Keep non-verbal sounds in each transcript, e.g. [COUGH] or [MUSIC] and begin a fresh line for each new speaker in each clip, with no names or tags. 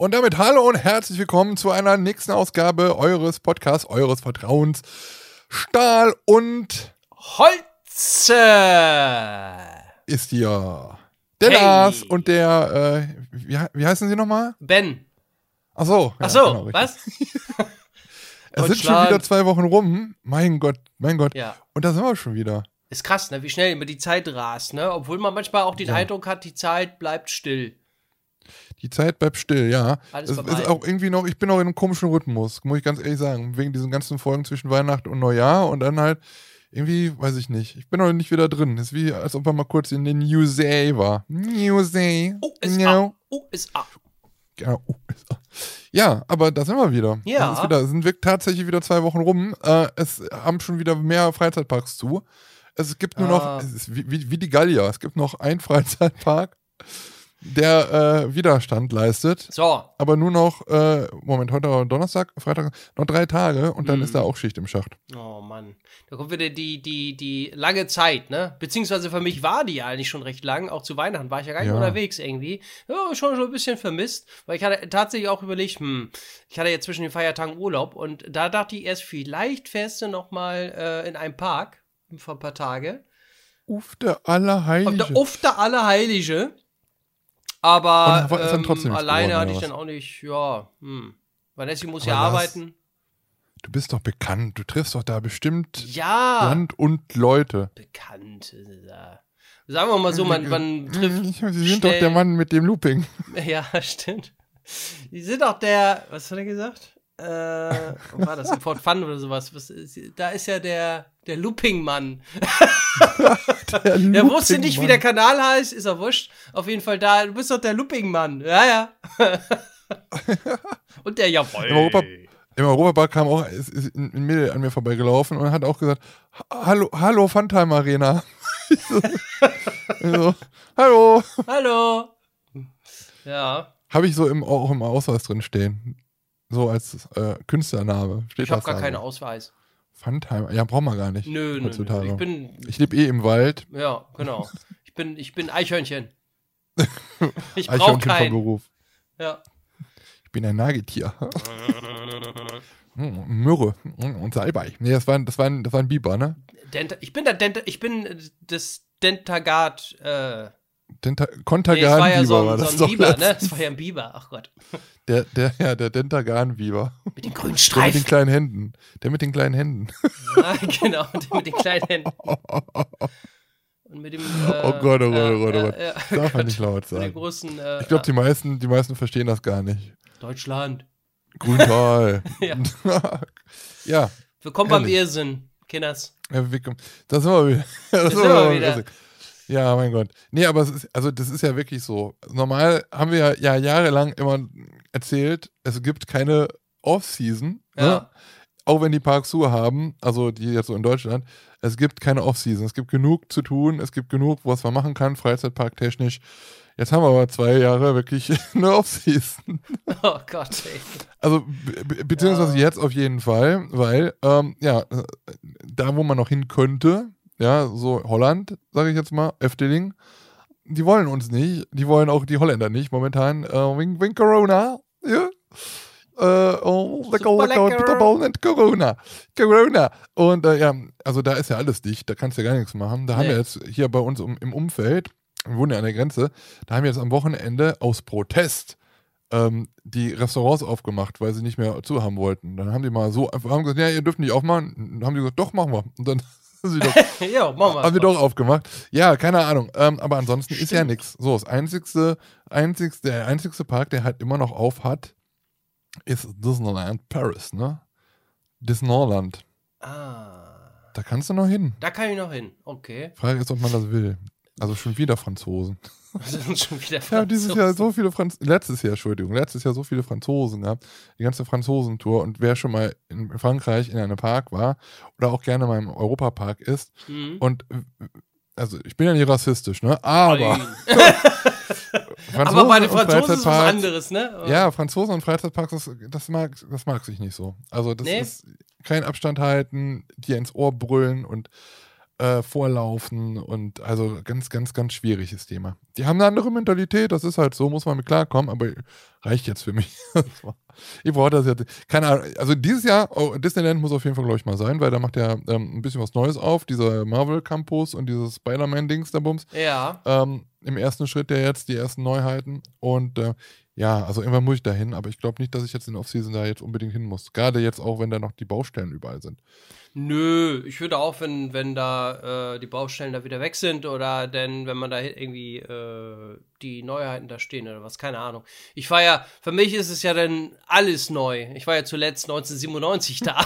Und damit hallo und herzlich willkommen zu einer nächsten Ausgabe eures Podcasts, eures Vertrauens. Stahl und
Holze!
ist hier der
Hey.
Lars und der, äh, wie, wie heißen sie nochmal?
Ben.
Ach so. ja,
Ach so,
genau,
was? [LAUGHS]
Es sind schon wieder zwei Wochen rum. Mein Gott, mein Gott.
Ja.
Und da sind wir schon wieder.
Ist krass, ne? Wie schnell immer die Zeit rast, ne? Obwohl man manchmal auch den
Ja.
Eindruck hat, die Zeit bleibt still.
Die Zeit bleibt still, ja.
Alles
es
vorbei.
ist auch irgendwie noch, ich bin noch in einem komischen Rhythmus, muss ich ganz ehrlich sagen. Wegen diesen ganzen Folgen zwischen Weihnachten und Neujahr und dann halt irgendwie, weiß ich nicht. Ich bin noch nicht wieder drin. ist wie, als ob man mal kurz in den USA war. USA.
USA.
No.
USA.
Genau. USA. Ja, aber da sind wir wieder.
Ja.
Es ist wieder, es sind wirklich tatsächlich wieder zwei Wochen rum. Äh, es haben schon wieder mehr Freizeitparks zu. Es gibt nur noch,
Ah.
es ist wie, wie, wie die Gallier, es gibt noch einen [LAUGHS] Freizeitpark, der äh, Widerstand leistet.
So.
Aber nur noch, äh, Moment, heute war Donnerstag, Freitag, noch drei Tage und dann
Mhm.
ist da auch Schicht im Schacht.
Oh Mann. Da kommt wieder die, die, die lange Zeit, ne? Beziehungsweise für mich war die ja eigentlich schon recht lang. Auch zu Weihnachten war ich ja gar nicht
Ja.
unterwegs irgendwie. Ja, schon, schon ein bisschen vermisst. Weil ich hatte tatsächlich auch überlegt, hm, ich hatte jetzt zwischen den Feiertagen Urlaub und da dachte ich erst, vielleicht fährst du noch mal äh, in einem Park vor ein paar Tage.
Uff, der
Auf
Allerheilige.
der Allerheilige. Aber ähm, alleine hatte ich
oder
dann auch nicht, ja, hm. Vanessa muss
Aber
ja arbeiten.
Du bist doch bekannt, du triffst doch da bestimmt
Ja,
Land und Leute.
bekannt. äh, Sagen wir mal so, man, man trifft. [LAUGHS]
Sie sind doch
schnell-
der Mann mit dem Looping. [LAUGHS]
Ja, stimmt. Die sind auch der, was hat er gesagt? Äh, war das? Im Fort Fun oder sowas. Was da ist ja der, der Looping-Mann. [LAUGHS]
Der,
Der [LAUGHS] wusste nicht, wie der. Kanal heißt, ist er wurscht. Auf jeden Fall da, du bist doch der Looping-Mann. Ja, ja. [LAUGHS] Und der Jawoll.
Im Europa- Im Europapark kam auch ist, ist ein Mädel an mir vorbeigelaufen und hat auch gesagt, "Ha- hallo, hallo Funtime Arena. So, so, hallo.
Hallo. Ja,
Habe ich so im, auch im Ausweis drin stehen. So als äh, Künstlername. Steht
ich habe
das
gar keinen. Ausweis.
Funtime, ja, braucht man gar nicht.
Nö, nö, nö.
heutzutage.
Ich bin,
Ich lebe eh im Wald.
ja, genau. Ich bin, ich bin Eichhörnchen. [LAUGHS] Ich brauche keinen.
Beruf.
Ja.
Ich bin ein Nagetier. Myrrhe hm, und Salbei. Nee, das war, ein- das, war ein, das war ein Biber, ne?
Denta, ich bin der Denta, ich bin das Dentagard, äh,
Denta
nee,
Kontergan
war ja
Biber
so
war
ein,
das
so ein Biber, ne? Es war ja ein Biber, ach Gott.
Der, der, ja, der Dentagan Biber.
Mit den grünen
Der mit den
Streifen.
kleinen Händen. Der mit den kleinen Händen.
Ja, genau, der mit den kleinen Händen. [LAUGHS] Und mit dem, äh,
Oh Gott, oh Gott, oh Gott, oh Gott.
Ja, ja,
Darf man nicht [LAUGHS] laut sagen.
großen, äh,
Ich glaube, die meisten, die meisten verstehen das gar nicht.
Deutschland.
Grüntal. [LAUGHS]
Ja.
ja.
Willkommen beim. Irrsinn, Kinders.
Ja, wir kommen- Da sind wir wieder. Da
sind wir wieder.
Ja, mein Gott. Nee, aber es ist, also das ist ja wirklich so. Normal haben wir ja jahrelang immer erzählt, es gibt keine Off-Season. Ne?
Ja.
Auch wenn die Parks zu haben, also die jetzt so in Deutschland, es gibt keine Off-Season. Es gibt genug zu tun, es gibt genug, was man machen kann, Freizeitpark technisch. Jetzt haben wir aber zwei Jahre wirklich [LAUGHS] eine Off-Season. [LAUGHS]
Oh Gott, ey.
Also, be be beziehungsweise
Ja.
jetzt auf jeden Fall, weil, ähm, ja, äh, da wo man noch hin könnte, ja, so Holland, sage ich jetzt mal, Efteling, die wollen uns nicht, die wollen auch die Holländer nicht momentan, äh, wegen, wegen Corona, ja. Äh, oh, lecker, lecker,
lecker.
Bitterball und Corona. Corona. Und äh, ja, also da ist ja alles dicht, da kannst du ja gar nichts machen. Da haben
Nee.
wir jetzt hier bei uns um, im Umfeld, wir wohnen ja an der Grenze, da haben wir jetzt am Wochenende aus Protest ähm, die Restaurants aufgemacht, weil sie nicht mehr zu haben wollten. Dann haben die mal so einfach haben gesagt, ja, ihr dürft nicht aufmachen. Dann haben die gesagt, doch, machen wir. Und dann haben [LAUGHS]
ja, machen wir.
haben sie doch aufgemacht. Ja, keine Ahnung. Ähm, aber ansonsten ist ja
Stimmt.
nichts. So, das einzigste, einzigste, der einzigste Park, der halt immer noch auf hat, ist Disneyland Paris, ne? Disneyland.
Ah,
Da kannst du noch hin.
da kann ich noch hin. Okay.
Frage ist, ob man das will. Also schon wieder Franzosen. [LAUGHS]
Das sind schon wieder
Ja, dieses Jahr
Franzosen.
so viele Franz letztes Jahr, Entschuldigung, letztes Jahr so viele Franzosen gehabt, die ganze Franzosentour und wer schon mal in Frankreich in einem Park war oder auch gerne mal im Europapark ist
Mhm.
und also ich bin ja nicht rassistisch, ne? Aber. Franzosen [LAUGHS]
Aber bei den Franzosen ist was anderes, ne?
Ja, Franzosen und Freizeitparks, das, das, mag, das mag sich nicht so. Also das
Nee?
ist kein Abstand halten, dir ins Ohr brüllen und äh, vorlaufen und also ganz, ganz, ganz schwieriges Thema. Die haben eine andere Mentalität, das ist halt so, muss man mit klarkommen, aber reicht jetzt für mich. [LAUGHS] ich brauche das jetzt. Keine Ahnung. Also dieses Jahr, oh, Disneyland muss auf jeden Fall, glaube ich, mal sein, weil da macht ja ähm, ein bisschen was Neues auf, dieser Marvel Campus und dieses Spider-Man-Dings da Bums.
Ja.
Ähm, Im ersten Schritt ja jetzt die ersten Neuheiten. Und äh, ja, also irgendwann muss ich da hin, aber ich glaube nicht, dass ich jetzt in Off-Season da jetzt unbedingt hin muss. Gerade jetzt auch, wenn da noch die Baustellen überall sind.
Nö, ich würde auch, wenn, wenn da äh, die Baustellen da wieder weg sind oder denn, wenn man da irgendwie äh, die Neuheiten da stehen oder was, keine Ahnung. Ich war ja, für mich ist es ja dann alles neu. Ich war ja zuletzt 1997 da.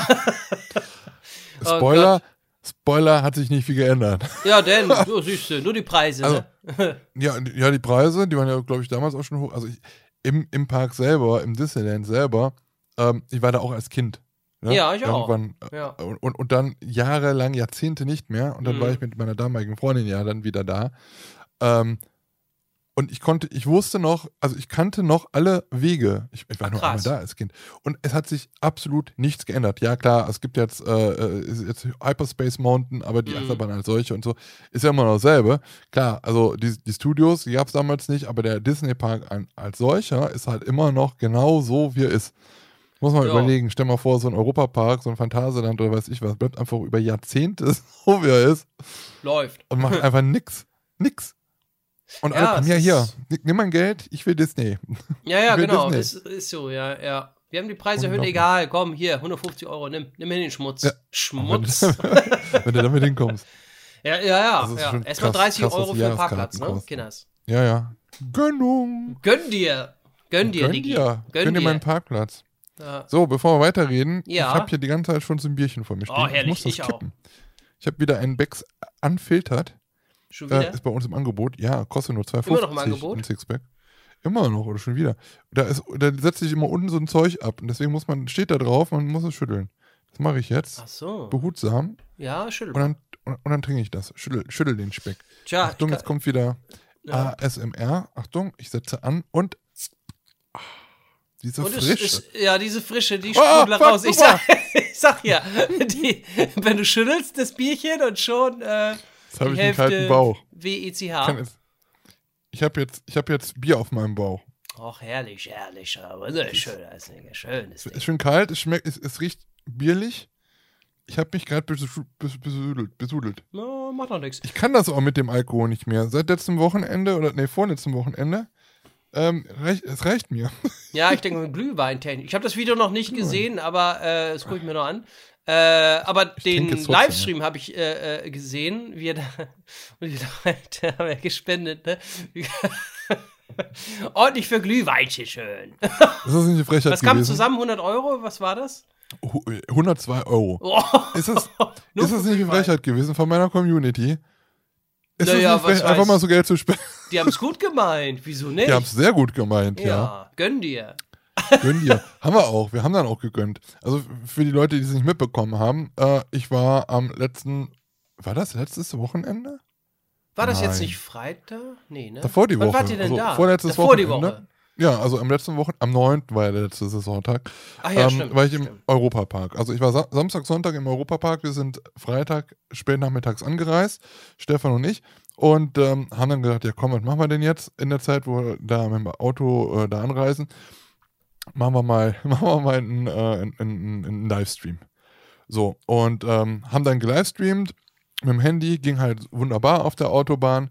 [LAUGHS]
Spoiler, Spoiler hat sich nicht viel geändert.
Ja, denn, [LAUGHS] du siehst du, nur die Preise,
Also,
ne? [LAUGHS]
Ja, ja, die Preise, die waren ja, glaube ich, damals auch schon hoch. Also ich, im, im Park selber, im Disneyland selber, ähm, ich war da auch als Kind. ne?
Ja, ich auch.
Irgendwann, äh,
Ja.
und, und, und dann jahrelang, Jahrzehnte nicht mehr. Und dann
Mhm.
war ich mit meiner damaligen Freundin ja dann wieder da. Ähm, und ich konnte, ich wusste noch, also ich kannte noch alle Wege. Ich, ich war
Ach,
nur einmal da als Kind. Und es hat sich absolut nichts geändert. Ja, klar, es gibt jetzt, äh, äh, jetzt Hyperspace Mountain, aber die
Mhm.
Achterbahn als solche und so ist ja immer noch dasselbe. Klar, also die, die Studios, die gab es damals nicht, aber der Disney Park als solcher ist halt immer noch genau so, wie er ist. Muss man
Ja.
überlegen, stell mal vor, so ein Europapark, so ein Phantasialand oder weiß ich was, bleibt einfach über Jahrzehnte [LAUGHS] so, wie er ist
Läuft.
und macht einfach nix. Nix. Und
Ja,
alle kommen,
es
ja, hier, nimm- mein Geld, ich will Disney. [LAUGHS]
Ja, ja, genau. Ist, ist so, ja, ja. Wir haben die Preise erhöht, egal. Komm, hier, 150 Euro, nimm, nimm hin den Schmutz.
Ja.
Schmutz. [LAUGHS]
Wenn du damit hinkommst. [LAUGHS]
Ja, ja, ja. Ja. Erstmal
krass-
30
krass,
Euro für den Parkplatz, ne? Kinders.
Ja, ja. Gönnung.
Gönn dir. Gönn dir,
Gönn
Digi.
dir.
Gönn
Gönn dir meinen Parkplatz.
Ja.
So, bevor wir weiterreden,
Ja.
ich habe hier die ganze Zeit schon so ein Bierchen vor mir stehen.
Oh, herrlich,
ich muss das
ich auch.
kippen. Ich habe wieder einen Becks unfiltert.
Schon wieder?
ist bei uns im Angebot. Ja, kostet nur 2,50
Immer noch im Angebot?
ein Sixpack. Immer noch oder schon wieder. Da, ist, da setzt sich immer unten so ein Zeug ab und deswegen muss man, steht da drauf, man muss es schütteln. Das mache ich jetzt.
Ach so.
Behutsam.
Ja, schüttel.
Und dann, und, und dann trinke ich das. Schüttel, schüttel den Speck.
Tja,
Achtung, jetzt kommt wieder
ja.
ASMR. Achtung, ich setze an und diese
Und
Frische.
ist, ja, diese Frische, die
Ah,
sprudelt
fuck,
raus. Ich sag, [LAUGHS] ich sag ja, die, wenn du schüttelst das Bierchen und schon äh,
Jetzt habe ich einen
Hälfte
kalten Bauch.
WECH.
Jetzt, ich habe jetzt, ich hab jetzt Bier auf meinem Bauch.
Och, herrlich, herrlich. Aber schön, das Ding. Schönes
Es
Ding.
ist schön kalt, es schmeckt, es, es riecht bierlich. Ich habe mich gerade besu- bes- besudelt, besudelt.
No, macht doch nichts.
Ich kann das auch mit dem Alkohol nicht mehr. Seit letztem Wochenende oder nee, vorletztem Wochenende. Ähm, reicht, es reicht mir.
Ja, ich denke, Glühweintechnik. Ich habe das Video noch nicht gesehen, aber äh, das gucke ich mir noch an. Äh, aber den
es trotzdem,
Livestream habe ich äh, äh, gesehen, wie er da, und die Leute haben ja gespendet, ne? [LAUGHS] Ordentlich für Glühweinchen schön.
Das ist nicht eine Frechheit
Was kam
gewesen.
zusammen? 100 Euro? Was war das?
Hu- 102 Euro.
Oh,
Ist das, [LAUGHS] ist das nicht eine
Glühwein.
Frechheit gewesen von meiner Community? Ist
Naja,
das nicht frech, einfach mal so Geld zu spenden?
Die haben es gut gemeint. Wieso nicht?
Die haben es sehr gut gemeint, ja.
ja, gönn dir.
Gönn dir. haben wir auch. Wir haben dann auch gegönnt. Also für die Leute, die es nicht mitbekommen haben, äh, ich war am letzten, war das letztes Wochenende?
War das jetzt
Nein.
nicht Freitag? Nee, ne?
Davor die
Wann
Woche.
wart ihr denn
also
da?
Vorletztes
Davor die
Wochenende.
Woche.
Ja, also am letzten Wochen, am 9. war ja der letzte Saisontag,
Ach ja,
ähm,
stimmt.
war ich im
stimmt.
Europapark. Also ich war Sa Samstag, Sonntag im Europapark. Wir sind Freitag spät nachmittags angereist, Stefan und ich, und ähm, haben dann gedacht, ja komm, was machen wir denn jetzt in der Zeit, wo wir da mit dem Auto äh, da anreisen? Machen wir mal, [LAUGHS] machen wir mal einen, äh, einen, einen, einen Livestream. So, und ähm, haben dann gelivestreamt mit dem Handy, ging halt wunderbar auf der Autobahn.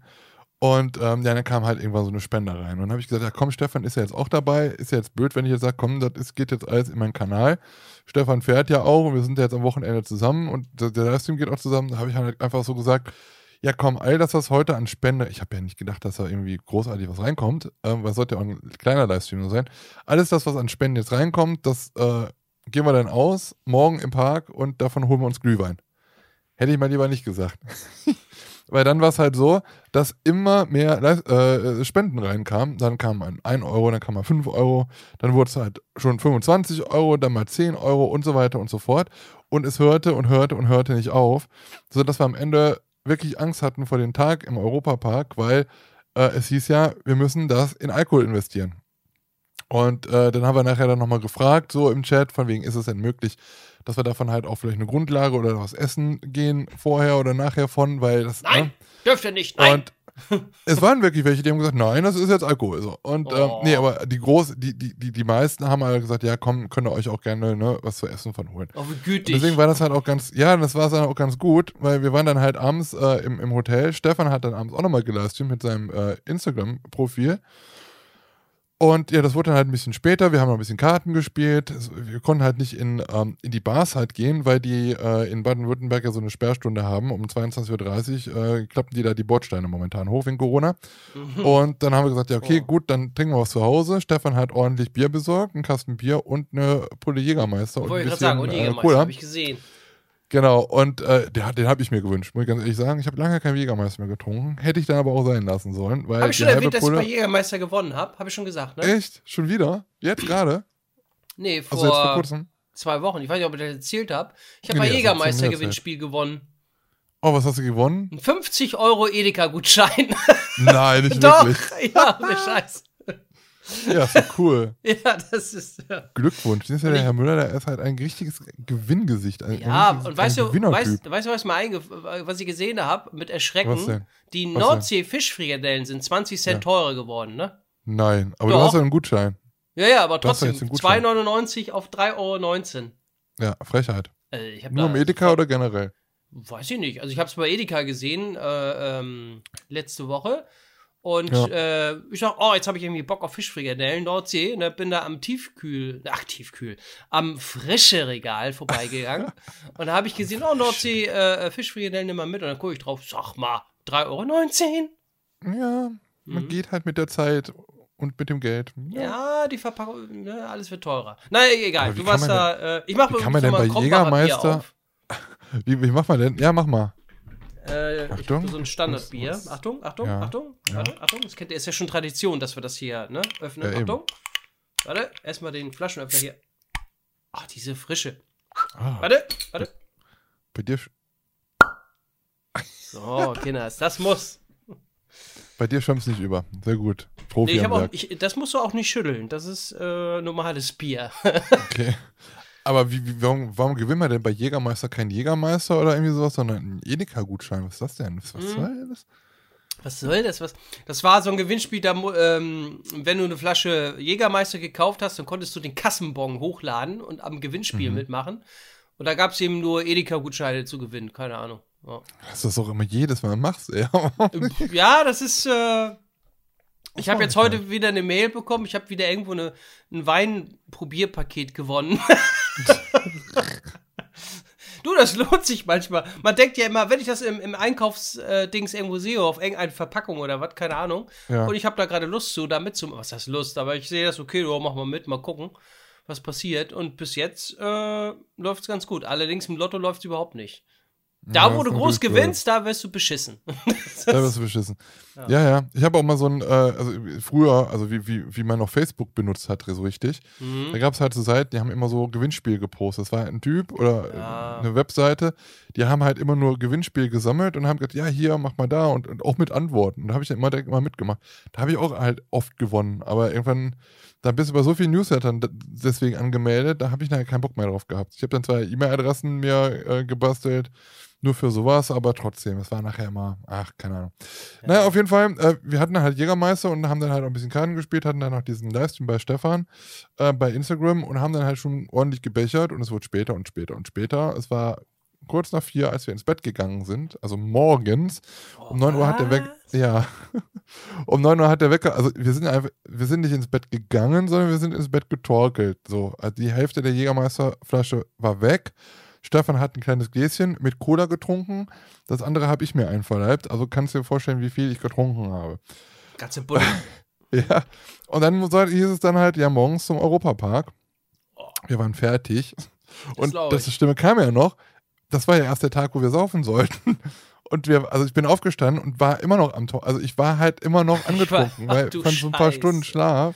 Und ähm, ja, dann kam halt irgendwann so eine Spende rein. Und dann habe ich gesagt, ja komm, Stefan ist ja jetzt auch dabei. Ist ja jetzt blöd, wenn ich jetzt sage, komm, das ist, geht jetzt alles in meinen Kanal. Stefan fährt ja auch und wir sind ja jetzt am Wochenende zusammen und der Livestream geht auch zusammen. Da habe ich halt einfach so gesagt, ja komm, all das, was heute an Spende, ich habe ja nicht gedacht, dass da irgendwie großartig was reinkommt, ähm, weil es sollte ja auch ein kleiner Livestream nur sein. Alles das, was an Spenden jetzt reinkommt, das äh, gehen wir dann aus, morgen im Park und davon holen wir uns Glühwein. Hätte ich mal lieber nicht gesagt. [LAUGHS] Weil dann war es halt so, dass immer mehr äh, Spenden reinkamen. Dann kam ein 1 Euro, dann kam mal 5 Euro, dann wurde es halt schon 25 Euro, dann mal 10 Euro und so weiter und so fort. Und es hörte und hörte und hörte nicht auf, sodass wir am Ende wirklich Angst hatten vor dem Tag im Europapark, weil äh, es hieß ja, wir müssen das in Alkohol investieren. Und äh, dann haben wir nachher dann nochmal gefragt, so im Chat, von wegen, ist es denn möglich, dass wir davon halt auch vielleicht eine Grundlage oder was essen gehen, vorher oder nachher von, weil das.
Nein,
ne?
dürfte nicht, nein.
Und [LAUGHS] es waren wirklich welche, die haben gesagt, nein, das ist jetzt Alkohol. So. Und ähm,
Oh.
nee, aber die groß, die, die, die, die meisten haben halt gesagt, ja komm, könnt ihr euch auch gerne ne, was zu essen von holen.
oh, wie
Und
gütig.
deswegen war das halt auch ganz, ja, das war dann auch ganz gut, weil wir waren dann halt abends äh, im, im Hotel. Stefan hat dann abends auch nochmal gelivestreamt mit seinem äh, Instagram-Profil. Und ja, das wurde dann halt ein bisschen später. Wir haben noch ein bisschen Karten gespielt. Es, wir konnten halt nicht in, ähm, in die Bars halt gehen, weil die äh, in Baden-Württemberg ja so eine Sperrstunde haben. Um 22.30 Uhr äh, klappen die da die Bordsteine momentan hoch wegen Corona.
Mhm.
Und dann haben wir gesagt, ja, okay,
Oh.
gut, dann trinken wir was zu Hause. Stefan hat ordentlich Bier besorgt, einen Kasten Bier und eine Pulle Jägermeister.
Wollte ich gerade sagen, und
äh,
Jägermeister
Cola.
habe ich gesehen.
Genau, und äh, den, den habe ich mir gewünscht, muss ich ganz ehrlich sagen. Ich habe lange keinen Jägermeister mehr getrunken. Hätte ich dann aber auch sein lassen sollen. Weil
Habe ich schon erwähnt, dass ich bei Jägermeister gewonnen habe? Habe ich schon gesagt, ne?
Echt? Schon wieder? Jetzt gerade?
Nee, vor,
Also vor kurzem?
zwei Wochen. Ich weiß nicht, ob ich das erzählt habe. Ich habe
Nee,
bei
nee, das hast du mir
Jägermeister
erzählt.
Gewinnspiel gewonnen.
Oh, was hast du gewonnen?
Ein 50 Euro Edeka-Gutschein.
Nein, nicht [LAUGHS]
Doch,
wirklich. [LAUGHS]
ja, ohne Scheiß.
Ja, ist so cool. [LAUGHS]
Ja, das ist. Ja,
Glückwunsch. Das ist ja der Herr Müller, der ist halt ein richtiges Gewinngesicht. Ein,
ja
ein
und weißt du, weißt, weißt du, was, eingef- was ich gesehen habe mit Erschrecken? Die? Nordsee-Fischfrikadellen sind 20 Cent
Ja.
teurer geworden, ne?
Nein, aber
Doch.
du hast ja einen Gutschein.
Ja, ja, aber trotzdem.
jetzt einen Gutschein.
2,99 auf 3,19 Euro.
Ja, Frechheit.
Also
Nur im Edeka oder generell?
Weiß ich nicht. Also ich habe es bei Edeka gesehen äh, ähm, letzte Woche. Und
Ja.
äh, ich dachte, oh, jetzt habe ich irgendwie Bock auf Fischfrikadellen, Nordsee. Und dann bin da am Tiefkühl, ach Tiefkühl, am frische Regal vorbeigegangen. [LAUGHS] und da habe ich gesehen, oh, Nordsee, äh, Fischfrikadellen nimm mal mit. Und dann gucke ich drauf, sag mal, 3,19 Euro?
Ja, man
Mhm.
geht halt mit der Zeit und mit dem Geld.
Ja, die Verpackung, ne, alles wird teurer. Naja, egal, du warst da, äh, ich mache
wie kann man denn bei Jägermeister- [LAUGHS] Wie, wie macht man denn? Ja, mach mal.
Äh,
Achtung.
So ein Standardbier.
Was- was-
Achtung, Achtung,
Ja.
Achtung,
Ja.
warte, Achtung. Das kennt, ist ja schon Tradition, dass wir das hier ne, öffnen.
Ja, eben.
Achtung. Warte, erstmal den Flaschenöffner hier. Ach, diese Frische.
Ah,
Warte, warte.
bei dir,
So, Kinders, das muss.
bei dir schäumt's nicht über. Sehr gut. Profi
Nee, ich
am
auch, ich, das musst du auch nicht schütteln. Das ist äh, normales Bier.
Okay. [LAUGHS] Aber wie, wie, warum, warum gewinnt man denn bei Jägermeister keinen Jägermeister oder irgendwie sowas, sondern einen Edeka-Gutschein? Was ist das denn? Was, was
Mhm.
soll das?
Was soll das? Was? Das war so ein Gewinnspiel, da, ähm, wenn du eine Flasche Jägermeister gekauft hast, dann konntest du den Kassenbon hochladen und am Gewinnspiel
Mhm.
mitmachen. Und da gab es eben nur Edeka-Gutscheine zu gewinnen, keine Ahnung. Ja.
Das ist doch immer jedes Mal machst, ey.
Ja, das ist. Äh, ich habe jetzt heute wieder eine Mail bekommen. Ich habe wieder irgendwo eine, ein Weinprobierpaket gewonnen. [LAUGHS] du, das lohnt sich manchmal. Man denkt ja immer, wenn ich das im, im Einkaufsdings irgendwo sehe, auf irgendeine Verpackung oder was, keine Ahnung.
Ja.
Und ich habe da gerade Lust zu, da mitzumachen. Was heißt Lust? Aber ich sehe das, okay, du mach mal mit, mal gucken, was passiert. Und bis jetzt äh, läuft es ganz gut. Allerdings im Lotto läuft es überhaupt nicht. Da,
Ja,
wo du groß
blöd.
gewinnst, da wirst du beschissen. [LAUGHS]
Da wirst du beschissen.
Ja.
Ja, ja. Ich habe auch mal so ein, äh, also früher, also wie, wie, wie man noch Facebook benutzt hat, so richtig.
Mhm.
Da gab es halt so Seiten, die haben immer so Gewinnspiel gepostet. Das war ein Typ oder äh,
Ja.
eine Webseite, die haben halt immer nur Gewinnspiel gesammelt und haben gesagt, ja, hier, mach mal da und, und auch mit Antworten. Und da habe ich dann immer direkt mal mitgemacht. Da habe ich auch halt oft gewonnen. Aber irgendwann, da bist du bei so vielen Newslettern deswegen angemeldet, da habe ich nachher keinen Bock mehr drauf gehabt. Ich habe dann zwar E-Mail-Adressen mir äh, gebastelt, nur für sowas, aber trotzdem, es war nachher immer, ach, keine Ahnung. Naja, auf jeden Fall, äh, wir hatten halt Jägermeister und haben dann halt auch ein bisschen Karten gespielt, hatten dann noch diesen Livestream bei Stefan äh, bei Instagram und haben dann halt schon ordentlich gebechert und es wurde später und später und später. Es war kurz nach vier, als wir ins Bett gegangen sind, also morgens. Um 9 Uhr hat der Wecker, ja, [LAUGHS] um 9 Uhr hat der Wecker, also wir sind einfach, wir sind nicht ins Bett gegangen, sondern wir sind ins Bett getorkelt. So, also die Hälfte der Jägermeisterflasche war weg. Stefan hat ein kleines Gläschen mit Cola getrunken. Das andere habe ich mir einverleibt. Also kannst du dir vorstellen, wie viel ich getrunken habe.
Ganze Bulle. [LAUGHS]
Ja. Und dann soll- hieß es dann halt, ja, morgens zum Europapark.
Oh.
Wir waren fertig. Und das. Stimme kam ja noch. Das war ja erst der Tag, wo wir saufen sollten. [LAUGHS] Und wir, also ich bin aufgestanden und war immer noch am Tor. Also ich war halt immer noch [LAUGHS] angetrunken,
Ach,
weil von so ein paar. Stunden Schlaf.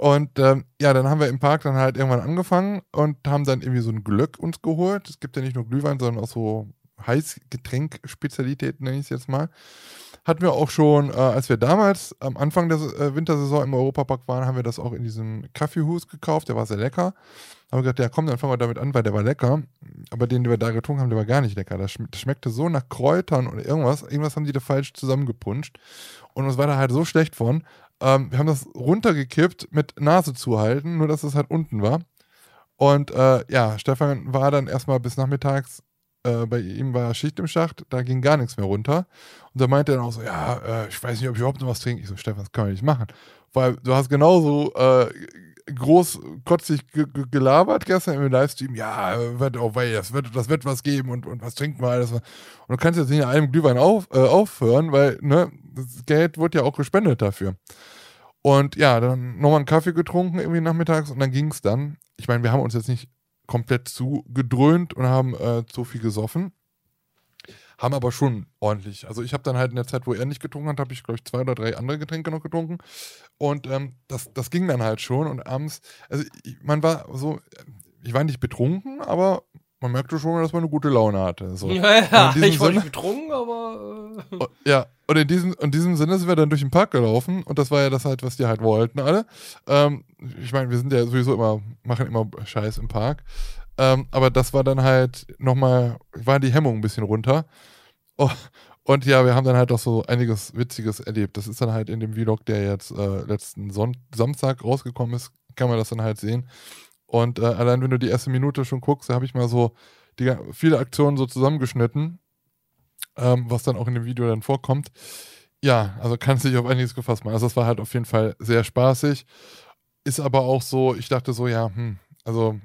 Und ähm, ja, dann haben wir im Park dann halt irgendwann angefangen und haben dann irgendwie so ein Glück uns geholt. Es gibt ja nicht nur Glühwein, sondern auch so Heißgetränk-Spezialität, nenne ich es jetzt mal. Hatten wir auch schon, äh, als wir damals am Anfang der äh, Wintersaison im Europapark waren, haben wir das auch in diesem Kaffeehus gekauft. Der war sehr lecker. Haben wir gesagt, ja komm, dann fangen wir damit an, weil der war lecker. Aber den, den wir da getrunken haben, der war gar nicht lecker. Das, das schmeckte so nach Kräutern oder irgendwas. Irgendwas haben die da falsch zusammengepunscht. Und uns war da halt so schlecht von. Ähm, wir haben das runtergekippt mit Nase zuhalten, nur dass es halt unten war. Und äh, ja, Stefan war dann erstmal bis nachmittags äh, bei ihm war Schicht im Schacht, da ging gar nichts mehr runter. Und da meinte er dann auch so, ja, äh, ich weiß nicht, ob ich überhaupt noch was trinke. Ich so, Stefan, das kann man nicht machen. Weil du hast genauso äh, groß kotzig gelabert gestern im Livestream, ja, wird, oh, wei, das, wird, das wird was geben und, und was trinken wir alles. Und du kannst jetzt nicht in einem Glühwein auf, äh, aufhören, weil ne, das Geld wird ja auch gespendet dafür. Und ja, dann nochmal einen Kaffee getrunken irgendwie nachmittags und dann ging es dann. Ich meine, wir haben uns jetzt nicht komplett zugedröhnt und haben äh, zu viel gesoffen. Haben aber schon ordentlich. Also ich habe dann halt in der Zeit, wo er nicht getrunken hat, habe ich, glaube ich, zwei oder drei andere Getränke noch getrunken. Und ähm, das, das ging dann halt schon. Und abends, also ich, man war so, ich war nicht betrunken, aber man merkte schon, dass man eine gute Laune hatte. So.
Ja, ja ich war nicht betrunken, aber.
Äh. Ja, und in diesem, in diesem Sinne sind wir dann durch den Park gelaufen und das war ja das halt, was die halt wollten, alle. Ähm, ich meine, wir sind ja sowieso immer, machen immer Scheiß im Park. Ähm, aber das war dann halt nochmal, war die Hemmung ein bisschen runter. Oh, und ja, wir haben dann halt auch so einiges Witziges erlebt. Das ist dann halt in dem Vlog, der jetzt äh, letzten Son Samstag rausgekommen ist, kann man das dann halt sehen. Und äh, allein wenn du die erste Minute schon guckst, da habe ich mal so die, viele Aktionen so zusammengeschnitten, ähm, was dann auch in dem Video dann vorkommt. Ja, also kannst dich auf einiges gefasst machen. Also das war halt auf jeden Fall sehr spaßig. Ist aber auch so, ich dachte so, ja, hm, also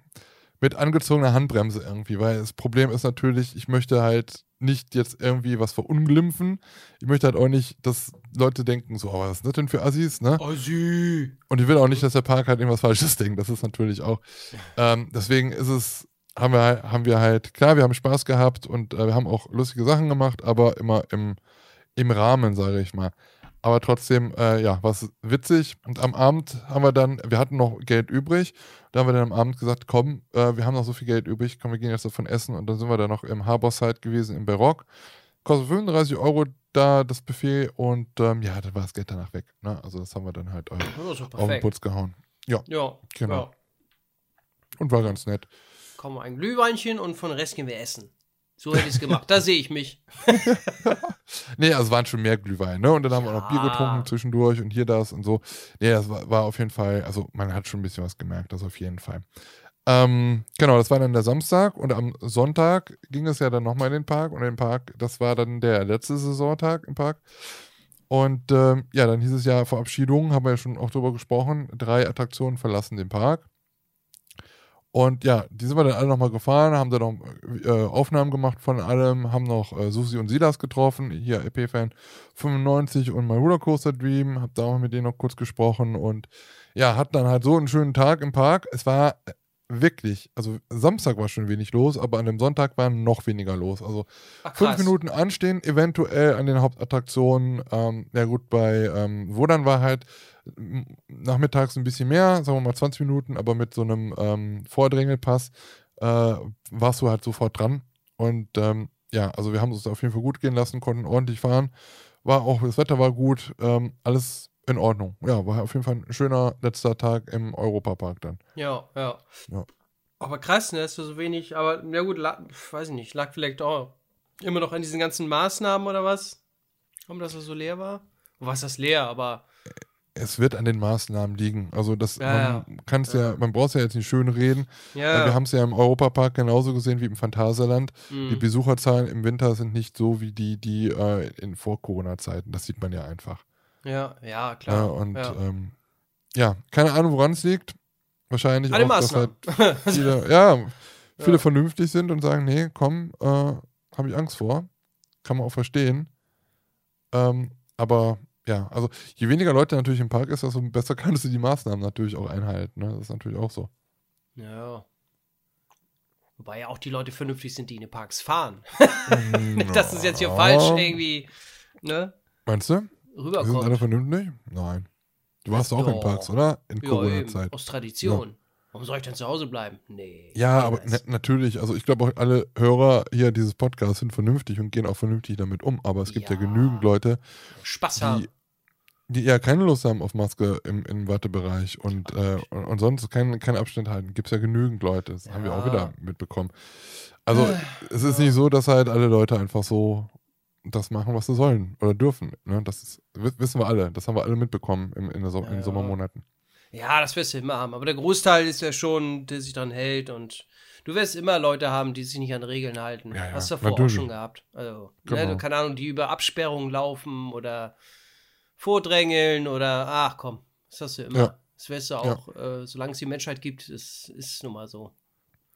mit angezogener Handbremse irgendwie, weil das Problem ist natürlich, ich möchte halt nicht jetzt irgendwie was verunglimpfen. Ich möchte halt auch nicht, dass Leute denken, so, oh, was ist das denn für Assis, ne?
Assi!
Und ich will auch nicht, dass der Park halt irgendwas Falsches [LAUGHS] denkt. Das ist natürlich auch. Ähm, deswegen ist es, haben wir, haben wir halt, klar, wir haben Spaß gehabt und äh, wir haben auch lustige Sachen gemacht, aber immer im, im Rahmen, sage ich mal. Aber trotzdem, äh, ja, was witzig. Und am Abend haben wir dann, wir hatten noch Geld übrig. Da haben wir dann am Abend gesagt, komm, äh, wir haben noch so viel Geld übrig, komm, wir gehen jetzt davon essen. Und dann sind wir dann noch im Harborside gewesen, im Barock. Kostet 35 Euro da das Buffet und ähm, ja, dann war das Geld danach weg. Ne? Also das haben wir dann halt äh, auf den Putz gehauen. Ja,
ja
genau.
Ja.
Und war ganz nett.
Kommen ein Glühweinchen und von Rest gehen wir essen. So hätte ich es gemacht. da sehe ich mich. [LAUGHS]
nee, also es waren schon mehr Glühwein, ne? Und dann haben ja. wir noch Bier getrunken zwischendurch und hier das und so. Nee, das war, war, auf jeden Fall, also man hat schon ein bisschen was gemerkt, das auf jeden Fall. Ähm, genau, das war dann der Samstag und am Sonntag ging es ja dann nochmal in den Park und den Park, das war dann der letzte Saisontag im Park. Und ähm, ja, dann hieß es ja Verabschiedung, haben wir ja schon auch drüber gesprochen. Drei Attraktionen verlassen den Park. Und ja, die sind wir dann alle nochmal gefahren, haben dann noch äh, Aufnahmen gemacht von allem, haben noch äh, Susi und Silas getroffen, hier EP-Fan 95 und My Rollercoaster Dream, hab da auch mit denen noch kurz gesprochen und ja, hatten dann halt so einen schönen Tag im Park. Es war wirklich, also Samstag war schon wenig los, aber an dem Sonntag war noch weniger los. Also Ach, fünf Minuten anstehen, eventuell an den Hauptattraktionen. Ähm, ja gut, bei ähm, Wodan war halt nachmittags ein bisschen mehr, sagen wir mal 20 Minuten, aber mit so einem ähm, Vordrängelpass äh, warst du halt sofort dran. Und ähm, ja, also wir haben es auf jeden Fall gut gehen lassen, konnten ordentlich fahren. War auch, das Wetter war gut, ähm, alles in Ordnung. Ja, war auf jeden Fall ein schöner letzter Tag im Europapark dann.
Ja, ja. ja. Aber krass, ne, dass du so wenig, aber ja gut, lag, weiß ich nicht, lag vielleicht auch immer noch an diesen ganzen Maßnahmen oder was? Warum das so leer war? War das leer, aber
es wird an den Maßnahmen liegen. Also das ja, man kann es ja. ja, man braucht es ja jetzt nicht schön reden. Ja. Wir haben es ja im Europapark genauso gesehen wie im Phantasialand. Mhm. Die Besucherzahlen im Winter sind nicht so wie die, die äh, in Vor-Corona-Zeiten. Das sieht man ja einfach.
Ja, ja, klar.
und ähm, ja, keine Ahnung, woran es liegt. Wahrscheinlich
Alle auch, dass halt
viele, [LAUGHS] ja, viele vernünftig sind und sagen, nee, komm, äh, habe ich Angst vor. Kann man auch verstehen. Ähm, aber ja, also je weniger Leute natürlich im Park ist, desto besser kannst du die Maßnahmen natürlich auch einhalten. Ne? Das ist natürlich auch so.
Ja. Wobei ja auch die Leute vernünftig sind, die in den Parks fahren. [LAUGHS] [LAUGHS] das ist jetzt hier falsch irgendwie, ne?
Meinst du?
Rüberkommt.
Sind alle vernünftig? Nein. Du warst ja, auch in Parks, oder? In Corona-Zeit.
Aus Tradition. Warum soll ich denn zu Hause bleiben? Nee.
Ja, aber na, natürlich, also ich glaube auch alle Hörer hier dieses Podcasts sind vernünftig und gehen auch vernünftig damit um, aber es gibt ja,
Ja.
genügend Leute,
Spaß haben.
die, die ja keine Lust haben auf Maske im, im Wartebereich und, äh, und, und sonst keinen keinen Abstand halten. Gibt es ja genügend Leute. Das haben wir auch
Ja.
wieder mitbekommen. Also
Äh,
es ist nicht so, dass halt alle Leute einfach so das machen, was sie sollen oder dürfen. Ne? Das ist, wi- wissen wir alle. Das haben wir alle mitbekommen im, in, der so in
Ja,
den
ja.
Sommermonaten.
Ja, das wirst du immer haben. Aber der Großteil ist ja schon, der sich dran hält und du wirst immer Leute haben, die sich nicht an Regeln halten.
Ja, ja,
Hast du davor auch
natürlich.
schon gehabt. Also,
Genau.
ne, keine Ahnung, die über Absperrungen laufen oder vordrängeln oder ach komm, das hast du immer.
Ja.
Das wirst du auch, äh, solange es die Menschheit gibt, ist, ist nun mal so.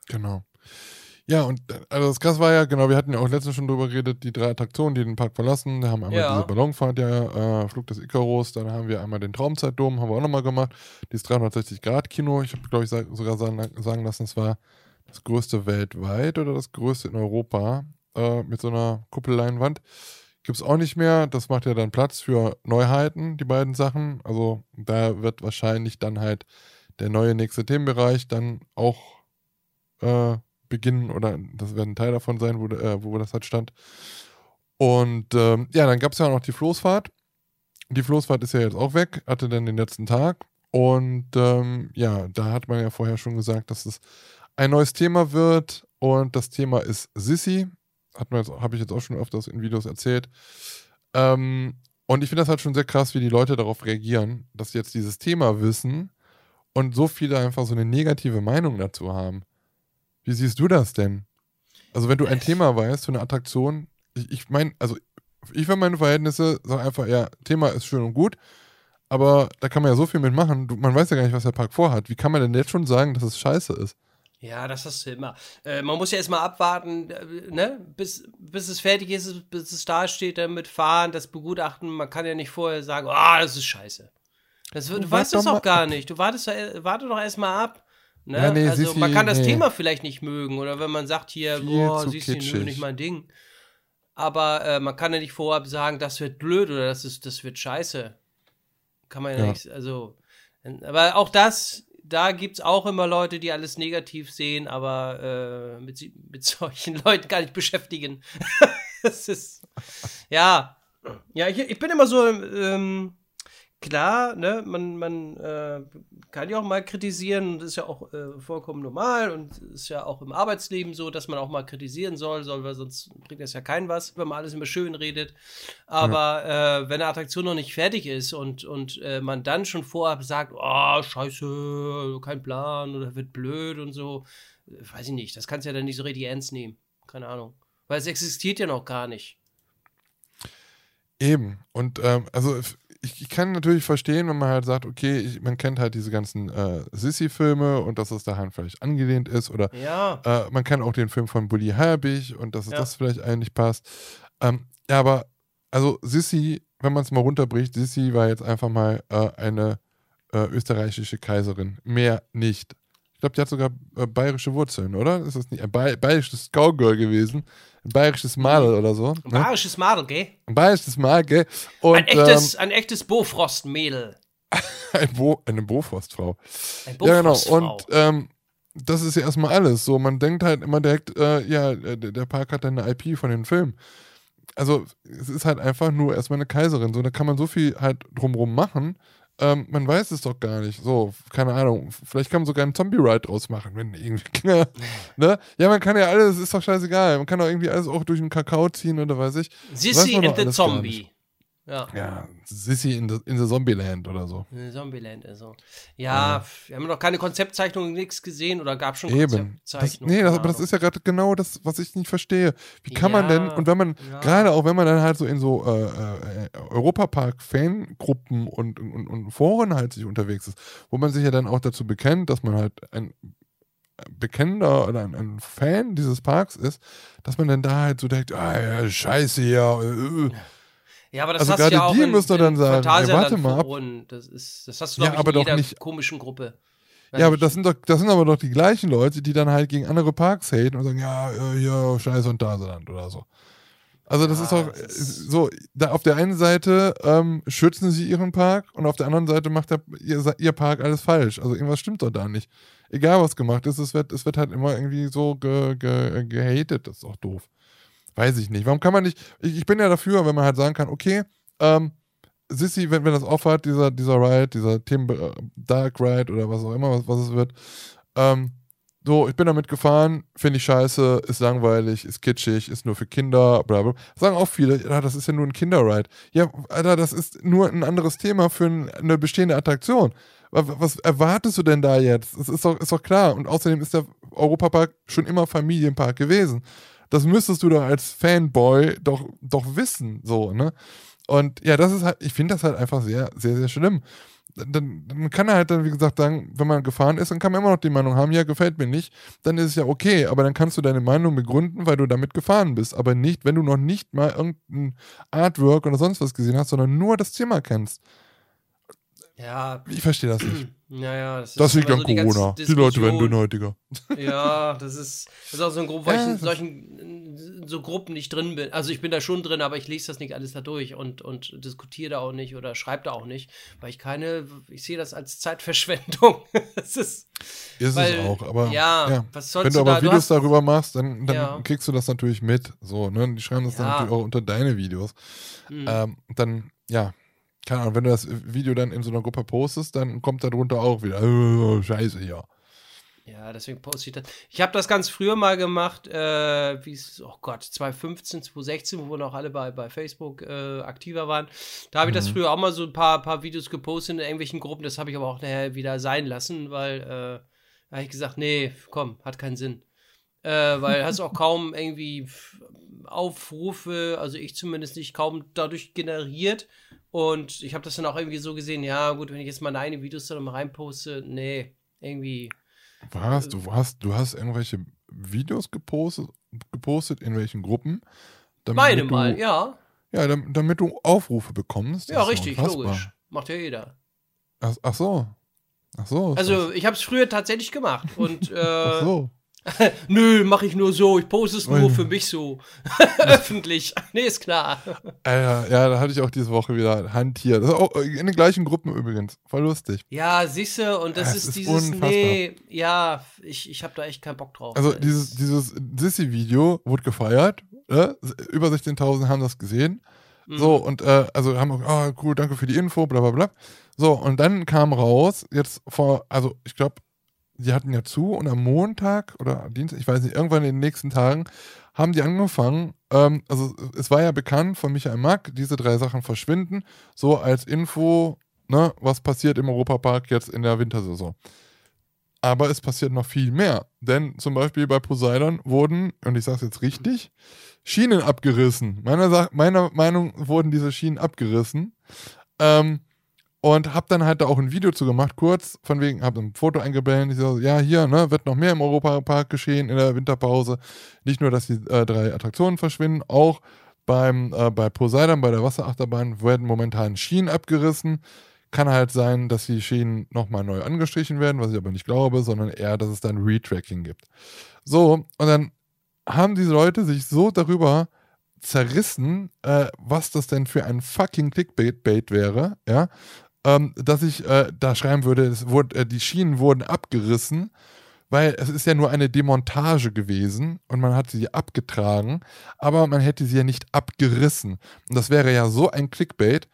Genau. Ja, und also das krass war ja, genau, wir hatten ja auch letztens schon drüber geredet, die drei Attraktionen, die den Park verlassen. Da haben wir einmal
Ja.
diese Ballonfahrt, ja, äh, Flug des Icarus, dann haben wir einmal den Traumzeitdom, haben wir auch nochmal gemacht. Dieses 360-Grad-Kino, ich habe, glaube ich, sogar sagen, sagen lassen, es war das größte weltweit oder das größte in Europa äh, mit so einer Kuppelleinwand. Gibt es auch nicht mehr. Das macht ja dann Platz für Neuheiten, die beiden Sachen. Also da wird wahrscheinlich dann halt der neue nächste Themenbereich dann auch äh, beginnen oder das wird ein Teil davon sein, wo, äh, wo das halt stand. Und ähm, ja, dann gab es ja auch noch die Floßfahrt. Die Floßfahrt ist ja jetzt auch weg, hatte dann den letzten Tag. Und ähm, ja, da hat man ja vorher schon gesagt, dass es ein neues Thema wird. Und das Thema ist Sissy. Habe ich jetzt auch schon öfters in Videos erzählt. Ähm, und ich finde das halt schon sehr krass, wie die Leute darauf reagieren, dass sie jetzt dieses Thema wissen und so viele einfach so eine negative Meinung dazu haben. Wie siehst du das denn? Also, wenn du ein Thema weißt für eine Attraktion, ich, ich meine, also ich für meine Verhältnisse sage einfach, ja, Thema ist schön und gut, aber da kann man ja so viel mitmachen. Du, man weiß ja gar nicht, was der Park vorhat. Wie kann man denn jetzt schon sagen, dass es scheiße ist?
Ja, das hast du immer. Äh, man muss ja erstmal abwarten, äh, ne? bis, bis es fertig ist, bis es da steht, damit fahren, das begutachten. Man kann ja nicht vorher sagen, ah, das ist scheiße. Das, du
Du
weißt das
doch
auch gar nicht. Du wartest äh, warte doch erstmal ab. Ne?
Ja, nee,
also
Sissi,
man kann das
nee.
Thema vielleicht nicht mögen oder wenn man sagt hier,
Viel
boah, du, nö, nicht mein Ding. Aber äh, man kann ja nicht vorab sagen, das wird blöd oder das, ist, das wird scheiße. Kann man ja,
Ja.
nicht, also, aber auch das, da gibt es auch immer Leute, die alles negativ sehen, aber äh, mit, mit [LAUGHS] solchen Leuten gar nicht beschäftigen. [LAUGHS] das ist, ja, ja, ich, ich bin immer so, ähm, klar, ne, man, man äh, kann ja auch mal kritisieren, und das ist ja auch äh, vollkommen normal und ist ja auch im Arbeitsleben so, dass man auch mal kritisieren soll, soll, weil sonst bringt das ja keinen was, wenn man alles immer schön redet. Aber äh, wenn eine Attraktion noch nicht fertig ist und, und äh, man dann schon vorab sagt, oh, scheiße, kein Plan oder wird blöd und so, weiß ich nicht, das kannst du ja dann nicht so richtig ernst nehmen. Keine Ahnung. Weil es existiert ja noch gar nicht.
Eben. Und ähm, also ich, ich kann natürlich verstehen, wenn man halt sagt, okay, ich, man kennt halt diese ganzen äh, Sissy-Filme und dass es daran vielleicht angelehnt ist oder
Ja.
äh, man kennt auch den Film von Bully Herbig und dass es
Ja.
das vielleicht eigentlich passt. Ähm, ja, aber also Sissy, wenn man es mal runterbricht, Sissy war jetzt einfach mal äh, eine äh, österreichische Kaiserin. Mehr nicht. Ich glaube, die hat sogar äh, bayerische Wurzeln, oder? Ist das nicht ein Bay bayerisches Cowgirl gewesen? Bayerisches Madel oder so?
Ein
Ne?
bayerisches Madel, gell?
Ein bayerisches Madel, gell? Und,
Ein echtes, ein echtes Bofrost-Mädel.
Ähm, [LAUGHS] ein Bo eine Bofrostfrau.
Ein
Ja, genau. Und ähm, das ist ja erstmal alles. So, man denkt halt immer direkt, äh, ja, äh, der Park hat dann eine IP von den Filmen. Also, es ist halt einfach nur erstmal eine Kaiserin. So, da kann man so viel halt drumrum machen. Ähm, man weiß es doch gar nicht. So, keine Ahnung. Vielleicht kann man sogar einen Zombie-Ride draus machen, wenn irgendwie. [LAUGHS] ne? Ja, man kann ja alles, ist doch scheißegal. Man kann doch irgendwie alles auch durch den Kakao ziehen oder weiß ich.
Sissy and the Zombie. Ja.
Ja, Sissy in the, in the Zombieland oder so.
Äh, Zombieland, also. Ja, wir haben noch keine Konzeptzeichnung, nichts gesehen oder gab schon
Eben. Das,
Konzeptzeichnungen.
nee, das, aber das ist ja gerade genau das, was ich nicht verstehe. Wie kann man
Ja,
denn, und wenn man,
ja.
gerade auch wenn man dann halt so in so äh, äh, Europapark-Fangruppen und, und, und Foren halt sich unterwegs ist, wo man sich ja dann auch dazu bekennt, dass man halt ein Bekennender oder ein, ein Fan dieses Parks ist, dass man dann da halt so denkt, ah ja, scheiße ja. Äh,
Ja, aber das
Also
hast du
gerade
ja auch
die
in,
müsst ihr dann sagen, ja, warte mal ab.
Das, ist, das hast du,
Ja, aber
in
doch
jeder
nicht-
komischen Gruppe.
Ja, aber das sind doch, das sind aber doch die gleichen Leute, die dann halt gegen andere Parks haten und sagen, ja, äh, ja, scheiße und Daseland oder so. Also das
Ja,
ist doch
das
äh,
ist-
so, da auf der einen Seite ähm, schützen sie ihren Park und auf der anderen Seite macht der, ihr, ihr Park alles falsch. Also irgendwas stimmt doch da nicht. Egal was gemacht ist, es wird, es wird halt immer irgendwie so ge, ge, gehatet. Das ist doch doof. Weiß ich nicht. Warum kann man nicht, ich, ich bin ja dafür, wenn man halt sagen kann, okay, ähm, Sissy, wenn, wenn das aufhört, dieser, dieser Ride, dieser Themen äh, Dark Ride oder was auch immer, was, was es wird, ähm, so, ich bin damit gefahren, finde ich scheiße, ist langweilig, ist kitschig, ist nur für Kinder, bla bla. Sagen auch viele, ja, das ist ja nur ein Kinderride. Ja, Alter, das ist nur ein anderes Thema für ein, eine bestehende Attraktion. Was, was erwartest du denn da jetzt? Das ist doch, ist doch klar. Und außerdem ist der Europapark schon immer Familienpark gewesen. Das müsstest du doch als Fanboy doch, doch wissen, so, ne? Und ja, das ist halt, ich finde das halt einfach sehr, sehr, sehr schlimm. Dann, dann kann er halt dann, wie gesagt, sagen, wenn man gefahren ist, dann kann man immer noch die Meinung haben, ja, gefällt mir nicht, dann ist es ja okay, aber dann kannst du deine Meinung begründen, weil du damit gefahren bist, aber nicht, wenn du noch nicht mal irgendein Artwork oder sonst was gesehen hast, sondern nur das Thema kennst.
Ja,
Ich verstehe das nicht. [CLEARS THROAT]
naja, das
Das liegt an
so die
Corona. Die Leute werden dünnhäutiger. [LAUGHS]
Ja, das ist, das ist auch so ein Grund, weil
Ja,
ich in solchen so Gruppen nicht drin bin. Also ich bin da schon drin, aber ich lese das nicht alles da durch und, und diskutiere da auch nicht oder schreibe da auch nicht, weil ich keine, ich sehe das als Zeitverschwendung. [LAUGHS] das ist,
Ist
Weil,
es auch, aber
ja, was sollst
wenn du
du
aber
da- du
Videos
hast-
darüber machst, dann, dann
Ja.
kriegst du das natürlich mit. So, ne? Die schreiben das dann
Ja.
natürlich auch unter deine Videos.
hm,
Ähm, dann, ja, keine Ahnung, wenn du das Video dann in so einer Gruppe postest, dann kommt da drunter auch wieder, äh, scheiße, ja.
ja, deswegen poste ich das. Ich habe das ganz früher mal gemacht, äh, wie es, oh Gott, 2015, 2016, wo wir noch alle bei, bei Facebook äh, aktiver waren. Da habe ich das
Mhm.
früher auch mal so ein paar, paar Videos gepostet in irgendwelchen Gruppen. Das habe ich aber auch nachher wieder sein lassen, weil äh, da habe ich gesagt, nee, komm, hat keinen Sinn. Äh, weil hast auch [LAUGHS] kaum irgendwie Aufrufe, also ich zumindest nicht, kaum dadurch generiert. Und ich habe das dann auch irgendwie so gesehen, ja gut, wenn ich jetzt mal meine Videos da mal reinposte, nee, irgendwie.
Was? Du hast, du hast irgendwelche Videos gepostet, gepostet in welchen Gruppen?
Meine
du,
mal, ja.
Ja, damit, damit du Aufrufe bekommst. Das
Ja, richtig,
unfassbar.
logisch. Macht ja jeder.
Ach, ach so. Ach so.
Also, ich habe es früher tatsächlich gemacht. Und,
das. [LAUGHS] Ach
äh,
so. [LAUGHS]
nö, mache ich nur so. Ich poste es nur
Ui.
für mich so. [LAUGHS] Öffentlich. Nee, ist klar.
Alter, ja, da hatte ich auch diese Woche wieder Hand hier. Auch in den gleichen Gruppen übrigens. Voll lustig.
Ja, siehste, und das
Es
ist,
ist
dieses,
unfassbar.
nee, ja, ich, ich habe da echt keinen Bock drauf.
Also dieses, dieses Sissy-Video wurde gefeiert. Ne? Über 16.000 haben das gesehen.
Mhm.
So, und äh, also haben, ah, cool, danke für die Info, bla bla bla. So, und dann kam raus, jetzt vor, also ich glaube, die hatten ja zu und am Montag oder Dienstag, ich weiß nicht, irgendwann in den nächsten Tagen haben die angefangen, ähm, also es war ja bekannt von Michael Mack, diese drei Sachen verschwinden, so als Info, ne, was passiert im Europapark jetzt in der Wintersaison. Aber es passiert noch viel mehr, denn zum Beispiel bei Poseidon wurden, und ich sage es jetzt richtig, Schienen abgerissen. Meiner, meiner Meinung wurden diese Schienen abgerissen. Ähm, und hab dann halt da auch ein Video zu gemacht, kurz, von wegen, hab ein Foto eingeblendet, ich so, ja, hier, ne, wird noch mehr im Europapark geschehen in der Winterpause. Nicht nur, dass die äh, drei Attraktionen verschwinden, auch beim, äh, bei Poseidon, bei der Wasserachterbahn, werden momentan Schienen abgerissen. Kann halt sein, dass die Schienen nochmal neu angestrichen werden, was ich aber nicht glaube, sondern eher, dass es dann Retracking gibt. So, und dann haben diese Leute sich so darüber zerrissen, äh, was das denn für ein fucking Clickbait wäre, ja, ähm, dass ich äh, da schreiben würde, es wurde, äh, die Schienen wurden abgerissen, weil es ist ja nur eine Demontage gewesen und man hat sie abgetragen, aber man hätte sie ja nicht abgerissen. Und das wäre ja so ein Clickbait.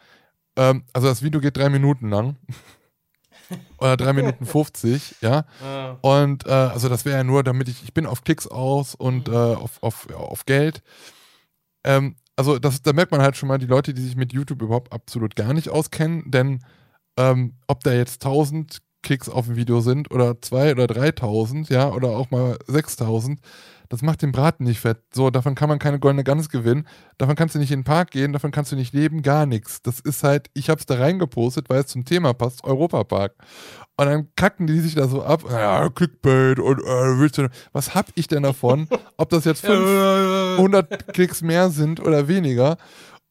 Ähm, also das Video geht drei Minuten lang. [LAUGHS] Oder drei Minuten 50, ja.
Ah,
Und äh, also das wäre ja nur, damit ich, ich bin auf Klicks aus und äh, auf, auf, auf Geld. Ähm, also das, da merkt man halt schon mal die Leute, die sich mit YouTube überhaupt absolut gar nicht auskennen, denn ähm, ob da jetzt 1000 Klicks auf ein Video sind oder 2 oder 3000, ja, oder auch mal 6000, das macht den Braten nicht fett. So, davon kann man keine goldene Gans gewinnen. Davon kannst du nicht in den Park gehen, davon kannst du nicht leben, gar nichts. Das ist halt, ich hab's da reingepostet, weil es zum Thema passt, Europapark. Und dann kacken die sich da so ab, ja, Clickbait und äh, willst du, was hab ich denn davon? Ob das jetzt [LAUGHS] 500 Klicks mehr sind oder weniger.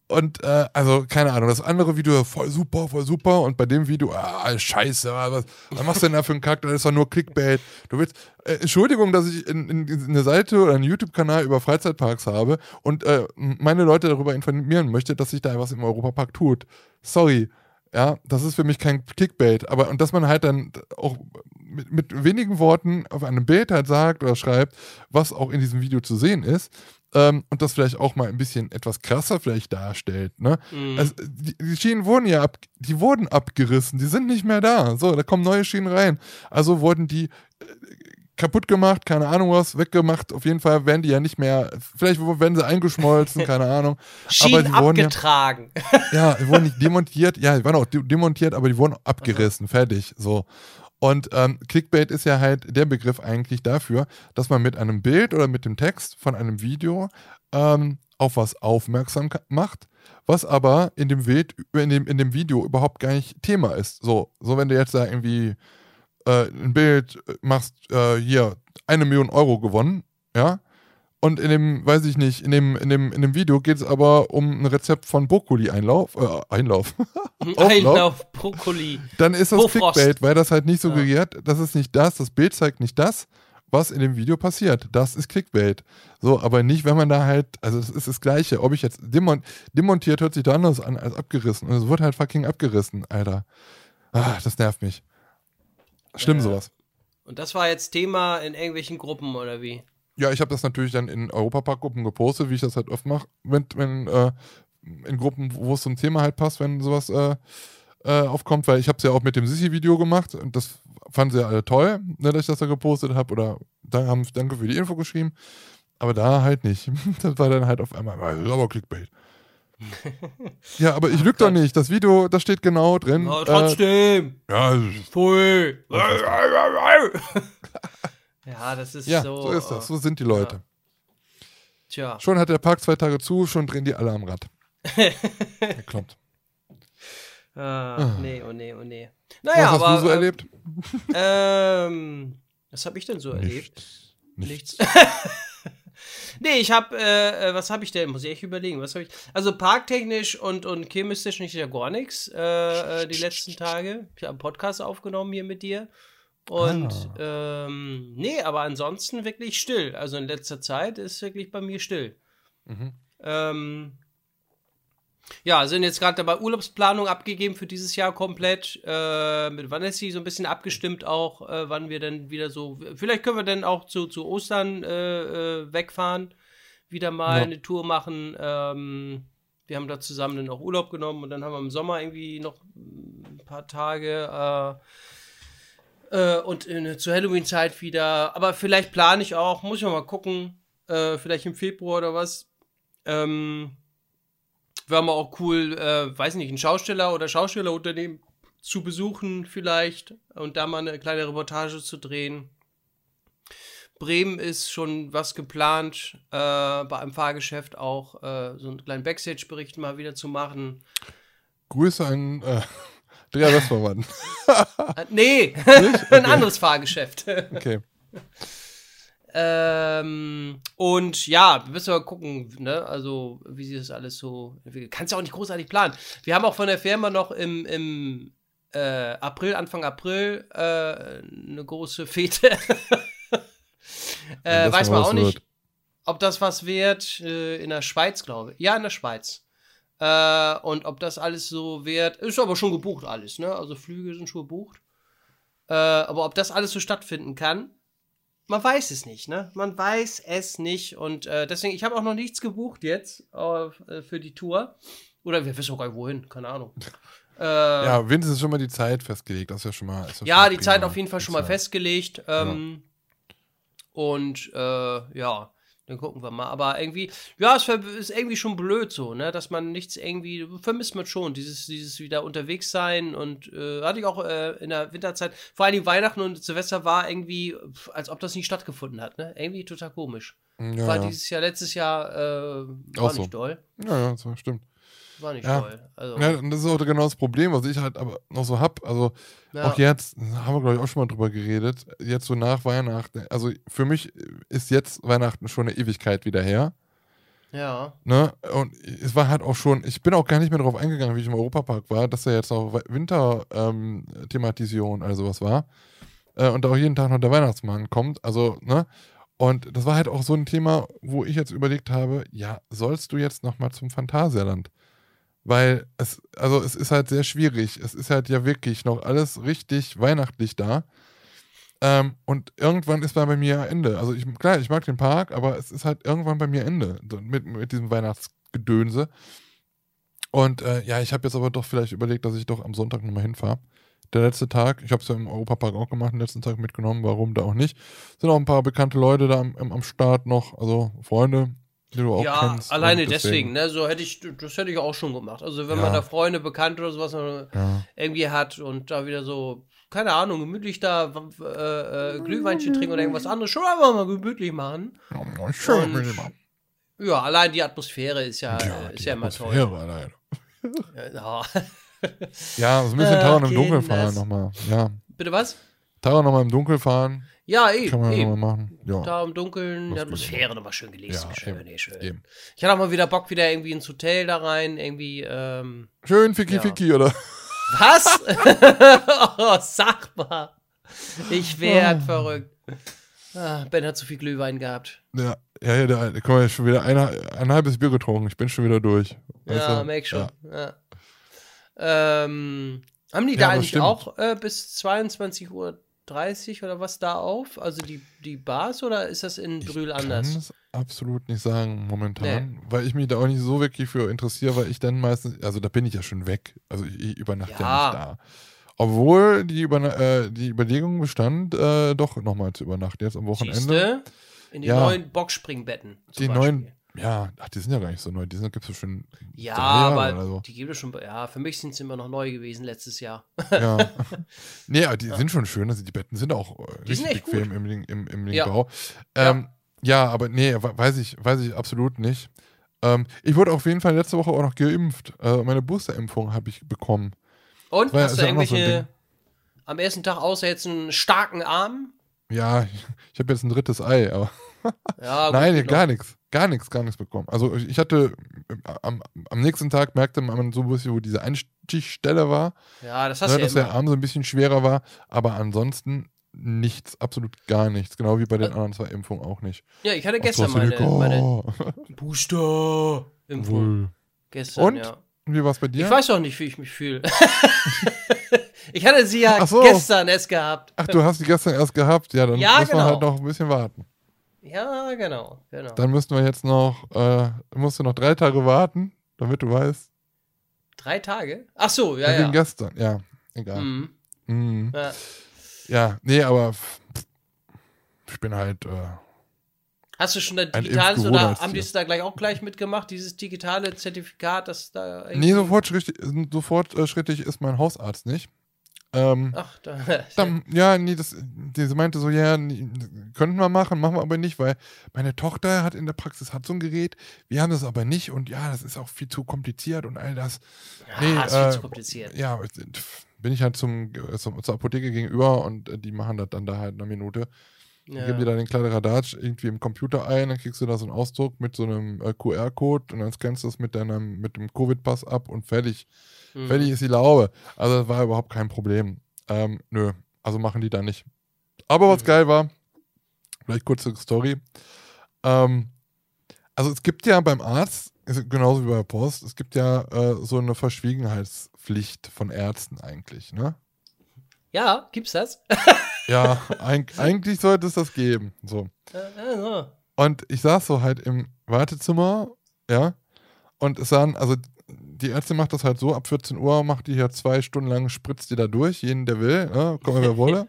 Und äh, also, keine Ahnung, das andere Video voll super, voll super. Und bei dem Video, ah, scheiße, was, was machst du denn da für einen Kack? Das ist doch nur Clickbait. Du willst, äh, Entschuldigung, dass ich in, in, in eine Seite oder einen YouTube-Kanal über Freizeitparks habe und äh, meine Leute darüber informieren möchte, dass sich da was im Europapark tut. Sorry. Ja, das ist für mich kein Clickbait. Aber und dass man halt dann auch mit, mit wenigen Worten auf einem Bild halt sagt oder schreibt, was auch in diesem Video zu sehen ist, ähm, und das vielleicht auch mal ein bisschen etwas krasser vielleicht darstellt. Ne? Mhm. Also, die, die, Schienen wurden ja ab, die wurden abgerissen, die sind nicht mehr da. So, da kommen neue Schienen rein. Also wurden die äh, kaputt gemacht, keine Ahnung was, weggemacht. Auf jeden Fall werden die ja nicht mehr, vielleicht werden sie eingeschmolzen, [LAUGHS] keine Ahnung.
Schienen aber die abgetragen.
Ja, ja, die wurden nicht [LAUGHS] demontiert, ja, die waren auch demontiert, aber die wurden abgerissen, fertig, so. Und ähm, Clickbait ist ja halt der Begriff eigentlich dafür, dass man mit einem Bild oder mit dem Text von einem Video ähm, auf was aufmerksam macht, was aber in dem, Bild, in, dem, in dem Video überhaupt gar nicht Thema ist. So, so wenn du jetzt da irgendwie äh, ein Bild machst, äh, hier eine Million Euro gewonnen, ja, und in dem, weiß ich nicht, in dem, in dem, in dem Video geht es aber um ein Rezept von Brokkoli-Einlauf. Äh, Einlauf. [LAUGHS]
Einlauf, Brokkoli.
Dann ist das Bofrost. Clickbait, weil das halt nicht suggeriert, ja. das ist nicht das, das Bild zeigt nicht das, was in dem Video passiert. Das ist Clickbait. So, aber nicht, wenn man da halt, also es ist das Gleiche. Ob ich jetzt demont, demontiert, hört sich da anders an als abgerissen. Und es wird halt fucking abgerissen, Alter. Ah, das nervt mich. Schlimm
äh,
sowas.
Und das war jetzt Thema in irgendwelchen Gruppen oder wie?
Ja, ich habe das natürlich dann in Europapark-Gruppen gepostet, wie ich das halt oft mache, wenn, wenn äh, in Gruppen, wo es zum Thema halt passt, wenn sowas äh, äh, aufkommt, weil ich habe es ja auch mit dem Sissi-Video gemacht und das fanden sie ja alle toll, ne, dass ich das da gepostet habe oder da haben danke für die Info geschrieben, aber da halt nicht. [LAUGHS] Das war dann halt auf einmal, ist aber Clickbait. [LAUGHS] ja, aber ich lüge doch nicht. Das Video, das steht genau drin.
Oh, trotzdem.
Äh, ja.
Pfui. [LAUGHS] Ja, das ist
ja,
so.
so ist das. So sind die Leute.
Ja. Tja.
Schon hat der Park zwei Tage zu, schon drehen die alle am Rad. [LAUGHS] Gekloppt.
Ah, ah. Nee, oh nee, oh nee. Naja,
was hast
aber,
du so
äh,
erlebt?
Ähm, was habe ich denn so erlebt?
Nichts.
Nichts. [LAUGHS] nee, ich habe, äh, äh, was habe ich denn? Muss ich echt überlegen. Was habe ich? Also parktechnisch und, und chemistisch ja gar nichts äh, äh, die letzten Tage. Ich habe einen Podcast aufgenommen hier mit dir. Und ah. ähm, nee, aber ansonsten wirklich still. Also in letzter Zeit ist wirklich bei mir still. Mhm. Ähm, ja, sind jetzt gerade dabei Urlaubsplanung abgegeben für dieses Jahr komplett. Äh, mit Vanessa so ein bisschen abgestimmt auch, äh, wann wir dann wieder so. Vielleicht können wir dann auch zu, zu Ostern äh, äh wegfahren, wieder mal ja. eine Tour machen. Ähm, wir haben da zusammen dann auch Urlaub genommen und dann haben wir im Sommer irgendwie noch ein paar Tage äh, und in, zur Halloween-Zeit wieder. Aber vielleicht plane ich auch, muss ich mal gucken. Äh, vielleicht im Februar oder was. Ähm, Wäre mal auch cool, äh, weiß nicht, ein Schausteller oder Schaustellerunternehmen zu besuchen, vielleicht. Und da mal eine kleine Reportage zu drehen. Bremen ist schon was geplant, äh, bei einem Fahrgeschäft auch äh, so einen kleinen Backstage-Bericht mal wieder zu machen.
Grüße an äh, Dreher Westvermann. [LAUGHS]
Äh, nee, [LAUGHS] okay. ein anderes Fahrgeschäft.
okay.
Ähm, und ja, wir müssen mal gucken, ne? Also, wie sich das alles so entwickelt. Kannst ja auch nicht großartig planen. Wir haben auch von der Firma noch im, im äh, April, Anfang April, äh, eine große Fete. [LAUGHS] äh, weiß man auch nicht, ob das was wird. Äh, in der Schweiz, glaube ich. Ja, in der Schweiz. Äh, und ob das alles so wird, ist aber schon gebucht alles, ne? Also Flüge sind schon gebucht. Äh, aber ob das alles so stattfinden kann, man weiß es nicht, ne? Man weiß es nicht. Und äh, deswegen, ich habe auch noch nichts gebucht jetzt äh, für die Tour. Oder wir wissen auch gar nicht wohin, keine Ahnung. [LAUGHS]
Äh, ja, wenigstens schon mal die Zeit festgelegt, das ist ja schon mal.
Ja, ja die Zeit auf jeden Fall schon mal festgelegt. Ähm, ja. Und äh, ja, dann gucken wir mal. Aber irgendwie, ja, es ist irgendwie schon blöd so, ne? Dass man nichts irgendwie, vermisst man schon, dieses, dieses wieder unterwegs sein und äh, hatte ich auch äh, in der Winterzeit, vor allem Weihnachten und Silvester war irgendwie, als ob das nicht stattgefunden hat, ne? Irgendwie total komisch. Ja, war dieses Jahr, letztes Jahr, äh, war
auch
nicht
so.
doll.
Ja, ja, so, stimmt.
War nicht
ja.
toll. Also.
Ja, und das ist auch genau das Problem, was ich halt aber noch so hab. Also ja. auch jetzt, haben wir glaube ich auch schon mal drüber geredet, jetzt so nach Weihnachten, also für mich ist jetzt Weihnachten schon eine Ewigkeit wieder her.
Ja.
Ne? Und es war halt auch schon, ich bin auch gar nicht mehr darauf eingegangen, wie ich im Europapark war, dass da jetzt auch Winter-Thematisierung, ähm, also was war. Äh, und da auch jeden Tag noch der Weihnachtsmann kommt. Also, ne? Und das war halt auch so ein Thema, wo ich jetzt überlegt habe, ja, sollst du jetzt nochmal zum Phantasialand? Weil es, also es ist halt sehr schwierig. Es ist halt ja wirklich noch alles richtig weihnachtlich da. Ähm, und irgendwann ist bei mir Ende. Also ich, klar, ich mag den Park, aber es ist halt irgendwann bei mir Ende mit, mit diesem Weihnachtsgedönse. Und äh, ja, ich habe jetzt aber doch vielleicht überlegt, dass ich doch am Sonntag nochmal hinfahre. Der letzte Tag, ich habe es ja im Europapark auch gemacht, den letzten Tag mitgenommen, warum da auch nicht. Sind auch ein paar bekannte Leute da am, am Start noch, also Freunde, die du auch
ja,
kennst.
alleine deswegen, ne? So hätte ich, das hätte ich auch schon gemacht. Also wenn
Ja.
man da Freunde, Bekannte oder sowas
Ja.
irgendwie hat und da wieder so, keine Ahnung, gemütlich da äh, äh, Glühweinchen trinken oder irgendwas anderes, schon einfach mal gemütlich machen.
Ja, schön,
Und-
bin ich mal.
Ja, allein die Atmosphäre ist ja,
Ja,
äh, ist ja immer toll.
Atmosphäre alleine.
Ja.
Ja, so ein bisschen
Ach,
Tauern im Dunkeln fahren nochmal. Ja.
Bitte was?
Tauern nochmal im Dunkeln fahren.
Ja, eben.
Kann man
eben.
nochmal machen. Ja.
Da im Dunkeln, die Atmosphäre nochmal schön gelesen.
Ja,
schön,
eben,
nee, schön.
eben.
Ich hatte auch mal wieder Bock, wieder irgendwie ins Hotel da rein, irgendwie, ähm,
Schön Ficky
Ja.
Ficky, oder?
Was? [LAUGHS] [LAUGHS] oh, sag mal. Ich werd
Oh.
verrückt. Ah, ben hat zu viel Glühwein gehabt.
Ja, ja, ja, da, guck mal, schon wieder eine, ein halbes Bier getrunken. Ich bin schon wieder durch. Weißt
ja,
du?
merk schon.
Ja.
Ja. Ähm, haben die da eigentlich
stimmt.
auch äh, bis 22.30 Uhr oder was da auf? Also die, die Bars oder ist das in Brühl
Ich
anders?
kann es absolut nicht sagen momentan,
Nee.
weil ich mich da auch nicht so wirklich für interessiere, weil ich dann meistens, also da bin ich ja schon weg. Also ich, ich übernachte ja.
Ja.
nicht da. Obwohl die, Überna äh, die Überlegung bestand, äh, doch nochmal zu übernachten jetzt am Wochenende.
Siehste? In die
Ja.
neuen Boxspringbetten.
Die
Beispiel.
neuen, ja, ach, die sind ja gar nicht so neu. Die sind gibt es schon
Ja,
drei Jahre
aber
so.
die gibt es schon. Ja, für mich sind sie immer noch neu gewesen letztes Jahr.
Ja. [LAUGHS] nee, aber die sind schon schön. Also die Betten sind auch äh,
Die sind
richtig
echt
bequem im, im, im, im
Ja.
Bau. Ähm, ja. aber nee, we- weiß ich, weiß ich absolut nicht. Ähm, ich wurde auf jeden Fall letzte Woche auch noch geimpft. Äh, meine Boosterimpfung habe ich bekommen.
Und
ja-
hast du
ja noch so
irgendwelche am ersten Tag außer jetzt einen starken Arm?
Ja, ich, [LAUGHS] ich habe jetzt ein drittes Ei, aber
Ja, [LAUGHS] gut,
nein,
geht
gar nichts. Gar nichts, gar nichts bekommen. Also ich hatte äh, am, am nächsten Tag merkte man so ein bisschen, wo diese Einstichstelle war.
Ja, das hast
ne,
du ja
dass der
immer.
Arm so ein bisschen schwerer war, aber ansonsten nichts, absolut gar nichts. Genau wie bei den
Ä-
anderen zwei Impfungen auch nicht.
Ja, ich hatte gestern meine, meine [LAUGHS] Booster-Impfung.
Wohl.
Gestern,
Und?
ja.
Und wie war es bei dir?
Ich weiß auch nicht, wie ich mich fühle. [LAUGHS] ich hatte sie ja
so.
gestern erst gehabt.
Ach, du hast die gestern erst gehabt? Ja, dann
Ja,
wir
genau.
halt noch ein bisschen warten.
Ja, genau, genau.
Dann müssen wir jetzt noch, äh, musst du noch drei Tage warten, damit du weißt.
Drei Tage? Ach so, ja,
Ja,
ja.
gestern, ja, egal.
Mhm.
Mhm.
ja.
Ja, nee, aber ich bin halt, äh,
Hast du schon ein
Ein
digitales oder
Impfgewohnheitstier.
haben die es da gleich auch gleich mitgemacht, dieses digitale Zertifikat, das da
nee, sofort schrittlich, sofort äh, schrittlich ist mein Hausarzt nicht. Ähm,
Ach, da. [LAUGHS]
Dann, ja, nee, das, die sie meinte so, ja, nee, könnten wir machen, machen wir aber nicht, weil meine Tochter hat in der Praxis hat so ein Gerät, wir haben das aber nicht und ja, das ist auch viel zu kompliziert und all das. nee,
ah, ist viel
äh,
zu kompliziert.
Ja, bin ich halt zum, äh, zum zur Apotheke gegenüber und äh, die machen das dann da halt in einer Minute.
Ja.
geben dir da den Kladderadatsch irgendwie im Computer ein, dann kriegst du da so einen Ausdruck mit so einem äh, QR-Code und dann scannst du es mit deinem, mit dem Covid-Pass ab und fertig.
Mhm.
Fertig ist die Laube. Also das war überhaupt kein Problem. Ähm, nö, also machen die da nicht. Aber was
Mhm.
geil war, vielleicht kurze Story. Ähm, also es gibt ja beim Arzt, genauso wie bei der Post, es gibt ja äh, so eine Verschwiegenheitspflicht von Ärzten eigentlich, ne?
Ja, gibt's das? [LAUGHS]
Ja, eig eigentlich sollte es das geben.
Äh, äh, so.
Und ich saß so halt im Wartezimmer, ja, und es sahen, also die Ärztin macht das halt so, ab 14 Uhr macht die hier zwei Stunden lang, spritzt die da durch, jeden der will, ja, kommen wer wolle,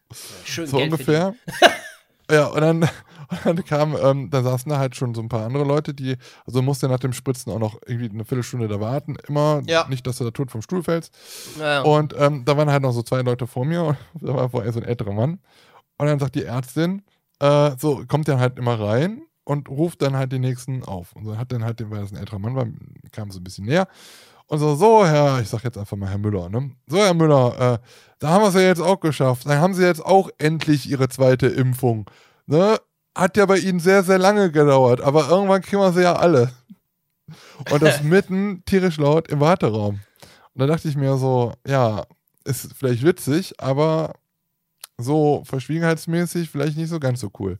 [LAUGHS]
Schön
so
Geld
ungefähr. [LAUGHS] ja, und dann, [LAUGHS] und dann kam, ähm, da saßen da halt schon so ein paar andere Leute, die, also musste nach dem Spritzen auch noch irgendwie eine Viertelstunde da warten, immer,
Ja.
nicht, dass du da tot vom Stuhl fällst.
Ja.
Und ähm, da waren halt noch so zwei Leute vor mir und da war vorher so ein älterer Mann. Und dann sagt die Ärztin, äh, so, kommt dann halt immer rein und ruft dann halt den nächsten auf. Und so hat dann halt, den, weil das ein älterer Mann war, kam so ein bisschen näher. Und so, so, Herr, ich sag jetzt einfach mal Herr Müller, ne? So, Herr Müller, äh, da haben wir es ja jetzt auch geschafft. Dann haben Sie jetzt auch endlich Ihre zweite Impfung. Ne? hat ja bei ihnen sehr, sehr lange gedauert, aber irgendwann kriegen wir sie ja alle. Und das [LAUGHS] mitten tierisch laut im Warteraum. Und da dachte ich mir so, ja, ist vielleicht witzig, aber so verschwiegenheitsmäßig vielleicht nicht so ganz so cool.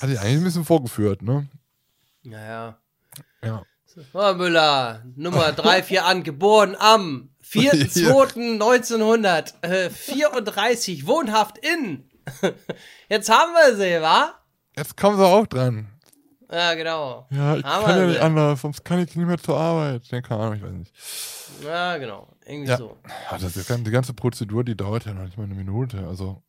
Hatte ich eigentlich ein bisschen vorgeführt, ne?
Naja.
Ja.
Oh, Müller, Nummer [LAUGHS] 3, 4 an, geboren am 4.2.1934, wohnhaft in. [LAUGHS] Jetzt haben wir sie, wa?
Jetzt kommen sie auch dran.
Ja, genau.
Ja, ich
Haben
kann ja nicht anders, sonst kann ich nicht mehr zur Arbeit. Ja, keine Ahnung, ich weiß nicht.
Ja, genau. Irgendwie
Ja.
so.
Ja, das ist, die ganze Prozedur, die dauert ja noch nicht mal eine Minute. Also,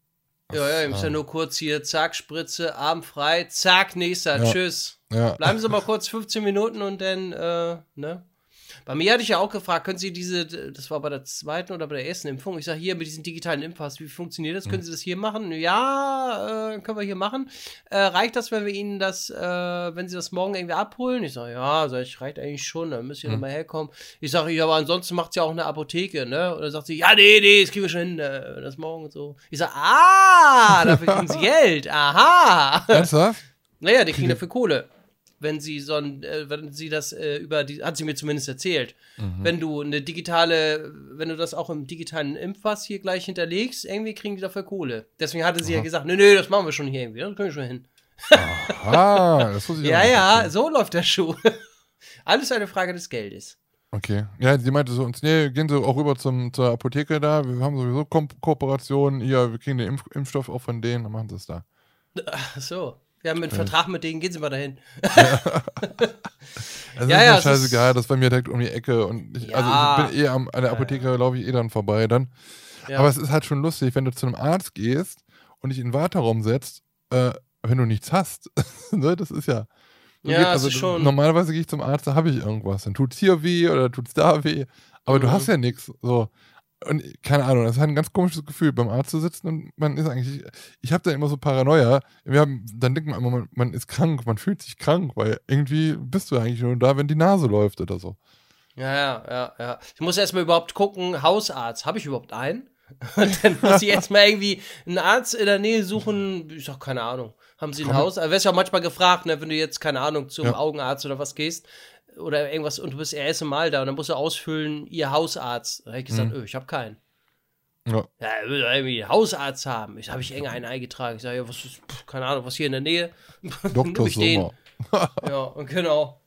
Ja, ja, ihr müsst ja nur kurz hier, zack, Spritze, Arm frei, zack, nächster,
Ja.
tschüss.
ja.
Bleiben Sie mal kurz 15 Minuten und dann, äh, ne? Bei mir hatte ich ja auch gefragt, können Sie diese, das war bei der zweiten oder bei der ersten Impfung, ich sage hier mit diesem digitalen Impfpass, wie funktioniert das? Können Sie das hier machen? Ja, äh, können wir hier machen. Äh, reicht das, wenn wir Ihnen das, äh, wenn Sie das morgen irgendwie abholen? Ich sage, ja, sag ich, reicht eigentlich schon, dann müsst ihr
Hm.
nochmal herkommen. Ich sage, ja, aber ansonsten macht es ja auch eine Apotheke, ne? Und dann sagt sie, ja, nee, nee, das kriegen wir schon hin, äh, das morgen und so. Ich sage, ah, dafür kriegen Sie [LAUGHS] Geld, aha.
Ernsthaft?
Naja, die kriegen dafür Kohle. Wenn sie so ein, äh, wenn sie das äh, über die, hat sie mir zumindest erzählt.
Mhm.
Wenn du eine digitale, wenn du das auch im digitalen Impfpass hier gleich hinterlegst, irgendwie kriegen die dafür Kohle. Deswegen hatte sie ja gesagt, nö, nö, das machen wir schon hier irgendwie, das können wir schon hin.
Ah, das wusste ich [LAUGHS]
Ja, ja, so läuft der Schuh. [LAUGHS] Alles eine Frage des Geldes.
Okay. Ja, sie meinte so uns, nee, gehen Sie auch rüber zum, zur Apotheke da. Wir haben sowieso Ko Kooperationen. Hier, wir kriegen den Impf Impfstoff auch von denen. Dann machen Sie es da.
Ach so. Wir haben einen Vertrag mit denen, gehen Sie mal dahin. [LAUGHS]
Also
Ja,
ist
ja,
mir
es
scheißegal, das ist bei mir direkt um die Ecke. Und ich,
Ja.
also ich bin eh am, an der Apotheke, laufe ich eh dann vorbei dann.
Ja.
Aber es ist halt schon lustig, wenn du zu einem Arzt gehst und dich in den Warteraum setzt, äh, wenn du nichts hast. [LAUGHS] ne, das ist ja. du
Ja, es
also
ist schon-
Normalerweise gehe ich zum Arzt, da habe ich irgendwas. Dann tut's hier weh oder tut's da weh. Aber du
Mhm.
hast ja nichts. So. Und keine Ahnung, das ist halt ein ganz komisches Gefühl, beim Arzt zu sitzen und man ist eigentlich. Ich habe da immer so Paranoia. Wir haben, dann denkt man immer, man, man ist krank, man fühlt sich krank, weil irgendwie bist du eigentlich nur da, wenn die Nase läuft oder so.
Ja, ja, ja, ja. Ich muss erstmal überhaupt gucken, Hausarzt, habe ich überhaupt einen? [LAUGHS] Und dann muss ich erstmal irgendwie einen Arzt in der Nähe suchen. Ich sag, keine Ahnung. Haben Sie ein
Komm.
Haus? Also, wirst ja auch manchmal gefragt, ne, wenn du jetzt, keine Ahnung, zum
Ja.
Augenarzt oder was gehst oder irgendwas und du bist das erste Mal da und dann musst du ausfüllen, Ihr Hausarzt. Da hab ich gesagt,
Mhm.
öh, ich habe keinen.
Ja.
Ja, er will irgendwie Hausarzt haben. Ich habe ich eng einen eingetragen. Ich sage, ja, was ist, keine Ahnung, was hier in der Nähe. [LAUGHS]
Dr.
Den.
Sommer. [LAUGHS]
Ja, und genau.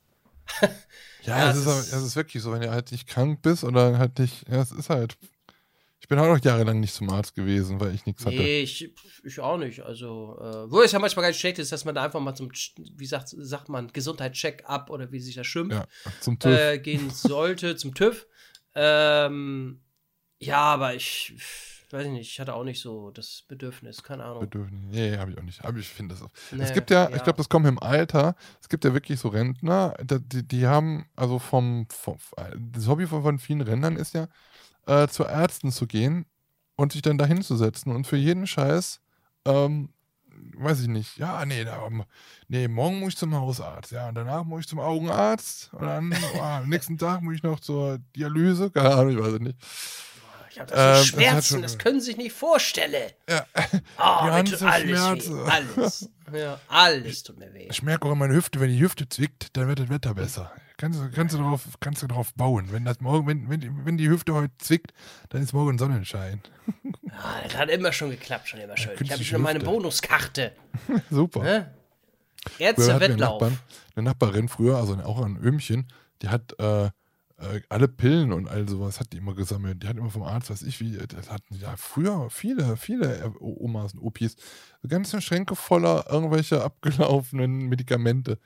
Ja,
Ja,
es, ist- es ist wirklich so, wenn du halt nicht krank bist oder halt nicht, ja, es ist halt. Ich bin auch noch jahrelang nicht zum Arzt gewesen, weil ich nichts hatte.
Nee, ich, ich auch nicht. Also, äh, wo es ja manchmal ganz schlecht ist, dass man da einfach mal zum, wie sagt, sagt man, Gesundheitscheck-up oder wie sich das schimpft,
Ja, zum TÜV.
äh, gehen sollte, zum TÜV. Ähm, ja, aber ich, weiß ich nicht, ich hatte auch nicht so das Bedürfnis, keine Ahnung.
Bedürfnis. Nee, habe ich auch nicht. Aber ich finde das auch.
Nee,
es gibt ja,
ja.
ich glaube, das kommt im Alter. Es gibt ja wirklich so Rentner, die, die haben, also vom, vom das Hobby von, von vielen Rentnern ist ja, äh, zu Ärzten zu gehen und sich dann da hinzusetzen und für jeden Scheiß, ähm, weiß ich nicht, ja, nee, da, nee, morgen muss ich zum Hausarzt, ja, und danach muss ich zum Augenarzt und dann oh, am nächsten Tag muss ich noch zur Dialyse, keine Ahnung, ich weiß es nicht.
Ich habe
Ähm,
das
das hat
Schmerzen,
schon-
das können Sie sich nicht vorstellen.
Ja.
Oh, [LAUGHS]
Die
mir tut alles
Schmerzen.
weh, alles. Ja, alles tut mir weh.
Ich merke auch in meiner Hüfte, wenn die Hüfte zwickt, dann wird das Wetter besser. Kannst du, kannst du, darauf, kannst du darauf bauen. Wenn, das morgen, wenn, wenn, die- wenn die Hüfte heute zwickt, dann ist morgen Sonnenschein. [LAUGHS]
Ah, das hat immer schon geklappt, schon immer schön. ich habe schon meine. Bonuskarte. [LAUGHS]
Super.
Ne?
Früher hatten wir einen
Ärzte-Wettlauf.
Nachbarn, eine Nachbarin früher, also auch ein Öhmchen, die hat äh, äh, alle Pillen und all sowas hat die immer gesammelt. Die hat immer vom Arzt, weiß ich wie, das hatten ja früher viele, viele äh, Omas und Opis, ganze Schränke voller irgendwelcher abgelaufenen Medikamente.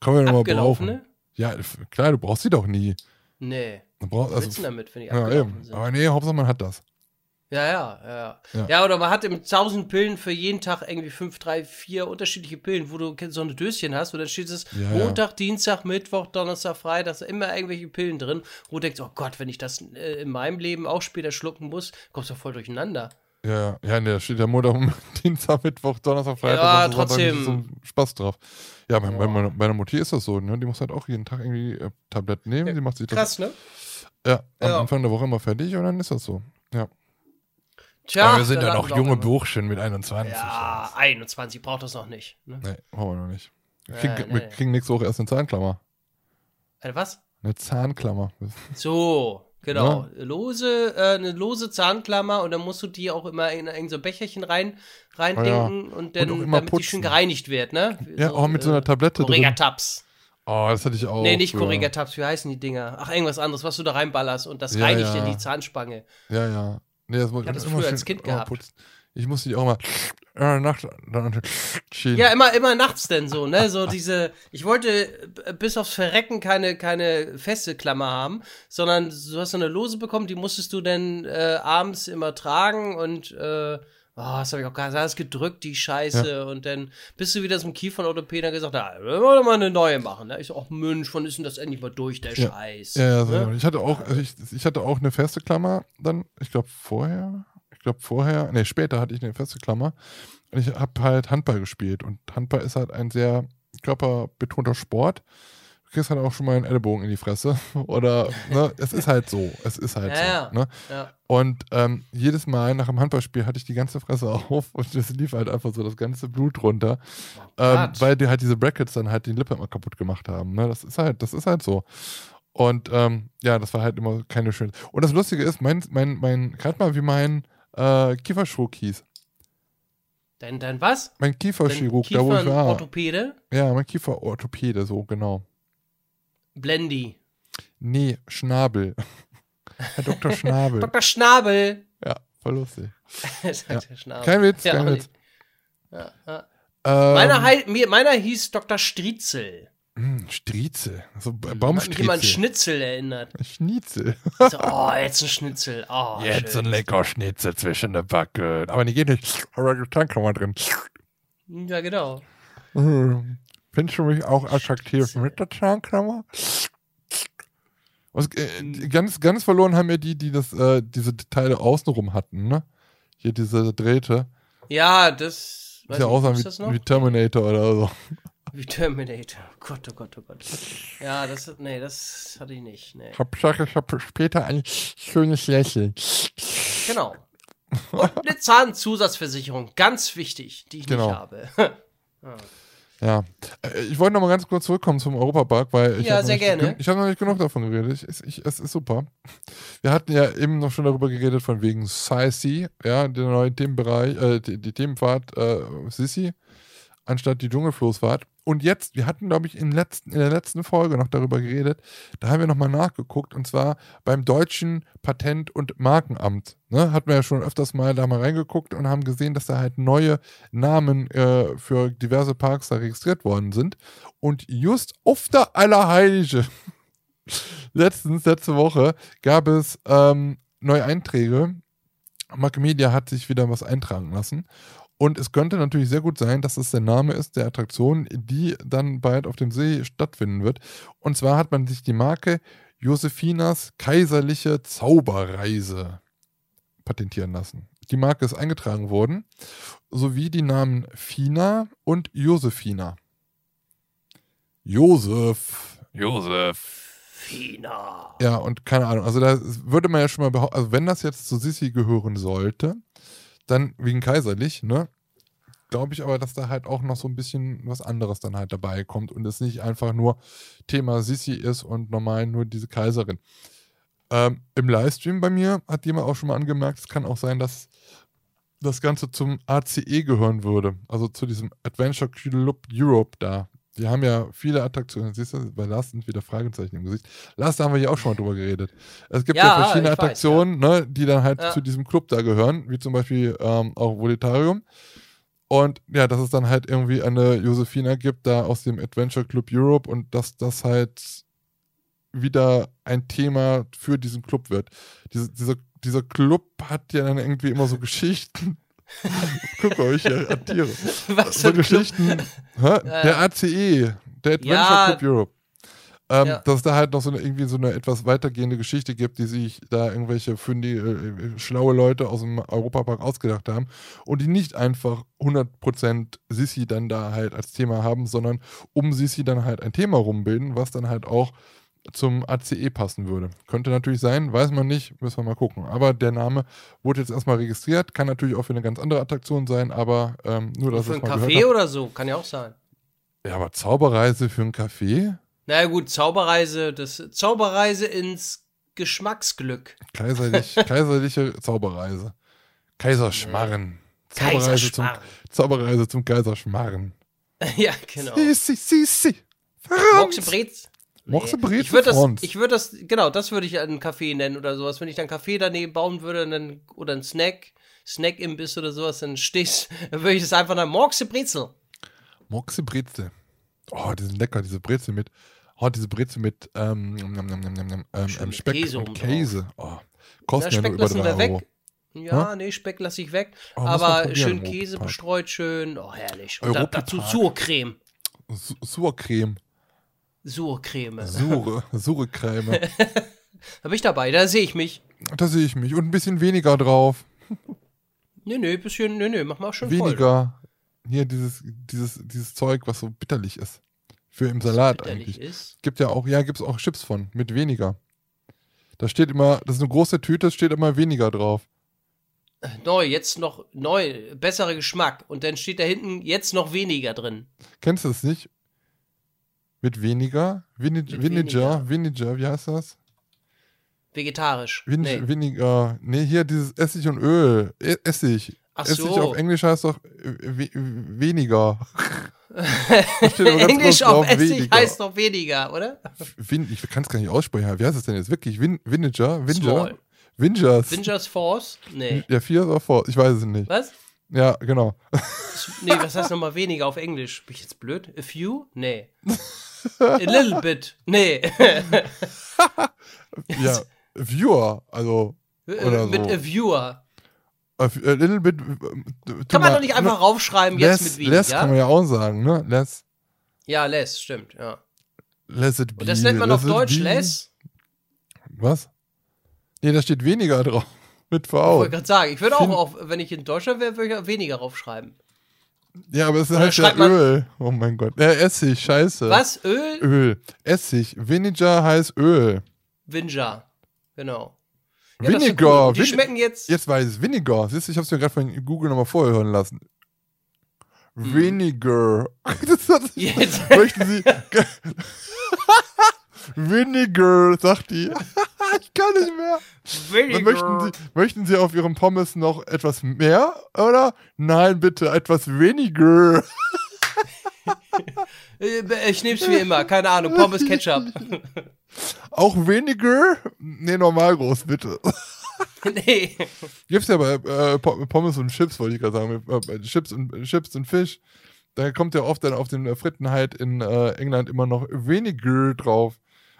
Kann man ja mal brauchen. Ja, klar, du brauchst sie doch nie.
Nee.
Du brauchst,
Was
also,
willst du damit, wenn die
ja,
abgelaufen
eben.
sind?
Aber nee, Hauptsache man hat das.
Ja, ja, ja,
Ja.
ja. Ja, oder man hat im 1000 Pillen für jeden Tag irgendwie 5, 3, 4 unterschiedliche Pillen, wo du so eine Döschen hast, und dann steht es
Ja, ja.
Montag, Dienstag, Mittwoch, Donnerstag, Freitag, immer irgendwelche Pillen drin, wo du denkst, oh Gott, wenn ich das äh, in meinem Leben auch später schlucken muss, kommst du voll durcheinander.
Ja, ja, nee, da steht ja Montag, [LAUGHS] Dienstag, Mittwoch, Donnerstag, Freitag.
Ja,
Sonntag,
trotzdem.
So Spaß drauf. Ja, bei, bei, meiner, bei meiner Mutti ist das so, ne? Die muss halt auch jeden Tag irgendwie äh, Tabletten nehmen.
Ja,
die macht sich das
Krass, ne?
ja, am
Ja.
Anfang der Woche immer fertig und dann ist das so. Ja.
Tja,
Aber wir sind ja noch
wir auch
junge. Burschen mit 21.
Ja, 21 braucht das noch nicht. Ne?
Nee, brauchen wir noch nicht. Wir
Äh,
kriegen, wir
nee.
kriegen nächste Woche erst eine Zahnklammer.
Äh, was?
Eine Zahnklammer.
So, genau. Lose, äh, eine lose Zahnklammer und dann musst du die auch immer in, in so ein Becherchen rein, reindenken und dann,
Und auch immer
damit die schön
putzen.
gereinigt wird, ne?
Ja, auch mit so einer Tablette drin.
Correga-Tabs.
Oh, das hatte ich auch.
Nee, nicht
früher.
Correga-Tabs, wie heißen die Dinger? Ach, irgendwas anderes, was du da reinballerst und das
Ja,
reinigt
ja.
dir die Zahnspange.
Ja, ja. Nee, das
Ich hab das früher als Kind gehabt.
putzen. Ich musste die auch mal äh, nachts dann schön.
Ja, immer, immer nachts denn so, ne? So diese, ich wollte bis aufs Verrecken keine, keine feste Klammer haben, sondern du hast so eine Lose bekommen, die musstest du dann äh, abends immer tragen und äh, Oh, das habe ich auch gar nicht gedrückt, die Scheiße. Und dann bist du wieder zum Kiefernorthopäden und gesagt, ja, wir wollen mal eine neue machen. Ne? Ich so, ach Mensch, wann ist denn das endlich mal durch, der
Ja.
Scheiß?
Ja, ja, so.
ne?
Ich hatte auch, also ich, ich hatte auch eine feste Klammer dann, ich glaube vorher, ich glaube vorher, nee, später hatte ich eine feste Klammer. Und ich habe halt Handball gespielt. Und Handball ist halt ein sehr körperbetonter Sport. Du kriegst halt auch schon mal einen Ellbogen in die Fresse. [LAUGHS] Oder, ne, es ist halt so. Es ist halt
Ja,
so. Ne?
Ja.
Und ähm, jedes Mal nach dem Handballspiel hatte ich die ganze Fresse [LAUGHS] auf und es lief halt einfach so das ganze Blut runter. Ähm, weil die halt diese Brackets dann halt die Lippe immer kaputt gemacht haben. Ne? Das ist halt, das ist halt so. Und ähm, ja, das war halt immer keine schöne. Und das Lustige ist, mein, mein, mein, gerade mal wie mein äh, Kieferchirurg hieß.
Dein, dein was?
Mein Kieferchirurg, da wo ich war.
Orthopäde?
Ja, mein Kieferorthopäde, so genau.
Blendi.
Nee, Schnabel. [LAUGHS] Herr Dr. Schnabel.
Dr. Schnabel.
ja, voll lustig. [LAUGHS]
Der Schnabel.
Kein Witz,
Ja,
kein Witz.
Ja, ja.
Ähm,
Meiner, meiner hieß Dr. Striezel.
Mh, Striezel. So
Hat mich immer an
Baumstriezel.
Schnitzel erinnert.
Schnitzel.
So, oh, jetzt ein Schnitzel. Oh, [LAUGHS]
Jetzt
schön.
ein lecker Schnitzel zwischen den Backen. Aber die geht nicht. Aber da kann man drin.
Ja, genau.
Mhm. Findest du mich auch attraktiv mit der Zahnklammer? Was, äh, ganz, ganz verloren haben ja die, die das, äh, diese Teile außenrum hatten, ne? Hier diese Drähte.
Ja, das.
Ist ja
noch?
wie, wie Terminator oder so.
Wie Terminator. Oh Gott, oh Gott, oh Gott. Ja, das, nee, das hatte ich nicht. Nee.
Hauptsache, ich habe später ein schönes Lächeln.
Genau. Und eine Zahnzusatzversicherung, ganz wichtig, die ich
Genau.
nicht habe. [LAUGHS]
Ja. Äh, Ich wollte noch mal ganz kurz zurückkommen zum Europapark, weil ich
Ja, sehr gerne.
Ich habe noch nicht genug davon geredet. Ich, ich, es ist super. Wir hatten ja eben noch schon darüber geredet von wegen SciSi, ja, der neue Themenbereich, äh, die, die Themenfahrt äh, Sissi, anstatt die Dschungelfloßfahrt. Und jetzt, wir hatten, glaube ich, im letzten, in der letzten Folge noch darüber geredet, da haben wir nochmal nachgeguckt, und zwar beim deutschen Patent- und Markenamt. Ne, hatten wir ja schon öfters mal da mal reingeguckt und haben gesehen, dass da halt neue Namen äh, für diverse Parks da registriert worden sind. Und just auf der Allerheilige, [LAUGHS] letztens, letzte Woche, gab es ähm, neue Einträge. Macmedia hat sich wieder was eintragen lassen. Und es könnte natürlich sehr gut sein, dass es der Name ist der Attraktion, die dann bald auf dem See stattfinden wird. Und zwar hat man sich die Marke Josephinas kaiserliche Zauberreise patentieren lassen. Die Marke ist eingetragen worden, sowie die Namen Fina und Josephina. Josef. Josef.
Fina.
Ja, und keine Ahnung. Also da würde man ja schon mal behaupten, also wenn das jetzt zu Sissi gehören sollte, dann wegen kaiserlich, ne? Glaube ich aber, dass da halt auch noch so ein bisschen was anderes dann halt dabei kommt und es nicht einfach nur Thema Sissi ist und normal nur diese Kaiserin. Ähm, Im Livestream bei mir hat jemand auch schon mal angemerkt, es kann auch sein, dass das Ganze zum ACE gehören würde. Also zu diesem Adventure Club Europe da. Die haben ja viele Attraktionen. Siehst du, bei Lars sind wieder Fragezeichen im Gesicht. Lars, da haben wir hier auch schon mal drüber geredet. Es gibt ja,
Ja,
verschiedene
ich weiß,
Attraktionen, ne, die dann halt
Ja.
zu diesem Club da gehören, wie zum Beispiel ähm, auch Volitarium. Und ja, dass es dann halt irgendwie eine Josefina gibt, da aus dem Adventure Club Europe und dass das halt wieder ein Thema für diesen Club wird. Diese, dieser, dieser Club hat ja dann irgendwie immer so [LAUGHS] Geschichten. [LAUGHS] Guck euch ja an Tiere. [LAUGHS]
Was
So
für.
Geschichten. [LAUGHS] Der ACE, der Adventure
Ja.
Club Europe. Ähm,
Ja.
Dass es da halt noch so eine, irgendwie so eine etwas weitergehende Geschichte gibt, die sich da irgendwelche fündige, äh, schlaue Leute aus dem Europapark ausgedacht haben und die nicht einfach 100% Sissi dann da halt als Thema haben, sondern um Sissi dann halt ein Thema rumbilden, was dann halt auch zum ACE passen würde. Könnte natürlich sein, weiß man nicht, müssen wir mal gucken. Aber der Name wurde jetzt erstmal registriert, kann natürlich auch für eine ganz andere Attraktion sein, aber ähm, nur, dass
Für
ich
ein
es mal
Café oder so, kann ja auch sein.
Ja, aber Zauberreise für ein Café?
Na ja, gut, Zauberreise, das Zauberreise ins Geschmacksglück.
Kaiserlich, [LAUGHS] kaiserliche Zauberreise. Kaiserschmarren. Zauberreise zum,
Kaiserschmarrn.
Zauberreise zum Kaiserschmarren. [LAUGHS]
ja, genau.
Sissi, Sissi.
Moxe Brez.
Moxe Breze
Ich würde das, ich würde das, genau, das würde ich ein Café nennen oder sowas. Wenn ich dann ein Café daneben bauen würde, dann, oder ein Snack, Snack-Imbiss oder sowas, dann stehst, [LAUGHS] dann würde ich das einfach nennen. Moxe Brezel.
Moxe Brezel. Oh, die sind lecker, diese Brezel mit. Oh, diese Brezel mit ähm, ähm, ähm, Speck
Käse
und Käse. Oh, kosten ja nur
Speck
über
lassen
3
wir
Euro.
weg. Ja, nee, Speck lasse ich weg.
Oh,
aber schön Käse bestreut, schön. Oh, herrlich. Und da, dazu Surcreme.
Su- Surcreme.
Surcreme.
Sure. Surecreme. [LAUGHS]
Da bin ich dabei, da sehe ich mich.
da sehe ich mich. Und ein bisschen weniger drauf.
Nö, nö, bisschen, nö, nö, mach mal schön voll.
Weniger. Hier dieses, dieses, dieses Zeug, was so bitterlich ist. Für im Salat
Bitterlich
eigentlich.
ist.
Gibt ja auch, ja, gibt es auch Chips von, mit weniger. Da steht immer, das ist eine große Tüte, steht immer weniger drauf.
Neu, jetzt noch neu, besserer Geschmack. Und dann steht da hinten jetzt noch weniger drin.
Kennst du das nicht? Mit weniger? Vinig
Mit
Vinegar, Vinegar, wie heißt das?
Vegetarisch.
Vin
nee.
Weniger. Nee, hier dieses Essig und Öl. E Essig.
Ach
Essig
so.
auf Englisch heißt doch äh, we weniger. [LAUGHS]
Englisch auf
drauf,
Essig
weniger.
heißt noch weniger, oder?
Vin ich kann es gar nicht aussprechen. Wie heißt es denn jetzt wirklich? Vin Vinegar? Vinegar? Vingers.
Vingers Force? Nee.
Ja, vier oder vor. Ich weiß es nicht.
Was?
Ja, genau.
Nee, was heißt nochmal weniger auf Englisch? Bin ich jetzt blöd? A few? Nee. [LAUGHS] A little bit? Nee. [LAUGHS]
ja, Viewer. Also, Oder
mit
so.
a viewer.
a, a little bit. äh,
Kann man doch nicht einfach raufschreiben, jetzt
less,
mit weniger.
less kann man ja auch sagen, ne? Less.
Ja, less, stimmt, ja.
Less it be.
Und das nennt man auf Deutsch less?
Was? Nee, da steht weniger drauf. [LAUGHS] Mit
Ich
V.
wollte gerade sagen, ich würde auch, auf, wenn ich in Deutschland wäre, würde ich auch weniger raufschreiben.
Ja, aber es heißt ja
schreibt man-
Öl. Oh mein Gott. Ja, Essig, scheiße.
Was? Öl?
Öl. Essig. Vinegar heißt Öl.
Vinegar. Genau. Ja, ist
Vinegar.
cool. Die
Vin-
schmecken jetzt.
Jetzt weiß ich Vinegar. Siehst du, ich hab's mir gerade von Google nochmal vorher hören lassen.
Hm.
Vinegar. [LAUGHS] Das hat,
Jetzt.
möchten Sie. [LAUGHS] Vinegar, sagt die. [LAUGHS] [LAUGHS] ich kann nicht mehr.
Vinegar.
Möchten Sie, möchten Sie auf Ihrem Pommes noch etwas mehr? Oder? Nein, bitte, etwas weniger. [LAUGHS]
Ich nehme es wie immer. Keine Ahnung. Pommes Ketchup. [LAUGHS]
Auch weniger? Nee, normal groß, bitte.
nee.
Gibt's ja bei äh, Po- Pommes und Chips, wollte ich gerade sagen. Äh, bei Chips und, Chips und Fisch. Da kommt ja oft dann auf den Fritten halt in äh, England immer noch weniger drauf.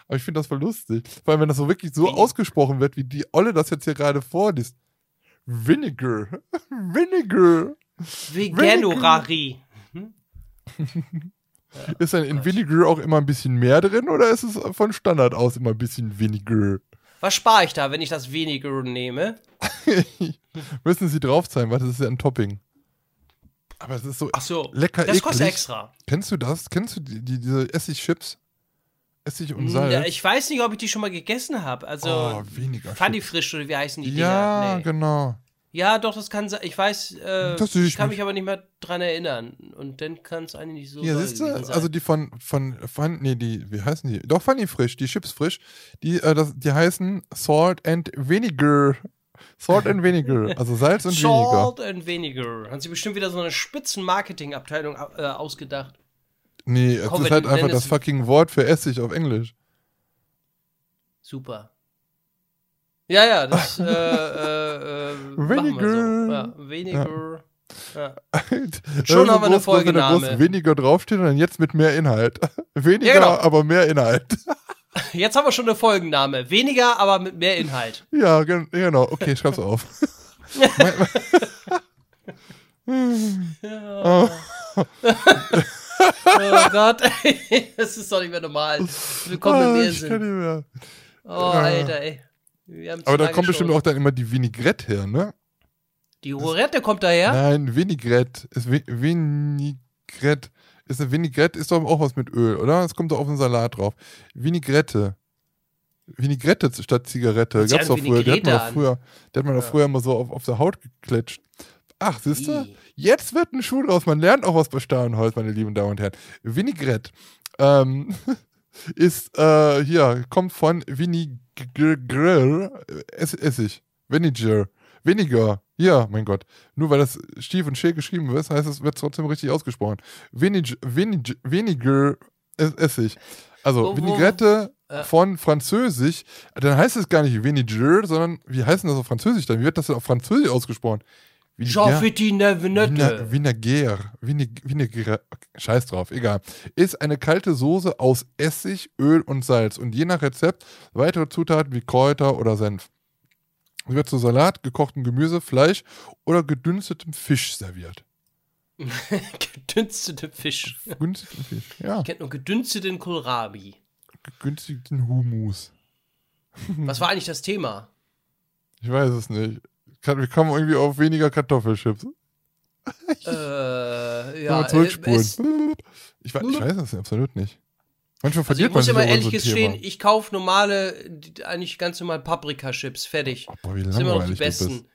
Aber ich finde das voll lustig. Vor allem, wenn das so wirklich so ausgesprochen wird, wie die Olle das jetzt hier gerade vorliest. Vinegar. [LAUGHS] Vinegar.
Veganorari. [LAUGHS]
Ist dann in. Vinegar auch immer ein bisschen mehr drin oder ist es von Standard aus immer ein bisschen Vinegar?
Was spare ich da, wenn ich das Vinegar nehme? [LAUGHS]
Müssen sie drauf sein, weil das ist ja ein Topping. Aber es ist so
Ach so.
lecker
Das kostet
eklig.
extra.
Kennst du das? Kennst du die, die, diese Essigchips? Essig und Salz?
Ja, ich weiß nicht, ob ich die schon mal gegessen habe. Also,
oh, weniger
Funny. Frisch oder wie heißen die
Ja?
Nee.
genau.
Ja, doch, das kann sein. Ich weiß, äh,
ich
kann mich aber nicht mehr dran erinnern. Und dann kann es eigentlich nicht so doll
siehst du? Also die von, von, von, nee, die, wie heißen die? Doch, Funny Frisch, die Chips frisch, die, äh, das, die heißen Salt and Vinegar. Salt and Vinegar, [LAUGHS] also Salz und Vinegar.
Salt and Vinegar. Haben sie bestimmt wieder so eine Spitzen-Marketing-Abteilung äh, ausgedacht.
Nee, es
Komm,
ist halt einfach das fucking Wort für Essig auf Englisch.
Super. Ja, ja, das [LAUGHS] äh, äh, äh, wir so. Ja, Vinegar. Ja. [LAUGHS] Schon haben wir eine Folgename.
Weniger draufsteht und dann jetzt mit mehr Inhalt. [LAUGHS] Weniger,
Ja, genau.
aber mehr Inhalt.
Jetzt haben wir schon eine Folgenname. Weniger, aber mit mehr Inhalt.
ja, gen genau. Okay, schreib's auf.
Ja. oh Gott, ey. [LAUGHS] das ist doch nicht mehr normal. Willkommen
Ah,
im
ich kann
Meersinn.
nicht mehr.
Oh, Alter, ey.
Aber da kommt bestimmt
schon.
auch dann immer die Vinaigrette her, ne?
Die Horette kommt daher?
Nein, Vinaigrette. Ist Vi Vinaigrette. Ist eine Vinaigrette ist doch auch was mit Öl, oder? Es kommt doch auf den Salat drauf. Vinaigrette. Vinaigrette statt Zigarette. Gab's doch früher. Die hat man doch früher, die hat man doch früher immer so auf, auf der Haut geklatscht. Ach, siehst du? Jetzt wird ein Schuh draus. Man lernt auch was bei Stauenholz, meine lieben Damen und Herren. Vinaigrette ähm, [LAUGHS] ist äh, hier, kommt von Vinegar, Ess Essig. Vinegar. Vinegar. Ja, mein Gott. Nur weil das Stief und Schee geschrieben wird, heißt es, wird trotzdem richtig ausgesprochen. Ess- Essig. Also
wo-
Vinaigrette
äh.
von Französisch, dann heißt es gar nicht Vinegar, sondern wie heißt denn das auf Französisch dann? Wie wird das denn auf Französisch ausgesprochen?
Jean Petit
Vina-
Nevenette.
Vinaigrette, Vinig- Vinaigrette, scheiß drauf, egal. Ist eine kalte Soße aus Essig, Öl und Salz und je nach Rezept weitere Zutaten wie Kräuter oder Senf. Sie wird zu Salat, gekochtem Gemüse, Fleisch oder gedünstetem Fisch serviert. [LAUGHS]
Gedünstete Fisch.
Gedünstetem Fisch, ja.
Ich kennt nur gedünsteten Kohlrabi.
Gedünsteten Humus.
Was war eigentlich das Thema?
Ich weiß es nicht. Wir kommen irgendwie auf weniger Kartoffelchips.
Äh, [LAUGHS]
Ja, zurückspulen.
es,
ich, ich weiß es absolut nicht. Manchmal
also
verliert
ich muss
man
immer
sich
ehrlich gestehen,
Thema.
ich kaufe normale, eigentlich ganz normal Paprikachips, fertig.
Oh, boah, wie
Das sind immer noch die besten.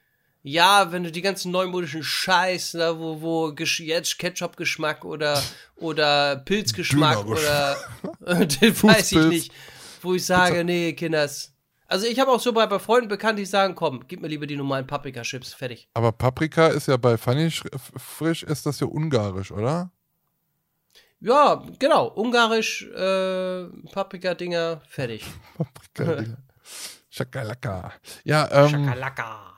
Ja, wenn du die ganzen neumodischen Scheiß, da wo, wo Gesch- jetzt Ketchup-Geschmack oder, oder Pilzgeschmack oder [LAUGHS] den weiß ich nicht, wo ich sage, nee, Kinders. Also ich habe auch so bei, bei Freunden bekannt, die sagen, komm, gib mir lieber die normalen Paprikachips, fertig.
Aber Paprika ist ja bei Fanny sch- f- frisch, ist das ja ungarisch, oder?
Ja, genau, ungarisch, äh, Paprika-Dinger, fertig. [LAUGHS]
Paprika. Dinger. Schakalaka. Ja, ähm,
Schakalaka.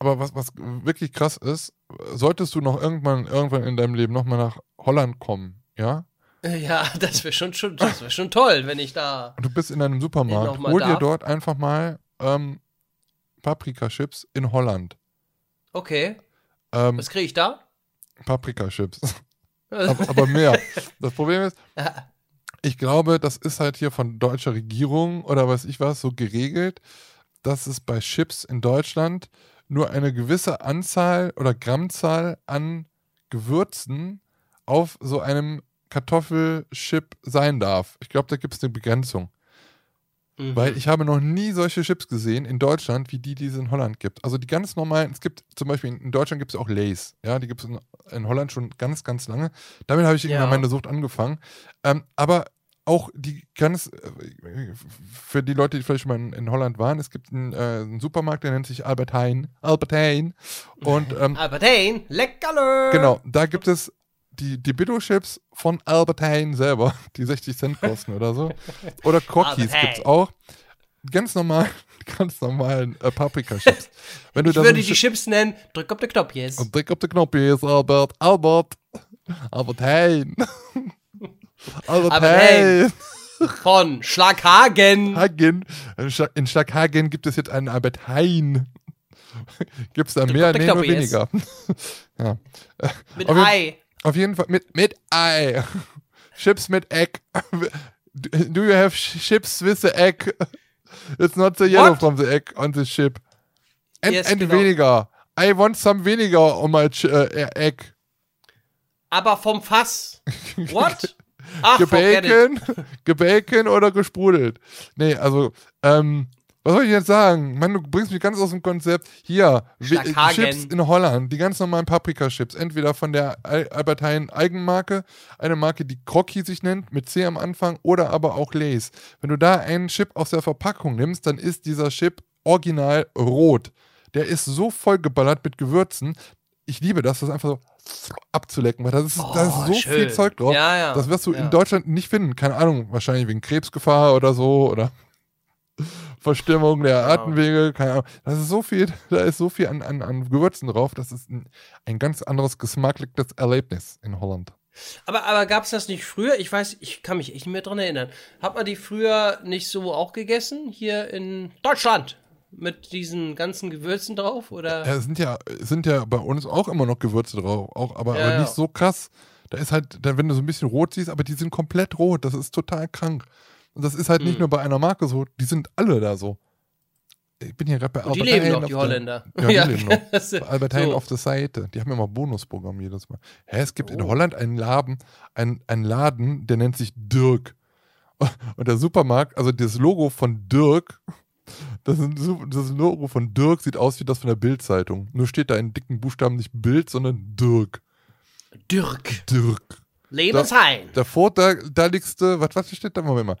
aber was, was wirklich krass ist, solltest du noch irgendwann, irgendwann in deinem Leben nochmal nach Holland kommen, ja? [LAUGHS]
Ja, das wäre schon, schon, das wär schon toll, wenn ich da.
Und du bist in einem Supermarkt, hol dir
darf.
dort einfach mal ähm, Paprikachips in Holland.
Okay,
Ähm,
was kriege ich da?
Paprikachips. [LAUGHS] aber, aber mehr. Das Problem ist, ich glaube, das ist halt hier von deutscher Regierung oder weiß ich was so geregelt, dass es bei Chips in Deutschland nur eine gewisse Anzahl oder Grammzahl an Gewürzen auf so einem Kartoffelchip sein darf. Ich glaube, da gibt es eine Begrenzung.
Mhm.
Weil ich habe noch nie solche Chips gesehen in Deutschland, wie die, die es in Holland gibt. Also die ganz normalen, es gibt zum Beispiel in, Deutschland gibt es auch Lays. Ja, die gibt es in, in Holland schon ganz, ganz lange. Damit habe ich irgendwann
Ja.
meine Sucht angefangen. Ähm, aber auch die ganz, äh, für die Leute, die vielleicht schon mal in, in Holland waren, es gibt einen, äh, einen Supermarkt, der nennt sich Albert Heijn. Albert Heijn. Und [LAUGHS] ähm,
Albert Heijn, leckerle!
Genau, da gibt es die, die Billo-Chips von Albert Heijn selber, [LAUGHS] die 60 Cent kosten oder so. Oder Cookies
Albert
gibt es auch. Ganz normal, [LAUGHS] ganz normalen äh, Paprika-Chips. [LAUGHS] Wenn du
Ich würde
so
die
ein
Chips nennen, drück auf den Knopf jetzt.
und drück auf den Knopf, ist Albert, Albert, Albert Heijn. Albert,
Albert
Heijn.
Von Schlaghagen.
Hagen. In Schla- In Schlaghagen gibt es jetzt einen Albert Heijn. Gibt es da mehr? Nee, nur weniger. ja.
Mit Ei.
Auf jeden Fall mit, mit Ei. Chips mit Egg. Do you have chips with the egg? It's not the yellow
What?
from the egg on the chip. And,
Yes,
and
genau.
weniger. I want some vinegar on my ch äh, egg.
Aber vom Fass. [LAUGHS] What? Ach.
Gebacon, [LAUGHS] gebacon oder gesprudelt. Nee, also, ähm, was soll ich jetzt sagen? Mann, du bringst mich ganz aus dem Konzept. Hier,
Schlaghagen.
Chips in Holland, die ganz normalen Paprika-Chips. Entweder von der Al Albert Heijn Eigenmarke, eine Marke, die Crocky sich nennt, mit C am Anfang, oder aber auch Lays. Wenn du da einen Chip aus der Verpackung nimmst, dann ist dieser Chip original rot. Der ist so vollgeballert mit Gewürzen. Ich liebe das, das einfach so abzulecken, weil das ist, da ist
Oh,
so
schön.
viel Zeug drauf.
Ja, ja.
Das wirst du
ja.
in Deutschland nicht finden. Keine Ahnung, wahrscheinlich wegen Krebsgefahr oder so oder Verstimmung der
Genau.
Atemwege, keine Ahnung. Das ist so viel, [LAUGHS] da ist so viel an, an, an Gewürzen drauf. Das ist ein, ein ganz anderes geschmackliches Erlebnis in Holland.
Aber, aber gab es das nicht früher? Ich weiß, ich kann mich echt nicht mehr dran erinnern. Hat man die früher nicht so auch gegessen? Hier in Deutschland? Mit diesen ganzen Gewürzen drauf? Oder?
Ja, es sind ja, sind ja bei uns auch immer noch Gewürze drauf, auch, aber,
Ja,
aber
ja.
nicht so krass. Da ist halt, wenn du so ein bisschen rot siehst, aber die sind komplett rot. Das ist total krank. Und das ist halt nicht
Hm.
nur bei einer Marke so, die sind alle da so. Ich bin hier gerade bei
Und die
Albert
leben noch,
auf
die
der-
Holländer.
Ja, die [LAUGHS] leben noch. [LAUGHS] Bei Albert Heijn
so.
auf der Seite. Die haben immer Bonusprogramm jedes Mal. Hä, es gibt in
Oh.
Holland einen Laden, einen, einen Laden, der nennt sich Dirk. [LAUGHS] Und der Supermarkt, also das Logo von Dirk, das, das Logo von Dirk sieht aus wie das von der Bild-Zeitung. Nur steht da in dicken Buchstaben nicht Bild, sondern Dirk.
Dirk.
Dirk.
Lebensheim.
Der vorteiligste, was, was steht da? Moment mal.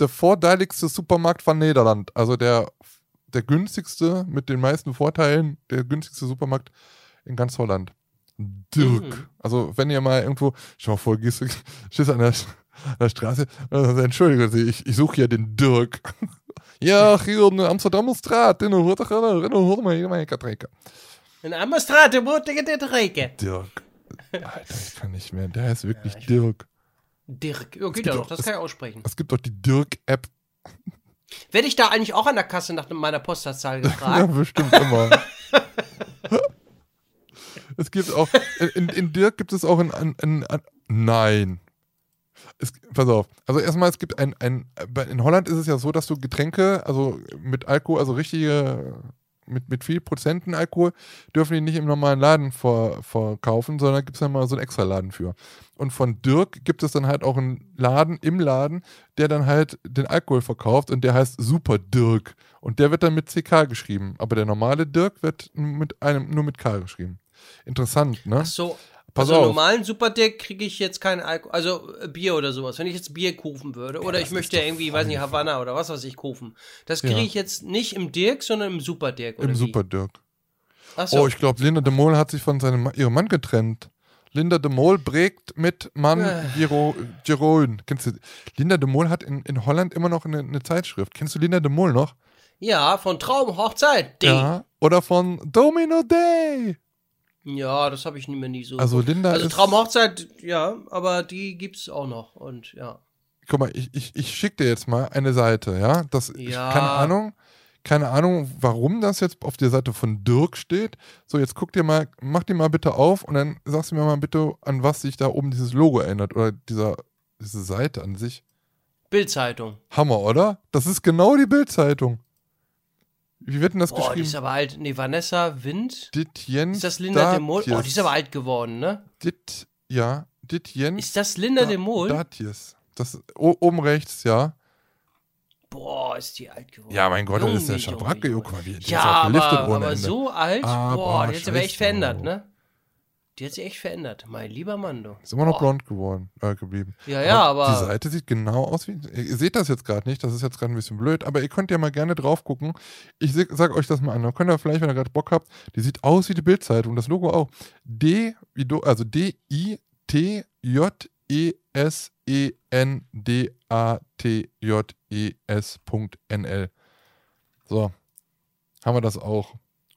Der vorteiligste Supermarkt von Niederland. Also der, der günstigste mit den meisten Vorteilen, der günstigste Supermarkt in ganz Holland. Dirk.
Mhm.
Also wenn ihr mal irgendwo, schau mal vor, gehst du, stehst an der, an der Straße, also, entschuldigen Sie, ich, ich suche hier den Dirk. ja, hier in Amsterdamer Straat, in der Hoortig, in der hier mal trinken.
In Amstrad, der Mutige der Träge.
Dirk. Alter, ich kann nicht mehr. Der ist wirklich
ich-
Dirk.
Dirk. Ja, geht ja
doch-
das
es-
kann ich aussprechen.
Es gibt doch die Dirk-App.
Werde ich da eigentlich auch an der Kasse nach meiner Postleitzahl [LAUGHS]
Ja,
gefragt?
bestimmt immer. [LAUGHS] es gibt auch, in, in Dirk gibt es auch ein, ein, ein, ein nein. Es, pass auf, also erstmal, es gibt ein, ein, in Holland ist es ja so, dass du Getränke, also mit Alkohol, also richtige, mit, mit viel Prozenten Alkohol, dürfen die nicht im normalen Laden vor, verkaufen, sondern gibt es ja mal so einen extra Laden für. Und von Dirk gibt es dann halt auch einen Laden im Laden, der dann halt den Alkohol verkauft und der heißt Super Dirk. Und der wird dann mit CK geschrieben. Aber der normale Dirk wird mit einem, nur mit K geschrieben. Interessant, ne?
Ach so.
Pass
also
auf.
normalen Superdick kriege ich jetzt keinen Alkohol, also äh, Bier oder sowas. Wenn ich jetzt Bier kaufen würde oder
das
ich möchte irgendwie, weiß nicht, Havanna oder was weiß ich kaufen, das
Ja.
kriege ich jetzt nicht im Dirk, sondern im Superdirk oder
Im
wie?
Super Dirk.
Ach so.
Oh, ich glaube, Linda de Mol hat sich von seinem ihrem Mann getrennt. Linda de Mol prägt mit Mann. Giro, Giroen. Kennst du? Linda de Mol hat in, in Holland immer noch eine, eine Zeitschrift. Kennst du Linda de Mol noch?
ja, von Traumhochzeit. Ja,
Ja. Oder von Domino Day.
Das habe ich nie mehr nie so.
Also Linda
also
ist.
Traumhochzeit, ja, aber die gibt's auch noch und ja.
Guck mal, ich, ich, ich schicke dir jetzt mal eine Seite, ja? Das, ich,
Ja.
keine Ahnung, keine Ahnung, warum das jetzt auf der Seite von Dirk steht. So, jetzt guck dir mal, mach die mal bitte auf und dann sagst du mir mal bitte, an was sich da oben dieses Logo erinnert oder dieser, diese Seite an sich.
Bildzeitung.
Hammer, oder? Das ist genau die Bildzeitung. Wie wird denn das
Oh, die ist
geschrieben?
aber alt. Nee, Vanessa Wind.
Ditjen
Ist das Linda de Mol? Oh,
Datjes.
die ist aber alt geworden, ne?
Dit, ja, Ditjen
Ist das Linda de Mol?
Datjes. Das o- oben rechts, ja.
Boah, ist die alt geworden.
Ja, mein Gott, das ist der
Junge,
Schabracke,
Junge,
guck mal, wie die
Ja,
ist
aber, aber so alt,
Aber
boah, die hat sich aber echt
scheiße.
verändert, ne? Die hat sich echt verändert, mein lieber Mann, du.
Ist immer noch
Boah.
blond geworden, äh, geblieben.
Ja, ja, aber.
Die Seite sieht genau aus wie. Ihr seht das jetzt gerade nicht, das ist jetzt gerade ein bisschen blöd, aber ihr könnt ja mal gerne drauf gucken. Ich sag euch das mal an. Dann könnt ihr vielleicht, wenn ihr gerade Bock habt, die sieht aus wie die Bildzeitung, das Logo auch. D, also D-I-T-J-E-S-E-N-D-A-T-J-E-S.nl. So. Haben wir das auch.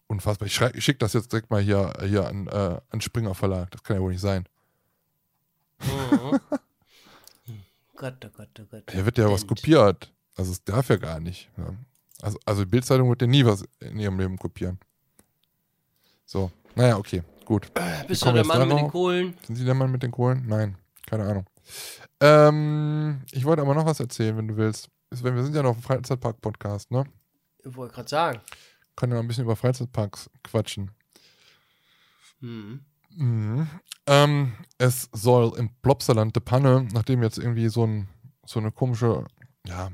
Unfassbar. Ich, schicke das jetzt direkt mal hier, hier an, äh, an Springer Verlag. Das kann ja wohl nicht sein.
Mhm. [LAUGHS] Gott, oh Gott, oh Gott.
Hier wird ja was kopiert. Also es darf ja gar nicht. Ja. Also, also die Bildzeitung wird ja nie was in ihrem Leben kopieren. So, naja, okay, gut.
Bist du der Mann mit den? Kohlen?
Sind Sie der Mann mit den Kohlen? Nein, keine Ahnung. Ähm, ich wollte aber noch was erzählen, wenn du willst. Wir sind ja noch im Freizeitpark-Podcast, ne?
Ich wollte gerade sagen.
Können noch ein bisschen über Freizeitparks quatschen.
Hm.
Mhm. Ähm, es soll im Plopsaland de Panne, nachdem jetzt irgendwie so, ein, so eine komische, ja,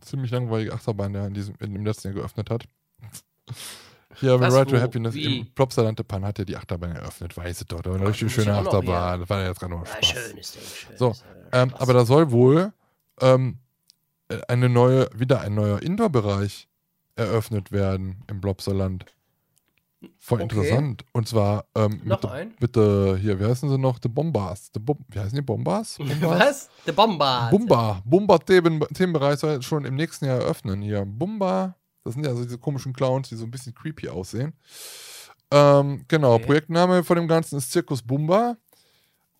ziemlich langweilige Achterbahn, der in diesem, in dem letzten Jahr geöffnet hat. Hier,
Was,
Ride to Happiness
wie?
im Plopsaland de Panne hat ja die Achterbahn eröffnet, weiß ich doch. Da war eine richtig schöne
noch,
Achterbahn. Das war ja jetzt gerade nur
Ja,
Spaß.
schönes Ding, schönes,
So,
äh,
Ähm, aber da soll wohl ähm, äh, eine neue, wieder ein neuer Indoor-Bereich eröffnet werden im Blobserland. Voll
Okay.
interessant. Und zwar ähm,
Noch
mit,
ein?
mit de, hier, wie heißen sie noch? The Bombas. The Bom wie heißen die Bombas? [LAUGHS] Bombas?
Was? Der Bomber.
Bumba. Bumba-Themen- Themenbereich soll schon im nächsten Jahr eröffnen. Hier, Bumba. Das sind ja so diese komischen Clowns, die so ein bisschen creepy aussehen. Ähm, genau,
Okay.
Projektname von dem Ganzen ist Zirkus Bumba.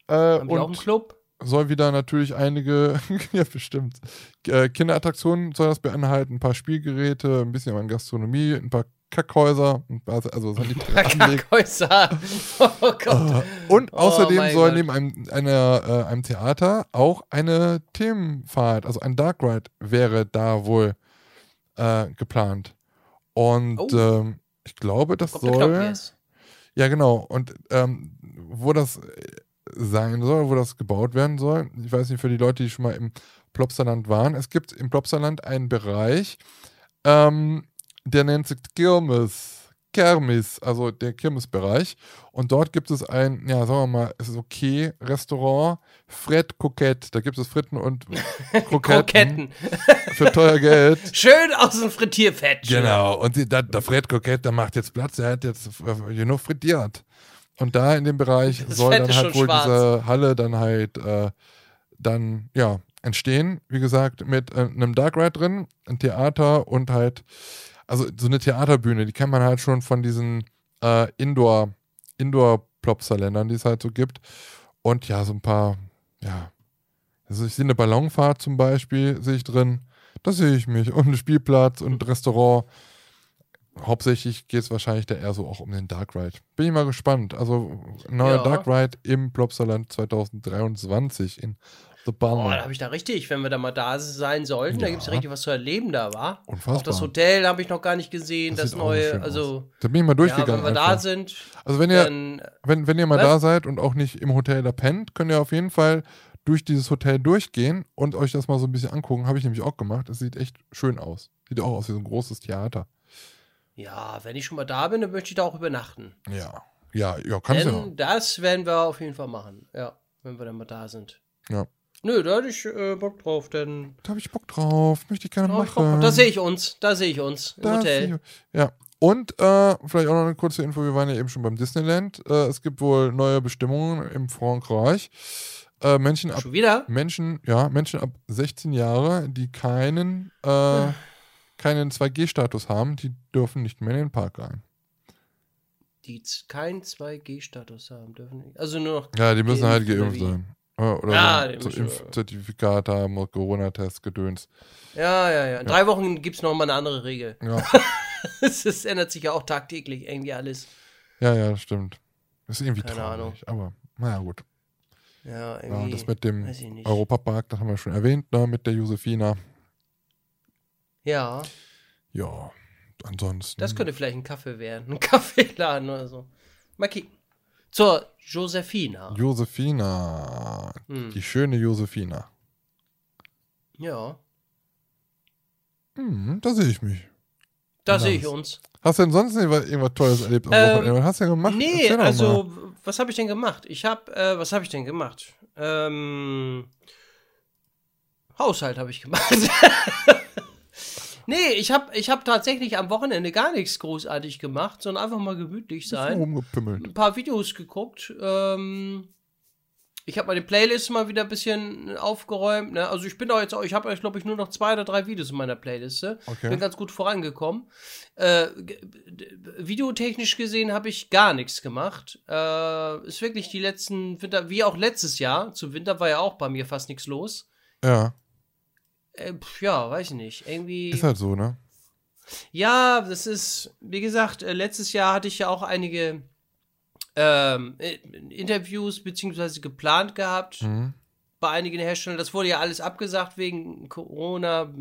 Äh,
Haben die auch einen
und
Club?
Soll wieder natürlich einige, [LAUGHS] ja bestimmt, äh, Kinderattraktionen soll das beinhalten, ein paar Spielgeräte, ein bisschen an Gastronomie, ein paar Kackhäuser, also. [LAUGHS]
Kackhäuser. [LAUGHS] Oh Gott.
Äh, Und
Oh
außerdem
mein
soll
Gott.
neben einem, einer, äh, einem Theater auch eine Themenfahrt, also ein Dark Ride wäre da wohl äh, geplant. Und
Oh.
ähm, ich glaube, das
Kommt
soll. Ja, genau. Und ähm, wo das äh, sein soll, wo das gebaut werden soll. Ich weiß nicht, für die Leute, die schon mal im Plopsaland waren. Es gibt im Plopsaland einen Bereich, ähm, der nennt sich Kirmes. Kermis, also der Kirmesbereich. Und dort gibt es ein, ja, sagen wir mal, es ist okay, Restaurant, Fred Coquette. Da gibt es Fritten und [LAUGHS] Kroketten,
Kroketten.
für teuer Geld. [LAUGHS]
Schön aus dem Frittierfett.
Genau, und die, da, der Fred Coquette, der macht jetzt Platz, er hat jetzt äh, genug frittiert. Und da in dem Bereich
Das
soll dann halt wohl
schwarz.
diese Halle dann halt äh, dann, ja, entstehen. Wie gesagt, mit äh, einem Dark Ride drin, ein Theater und halt, also so eine Theaterbühne, die kennt man halt schon von diesen äh, Indoor, Indoor-Plopsaländern, die es halt so gibt. Und ja, so ein paar, ja, also ich sehe eine Ballonfahrt zum Beispiel, sehe ich drin. Da sehe ich mich. Und einen Spielplatz und ein Restaurant. Hauptsächlich geht es wahrscheinlich da eher so auch um den Dark Ride. Bin ich mal gespannt. Also, neuer
Ja.
Dark Ride im Plopsaland 2023 in The
Boah, da
Banner.
habe ich da richtig, wenn wir da mal da sein sollten, da
Ja.
gibt es richtig was zu erleben da, war.
Unfassbar.
Auch das Hotel habe ich noch gar nicht gesehen, das,
schön
neue,
aus.
also
Da bin ich mal
ja,
durchgegangen.
wenn wir da
einfach.
sind,
also, wenn ihr,
dann
wenn, wenn ihr mal
Was?
da seid und auch nicht im Hotel da pennt, könnt ihr auf jeden Fall durch dieses Hotel durchgehen und euch das mal so ein bisschen angucken. Habe ich nämlich auch gemacht. Es sieht echt schön aus. Sieht auch aus wie so ein großes Theater.
Ja, wenn ich schon mal da bin, dann möchte ich da auch übernachten.
Ja. Ja, ja, kannst du ja.
Das werden wir auf jeden Fall machen, ja, wenn wir dann mal da sind.
Ja.
Nö, da hatte ich äh, Bock drauf, denn
Da habe ich Bock drauf. Möchte ich gerne
da, ich Bock
machen.
drauf. da sehe ich uns, da sehe ich uns im
Da
Hotel.
ich- Ja. Und äh, vielleicht auch noch eine kurze Info: Wir waren ja eben schon beim Disneyland. Äh, es gibt wohl neue Bestimmungen im Frankreich. Äh, Menschen ab
Schon wieder?
Menschen, ja, Menschen ab 16 Jahre, die keinen, äh, keinen 2G-Status haben, die dürfen nicht mehr in den Park rein.
Die keinen 2G-Status haben dürfen. nicht. Also nur noch.
Ja, die müssen halt
Geimpft
sein. Oder
Ja,
so, Impfzertifikat haben, oder Corona-Test, Gedöns.
Ja, ja, ja. In drei Wochen gibt es noch mal eine andere Regel.
Ja, [LAUGHS]
Es ändert sich ja auch tagtäglich irgendwie alles.
ja, ja, das stimmt. Das ist irgendwie
Keine
traurig,
Ahnung.
aber naja, gut.
Ja,
Ja,
irgendwie.
das mit dem. Europapark, das haben wir schon erwähnt, ne, mit der Josefina.
Ja,
Ja, ansonsten.
das könnte vielleicht ein Kaffee werden. Ein [LAUGHS] Kaffeeladen oder so. Mal kicken. Zur Josefina.
Josefina.
Hm.
Die schöne Josefina.
Ja,
Hm, da sehe ich mich.
da
Nice.
sehe ich uns.
Hast du denn sonst irgendwas, Tolles erlebt am
Ähm,
Wochenende? Was hast du denn gemacht?
Nee, also,
mal.
was habe ich denn gemacht? Ich habe, äh, was habe ich denn gemacht? Ähm, Haushalt habe ich gemacht. [LAUGHS] nee, ich habe ich hab tatsächlich am Wochenende gar nichts großartig gemacht, sondern einfach mal gemütlich sein.
rumgepimmelt.
Ein paar Videos geguckt. Ähm, ich habe meine Playlist mal wieder ein bisschen aufgeräumt. Ne? Also ich bin da jetzt auch, ich habe glaube ich nur noch zwei oder drei Videos in meiner Playliste.
Okay.
Bin ganz gut vorangekommen. Äh, videotechnisch gesehen habe ich gar nichts gemacht. Äh, ist wirklich die letzten Winter, wie auch letztes Jahr. Zu Winter war ja auch bei mir fast nichts los.
Ja,
Äh, ja, weiß ich nicht. Irgendwie.
ist halt so, ne?
Ja, das ist, wie gesagt, äh, letztes Jahr hatte ich ja auch einige ähm, äh, Interviews beziehungsweise geplant gehabt
Mhm.
bei einigen Herstellern. Das wurde ja alles abgesagt wegen Corona.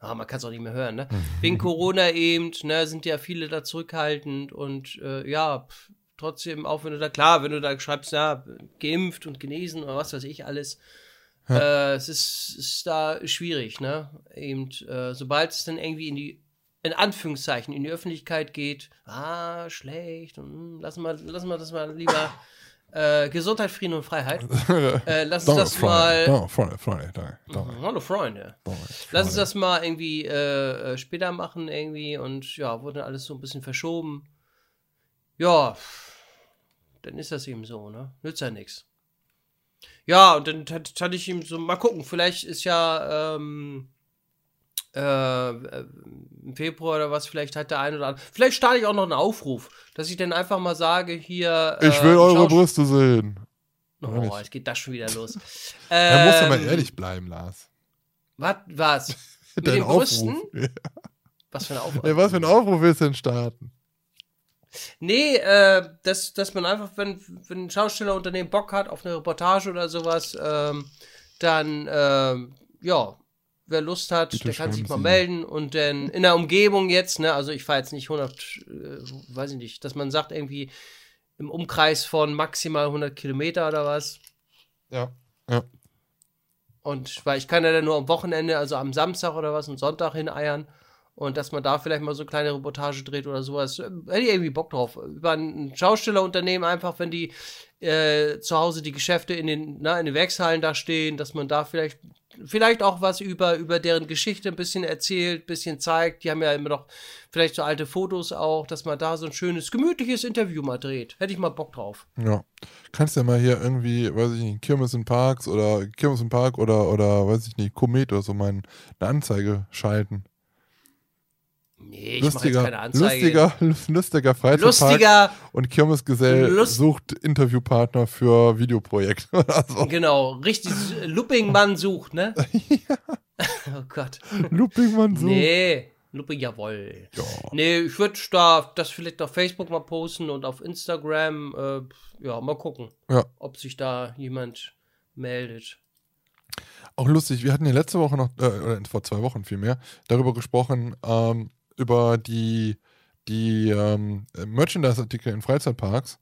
Ah, man kann es auch nicht mehr hören, ne? Wegen [LAUGHS] Corona eben, ne, sind ja viele da zurückhaltend und äh, ja, pf, trotzdem, auch wenn du da, klar, wenn du da schreibst, ja, geimpft und genesen oder was weiß ich alles, äh, es ist, ist da schwierig, ne? Eben, äh, sobald es dann irgendwie in die, in Anführungszeichen, in die Öffentlichkeit geht, ah, schlecht, und, hm, lassen wir, lassen wir das mal lieber. Äh, Gesundheit, Frieden und Freiheit. [LAUGHS] Äh, lass uns das
Freunde.
mal.
Freunde, Freunde, danke. danke,
Mhm, Hallo Freunde. Lass uns das mal irgendwie äh, äh, später machen irgendwie und ja, wurde dann alles so ein bisschen verschoben. Ja, dann ist das eben so, ne? Nützt ja nichts. Ja, und dann hat- hatte ich ihm so, mal gucken, vielleicht ist ja ähm, äh, äh, im Februar oder was, vielleicht hat der ein oder andere. Vielleicht starte ich auch noch einen Aufruf, dass ich dann einfach mal sage, hier.
Ich
äh,
will eure
Schausch-
Brüste sehen.
Oh, jetzt geht das schon wieder los. [LAUGHS]
Da musst du mal
Ähm,
ehrlich bleiben, Lars.
Was? [LAUGHS] Was? Mit den Brüsten? [LAUGHS]
Ja.
Was für eine Aufruf?
Ey, was für ein Aufruf willst du denn starten?
Nee, äh, dass, dass man einfach, wenn, wenn ein Schaustellerunternehmen Bock hat auf eine Reportage oder sowas, ähm, dann, ähm, ja, wer Lust hat,
Bitte
der kann sich mal
Sie.
melden und dann in der Umgebung jetzt, ne, also ich fahre jetzt nicht 100, äh, weiß ich nicht, dass man sagt irgendwie im Umkreis von maximal 100 Kilometer oder was,
Ja, ja.
Und weil ich kann ja dann nur am Wochenende, also am Samstag oder was, am Sonntag hineiern. Und dass man da vielleicht mal so eine kleine Reportage dreht oder sowas. Hätte ich irgendwie Bock drauf. Über ein Schaustellerunternehmen einfach, wenn die äh, zu Hause die Geschäfte in den, na, in den Werkshallen da stehen, dass man da vielleicht, vielleicht auch was über, über deren Geschichte ein bisschen erzählt, ein bisschen zeigt. Die haben ja immer noch vielleicht so alte Fotos auch, dass man da so ein schönes, gemütliches Interview mal dreht. Hätte ich mal Bock drauf.
Ja. Kannst ja mal hier irgendwie, weiß ich nicht, Kirmes in Parks oder Kirmes im Park oder, oder weiß ich nicht, Komet oder so mal eine Anzeige schalten.
Nee, ich mache jetzt
Lustiger,
keine Anzeige.
lustiger, [LAUGHS] lustiger Freizeitpark
Lustiger,
und Kirmesgesell
Lust-
sucht Interviewpartner für Videoprojekt [LAUGHS] so.
genau, richtig Looping-Mann sucht, ne? [LAUGHS] oh Gott.
Loopingmann sucht.
Nee, Looping, jawohl.
Ja.
Nee, ich würde da das vielleicht auf Facebook mal posten und auf Instagram. Äh, ja, mal gucken,
Ja.
ob sich da jemand meldet.
Auch lustig, wir hatten ja letzte Woche noch, äh, oder vor zwei Wochen vielmehr, darüber gesprochen, ähm, über die, die ähm, Merchandise-Artikel in Freizeitparks,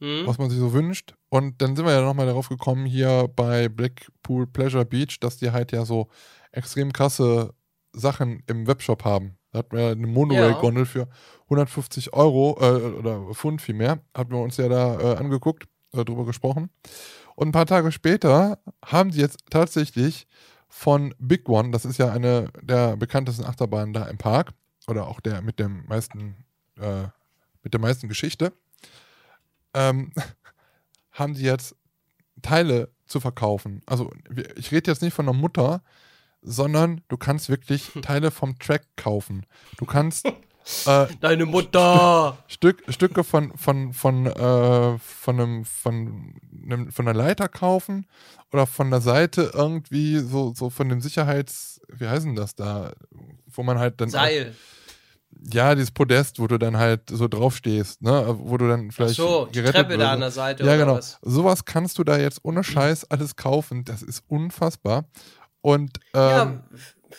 Hm?
was man sich so wünscht. Und dann sind wir ja nochmal darauf gekommen, hier bei Blackpool Pleasure Beach, dass die halt ja so extrem krasse Sachen im Webshop haben. Da hatten wir eine Monorail-Gondel für 150 Euro äh, oder Pfund vielmehr. Hatten wir uns ja da äh, angeguckt, äh, drüber gesprochen. Und ein paar Tage später haben die jetzt tatsächlich von Big One, das ist ja eine der bekanntesten Achterbahnen da im Park, oder auch der mit dem meisten, äh, mit der meisten Geschichte, ähm, [LAUGHS] haben die jetzt Teile zu verkaufen. Also ich rede jetzt nicht von einer Mutter, sondern du kannst wirklich Teile vom Track kaufen. Du kannst [LAUGHS] äh,
Deine Mutter!
Stück, Stücke von, von, von, äh, von, einem, von, einem, von einer Leiter kaufen oder von der Seite irgendwie so, so von dem Sicherheits, wie heißen das da, wo man halt dann.
Seil.
Auch, ja, dieses Podest, wo du dann halt so draufstehst, ne, wo du dann
Ach
vielleicht
so, die
gerettet
Treppe da
wirst.
an der Seite
Ja,
oder
genau.
was?
Sowas kannst du da jetzt ohne Scheiß alles kaufen. Das ist unfassbar. Und ähm,
Ja,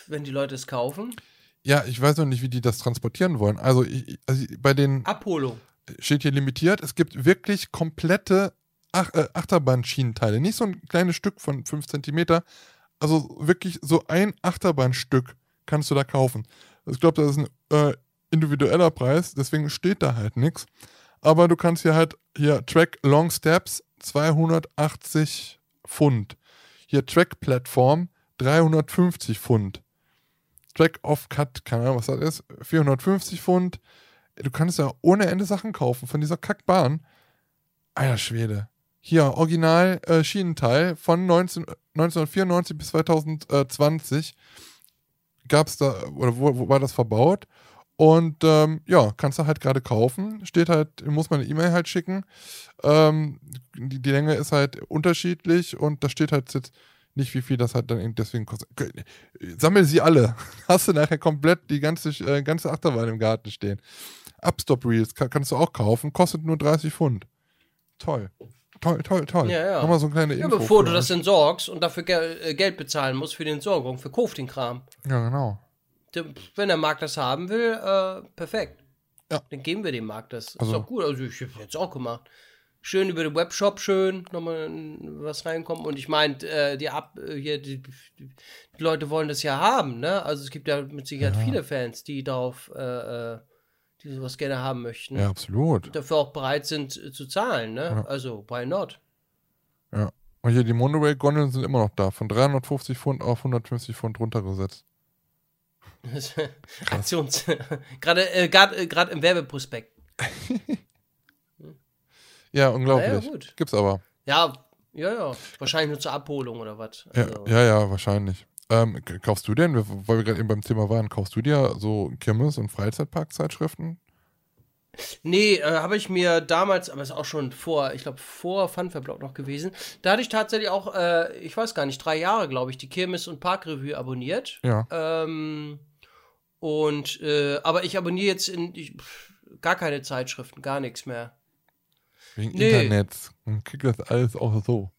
wenn die Leute es kaufen.
ja, ich weiß noch nicht, wie die das transportieren wollen. Also, ich, also bei den
Abholung.
steht hier limitiert. Es gibt wirklich komplette Ach, äh, Achterbahnschienenteile. Nicht so ein kleines Stück von 5 cm. Also wirklich so ein Achterbahnstück kannst du da kaufen. Ich glaube, das ist ein äh, individueller Preis, deswegen steht da halt nichts. Aber du kannst hier halt, hier Track Long Steps 280 Pfund. Hier Track Plattform 350 Pfund. Track Off Cut, keine Ahnung, was das ist, 450 Pfund. Du kannst ja ohne Ende Sachen kaufen von dieser Kackbahn. Alter Schwede. Hier, Original äh, Schienenteil von 19, 1994 bis 2020 gab es da, oder wo, wo war das verbaut? Und ähm, ja, kannst du halt gerade kaufen. Steht halt, muss man eine E-Mail halt schicken. Ähm, die, die Länge ist halt unterschiedlich und da steht halt jetzt nicht, wie viel das halt dann deswegen kostet. Sammel sie alle. [LAUGHS] Hast du nachher komplett die ganze, äh, ganze Achterbahn im Garten stehen. Upstop Reels kann, kannst du auch kaufen, kostet nur 30 Pfund. Toll. Toll, toll, toll.
Ja, ja.
Nochmal so eine kleine
Ja,
Info.
bevor
für
du das entsorgst und dafür Gel äh, Geld bezahlen musst für die Entsorgung, verkauf den Kram.
Ja, genau.
Wenn der Markt das haben will, äh, perfekt.
Ja.
Dann geben wir dem Markt das.
Also-
ist doch gut. Also ich habe jetzt auch gemacht. Schön über den Webshop, schön nochmal was reinkommen. Und ich meine, äh, die, Ab äh, hier, die, die, Leute wollen das ja haben, ne? Also es gibt ja mit Sicherheit
Ja.
viele Fans, die darauf, äh, äh, die sowas gerne haben möchten.
Ja, absolut.
Dafür auch bereit sind äh, zu zahlen, ne?
Ja.
Also, why not?
Ja. Und hier die Monorail-Gondeln sind immer noch da. Von 350 Pfund auf 150 Pfund runtergesetzt. [LAUGHS]
Aktions. [LAUGHS] Gerade äh, grad, äh, im Werbeprospekt. [LAUGHS]
Ja, unglaublich.
Ja, gut.
Gibt's aber.
Ja, ja, ja. Wahrscheinlich nur zur Abholung oder was.
Ja,
Also,
ja, ja, wahrscheinlich. Ähm, kaufst du denn, weil wir gerade eben beim Thema waren, kaufst du dir so Kirmes- und Freizeitparkzeitschriften?
Nee, äh, habe ich mir damals, aber ist auch schon vor, ich glaube, vor Funfair-Blog noch gewesen. Da hatte ich tatsächlich auch, äh, ich weiß gar nicht, drei Jahre, glaube ich, die Kirmes- und Parkrevue abonniert.
Ja.
Ähm, und, äh, aber ich abonniere jetzt in, ich, pff, gar keine Zeitschriften, gar nichts mehr.
Wegen
Nee.
Internet. Und krieg das alles auch so.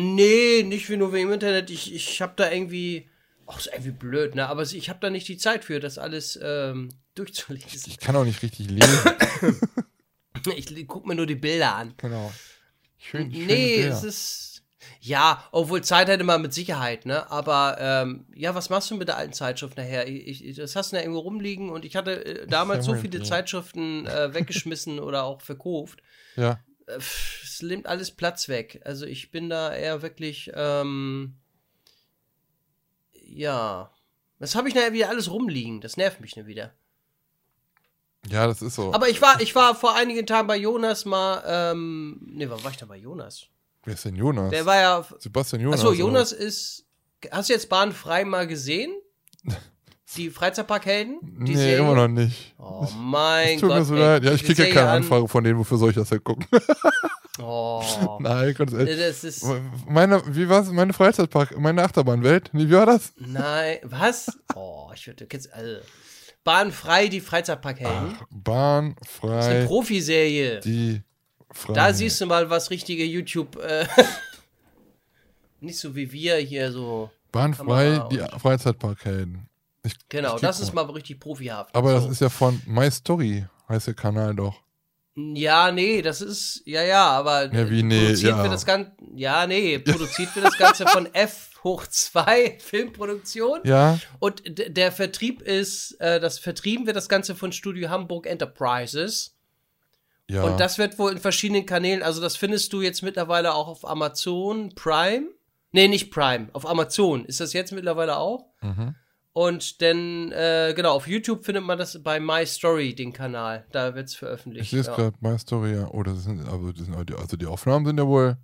Nee, nicht für nur wegen dem Internet. Ich, ich habe da irgendwie, ach, ist irgendwie blöd, ne? Aber ich habe da nicht die Zeit für, das alles ähm, durchzulesen.
Ich kann auch nicht richtig lesen. [COUGHS]
Ich guck mir nur die Bilder an.
genau. Schön,
Nee, es ist. Ja, obwohl Zeit hätte man mit Sicherheit, ne? Aber ähm, ja, was machst du mit der alten Zeitschrift nachher? Ich, ich, das hast du ja irgendwo rumliegen und ich hatte äh, damals so viele Zeitschriften äh, weggeschmissen [LAUGHS] oder auch verkauft.
Ja.
Es nimmt alles Platz weg. Also ich bin da eher wirklich, ähm, ja. Das habe ich nachher wieder alles rumliegen. Das nervt mich nicht wieder.
Ja, das ist so.
Aber ich war, ich war vor einigen Tagen bei Jonas mal, ähm, ne, wann war ich da bei Jonas?
Wer ist denn Jonas?
Der war ja.
Sebastian Jonas.
Achso, Jonas oder? ist. Hast du jetzt Bahnfrei mal gesehen? [LAUGHS] Die Freizeitparkhelden? Die
nee, Serie? immer noch nicht.
Oh mein
tut
Gott.
Mir so leid. Ja, ich kriege ja keine Anfrage von denen, wofür soll ich das denn gucken? [LAUGHS]
Oh. [LAUGHS]
Nein, ehrlich.
Das ist
meine, wie war es? Meine Freizeitpark, meine Achterbahnwelt? Wie war das?
Nein, was? Oh, ich würde jetzt. Also, Bahnfrei, die Freizeitparkhelden.
Bahnfrei. Das ist
eine Profiserie.
Die Frei.
Da siehst du mal, was richtige YouTube. Äh, [LAUGHS] nicht so wie wir hier so.
Bahnfrei, die Freizeitparkhelden.
Ich, genau, ich das ist mal richtig profihaft.
Aber so. das ist ja von My Story, heißt der Kanal doch.
Ja, nee, das ist, ja, ja, aber
ja, wie, nee,
produziert
ja.
wird das Ganze, ja, nee, produziert wird das Ganze von [LAUGHS] F hoch 2 [LAUGHS] Filmproduktion.
Ja.
Und der Vertrieb ist, äh, das Vertrieben wird das Ganze von Studio Hamburg Enterprises.
Ja.
Und das wird wohl in verschiedenen Kanälen, also das findest du jetzt mittlerweile auch auf Amazon Prime. Nee, nicht Prime, auf Amazon. Ist das jetzt mittlerweile auch?
Mhm.
Und dann, äh, genau, auf YouTube findet man das bei My Story, den Kanal. Da wird es veröffentlicht.
Ich sehe es
ja.
gerade, My Story, ja. Oh, das sind, also, das sind, also die Aufnahmen sind ja wohl.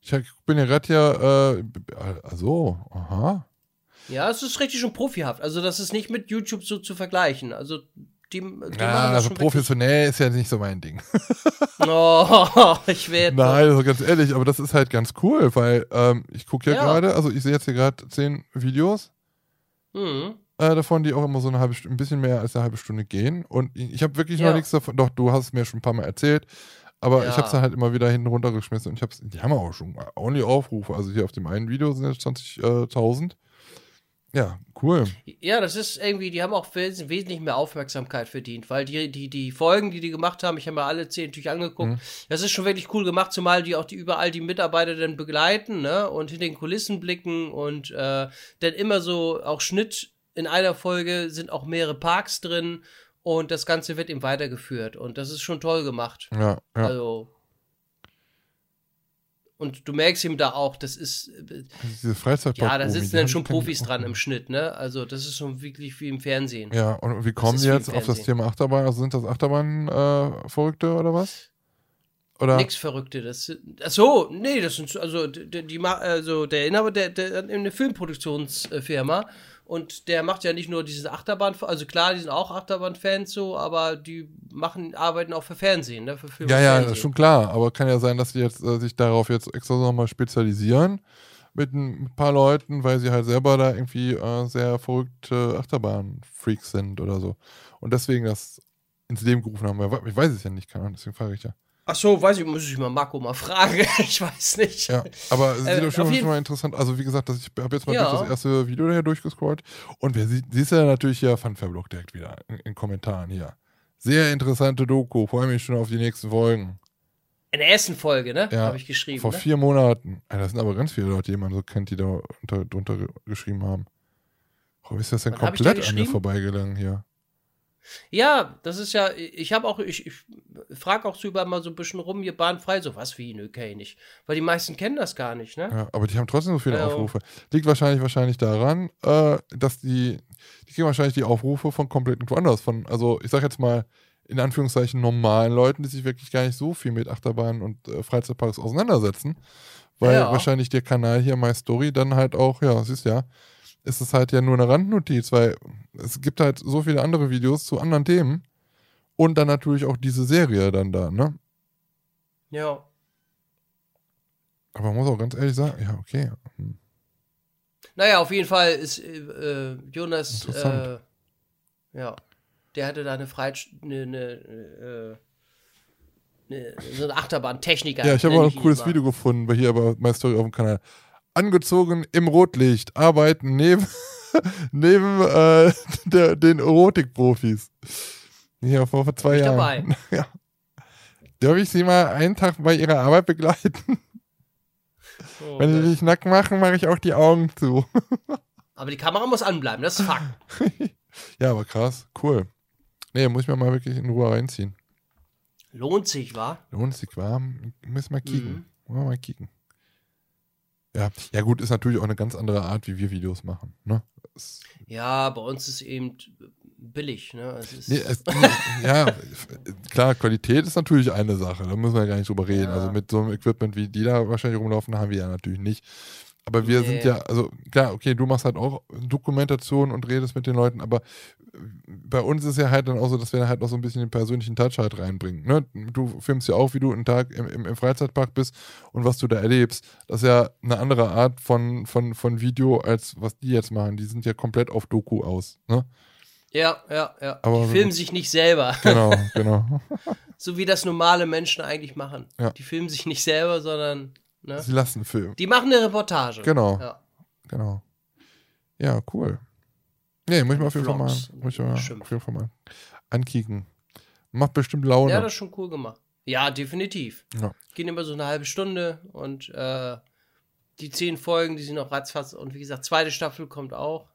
Ich bin ja gerade ja, äh, also, aha.
Ja, es ist richtig schon profihaft. Also, das ist nicht mit YouTube so zu vergleichen. Also, die, die
ja, also professionell ist ja nicht so mein Ding. [LAUGHS]
oh, ich werde.
Nein, also ganz ehrlich, aber das ist halt ganz cool, weil ähm, ich gucke ja, ja. gerade, also ich sehe jetzt hier gerade zehn Videos
mhm.
äh, davon, die auch immer so eine halbe Stunde, ein bisschen mehr als eine halbe Stunde gehen. Und ich habe wirklich ja. noch nichts davon. Doch, du hast es mir schon ein paar Mal erzählt. Aber
Ja.
ich habe es dann halt immer wieder hinten runtergeschmissen und ich hab's, die haben auch schon ordentlich Aufrufe. Also hier auf dem einen Video sind jetzt 20.000. Ja, cool.
Ja, das ist irgendwie, die haben auch wes wesentlich mehr Aufmerksamkeit verdient, weil die, die, die Folgen, die die gemacht haben, ich habe mir alle zehn natürlich angeguckt,
Mhm.
das ist schon wirklich cool gemacht, zumal die auch die überall die Mitarbeiter dann begleiten, ne, und hinter den Kulissen blicken und äh, dann immer so auch Schnitt in einer Folge sind auch mehrere Parks drin und das Ganze wird eben weitergeführt und das ist schon toll gemacht.
Ja, ja.
Also und du merkst ihm da auch, das ist äh,
Diese
ja, da sitzen dann schon Profis dran im Schnitt, ne? Also das ist schon wirklich wie im Fernsehen.
Ja, und wie kommen die jetzt auf das. Thema Achterbahn? Also sind das Achterbahn-Verrückte oder was? Oder?
Nix Verrückte. Das, ach so, nee, das sind also die, die also der Inhaber der, der hat eine Filmproduktionsfirma und der macht ja nicht nur diese Achterbahn, also klar, die sind auch Achterbahn-Fans so, aber die machen arbeiten auch für Fernsehen, ne, für Film
Ja, ja,
Fernsehen.
schon klar. Aber kann ja sein, dass die jetzt äh, sich darauf jetzt extra nochmal spezialisieren mit ein paar Leuten, weil sie halt selber da irgendwie äh, sehr verrückte Achterbahn-Freaks sind oder so. Und deswegen das ins Leben gerufen haben. Ich weiß es ja nicht, keine Ahnung, deswegen frage ich ja.
Ach so, weiß ich, muss ich mal Marco mal fragen. [LAUGHS] ich weiß nicht.
Ja, aber es
Äh,
sieht doch schon,
auf jeden-
schon mal interessant. Also wie gesagt, ich habe jetzt mal
Ja.
durch das erste Video daher durchgescrollt und wer sieht, siehst ja natürlich hier Funfair-Blog direkt wieder in, in Kommentaren hier. Sehr interessante Doku, freue mich schon auf die nächsten Folgen.
In der ersten Folge, ne?
Ja,
Habe ich geschrieben.
Vor
ne?
vier Monaten. Ja, das sind aber ganz viele Leute, die man so kennt, die da unter, drunter ge- geschrieben haben. Warum ist das denn
Wann
komplett an mir vorbeigegangen hier?
Ja, das ist ja, ich habe auch, ich, ich frage auch so überall mal so ein bisschen rum, hier bahnfrei, so was wie, kenn ich nicht. Weil die meisten kennen das gar nicht, ne?
Ja, aber die haben trotzdem so viele
Ja.
Aufrufe. Liegt wahrscheinlich wahrscheinlich daran, äh, dass die, die kriegen wahrscheinlich die Aufrufe von komplett irgendwo anders. Von, also ich sag jetzt mal, in Anführungszeichen normalen Leuten, die sich wirklich gar nicht so viel mit Achterbahnen und äh, Freizeitparks auseinandersetzen. Weil
Ja.
wahrscheinlich der Kanal hier, My Story, dann halt auch, ja, siehst ja, ist es halt ja nur eine Randnotiz, weil es gibt halt so viele andere Videos zu anderen Themen. Und dann natürlich auch diese Serie dann da, ne?
Ja.
Aber man muss auch ganz ehrlich sagen, ja, okay. Hm.
Naja, auf jeden Fall ist äh, äh, Jonas, äh, ja, der hatte da eine Freit, eine, eine, äh, eine, so eine Achterbahntechniker.
Ja, ich habe auch ein cooles. Video gefunden, bei hier aber My Story auf dem Kanal. Angezogen im Rotlicht, arbeiten neben, [LAUGHS] neben äh, [LAUGHS] der, den Erotikprofis. Hier vor, vor zwei
ich
Jahren.
dabei. [LAUGHS]
Ja. Darf ich Sie mal einen Tag bei Ihrer Arbeit begleiten?
Oh,
Wenn
Gott.
dich nackt machen, mache ich auch die Augen zu.
Aber die Kamera muss anbleiben, das ist Fakt.
ja, aber krass, cool. Nee, muss ich mir mal wirklich in Ruhe reinziehen.
Lohnt sich, wa?
Lohnt sich warm. Müssen wir kicken.
Mhm.
Wollen wir mal kicken. Ja, ja gut, ist natürlich auch eine ganz andere Art, wie wir Videos machen. Ne? Es,
Ja, bei uns ist eben billig, ne? Ist,
nee, es, ja, klar, Qualität ist natürlich eine Sache, da müssen wir gar nicht drüber reden.
Ja.
Also mit so einem Equipment, wie die da wahrscheinlich rumlaufen, haben wir ja natürlich nicht. Aber wir
Nee.
sind ja, also klar, okay, du machst halt auch Dokumentation und redest mit den Leuten, aber bei uns ist ja halt dann auch so, dass wir halt noch so ein bisschen den persönlichen Touch halt reinbringen. Ne? Du filmst ja auch, wie du einen Tag im, im, im Freizeitpark bist und was du da erlebst. Das ist ja eine andere Art von, von, von Video, als was die jetzt machen. Die sind ja komplett auf Doku aus. Ne?
ja, ja, ja.
Aber-
die filmen sich nicht selber,
Genau, [LAUGHS] genau.
so wie das normale Menschen eigentlich machen.
Ja.
Die filmen sich nicht selber, sondern ne?
Sie lassen filmen.
die machen eine Reportage.
Genau.
Ja.
Genau. Ja, cool. Nee, muss ich mal auf jeden Fall mal, muss ich mal auf jeden Fall mal ankicken. Macht bestimmt Laune.
ja, das ist schon cool gemacht. Ja, definitiv.
Ja.
Gehen immer so eine halbe Stunde und äh, die zehn Folgen, die sind auch ratzfatz. Und wie gesagt, zweite Staffel kommt auch.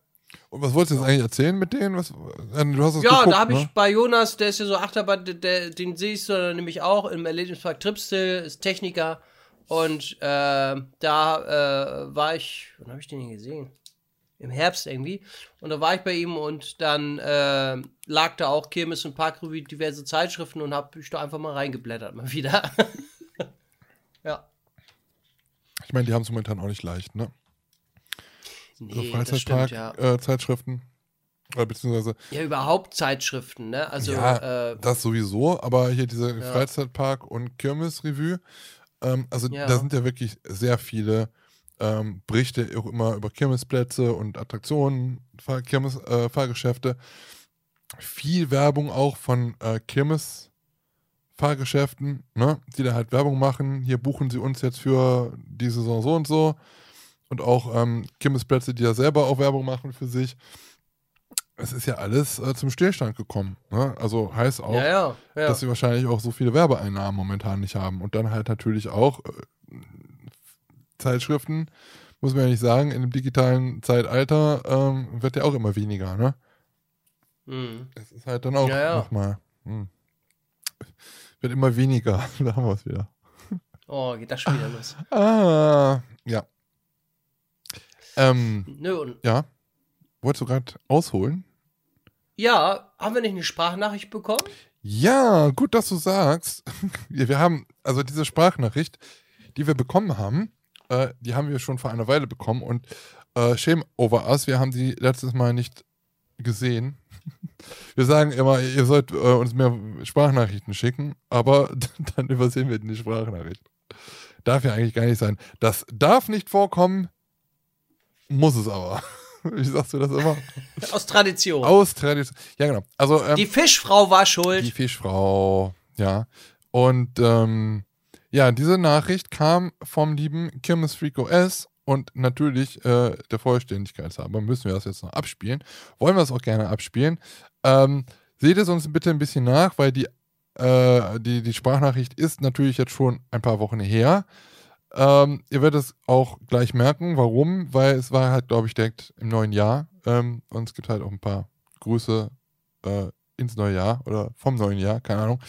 Und was wolltest du jetzt eigentlich erzählen mit denen? Was, äh, du hast es
Ja,
geguckt,
da habe ich
ne?
bei Jonas, der ist ja so Achterbahn, der, der, den sehe ich so nämlich auch im Erlebnispark Tripstil, ist Techniker. Und äh, da äh, war ich, wann habe ich den denn gesehen? Im Herbst irgendwie. Und da war ich bei ihm und dann äh, lag da auch Kirmes und Parkrevue diverse Zeitschriften und habe ich da einfach mal reingeblättert mal wieder. [LAUGHS] ja.
Ich meine, die haben es momentan auch nicht leicht, ne?
Nee,
So
das stimmt, ja.
Freizeitpark-Zeitschriften. Oder beziehungsweise,
Ja, überhaupt Zeitschriften, ne? Also,
ja,
äh,
das sowieso, aber hier diese
Ja.
Freizeitpark- und Kirmesrevue, ähm, also
Ja.
da sind ja wirklich sehr viele ähm, Berichte auch immer über Kirmesplätze und Attraktionen, Fahr Kirmes, äh, Fahrgeschäfte. Viel Werbung auch von äh, Kirmes-Fahrgeschäften, ne, die da halt Werbung machen. Hier buchen sie uns jetzt für die Saison so und so. Und auch ähm, Kirmesplätze, die da selber auch Werbung machen für sich. Es ist ja alles äh, zum Stillstand gekommen. Ne? Also heißt auch,
ja, ja, ja.
dass sie wahrscheinlich auch so viele Werbeeinnahmen momentan nicht haben. Und dann halt natürlich auch äh, Zeitschriften, muss man ja nicht sagen, in dem digitalen Zeitalter ähm, wird ja auch immer weniger, ne?
Mhm.
Es ist halt dann auch
Ja,
nochmal, hm, wird immer weniger. [LAUGHS] da haben wir es wieder.
Oh, geht das schon wieder los.
Ah, ja. Ähm,
Nö, und
ja. Wolltest du gerade ausholen?
ja, haben wir nicht eine Sprachnachricht bekommen?
Ja, gut, dass du sagst. [LAUGHS] Wir haben, also diese Sprachnachricht, die wir bekommen haben, äh, die haben wir schon vor einer Weile bekommen und äh, shame over us, wir haben die letztes Mal nicht gesehen. [LAUGHS] Wir sagen immer, ihr sollt äh, uns mehr Sprachnachrichten schicken, aber [LAUGHS] dann übersehen wir die Sprachnachricht. Darf ja eigentlich gar nicht sein. Das darf nicht vorkommen, muss es aber. [LAUGHS] Wie sagst du das immer?
Aus Tradition.
Aus Tradition. Ja, genau. Also, ähm,
Die Fischfrau war schuld.
die Fischfrau, ja. Und ähm, ja, diese Nachricht kam vom lieben Kirmes Freak OS und natürlich äh, der Vollständigkeit halber müssen wir das jetzt noch abspielen. Wollen wir es auch gerne abspielen. Ähm, seht es uns bitte ein bisschen nach, weil die, äh, die, die Sprachnachricht ist natürlich jetzt schon ein paar Wochen her. Ähm, ihr werdet es auch gleich merken, warum, weil es war halt, glaube ich, direkt im neuen Jahr. Ähm, und es gibt halt auch ein paar Grüße äh, ins neue Jahr oder vom neuen Jahr, keine Ahnung.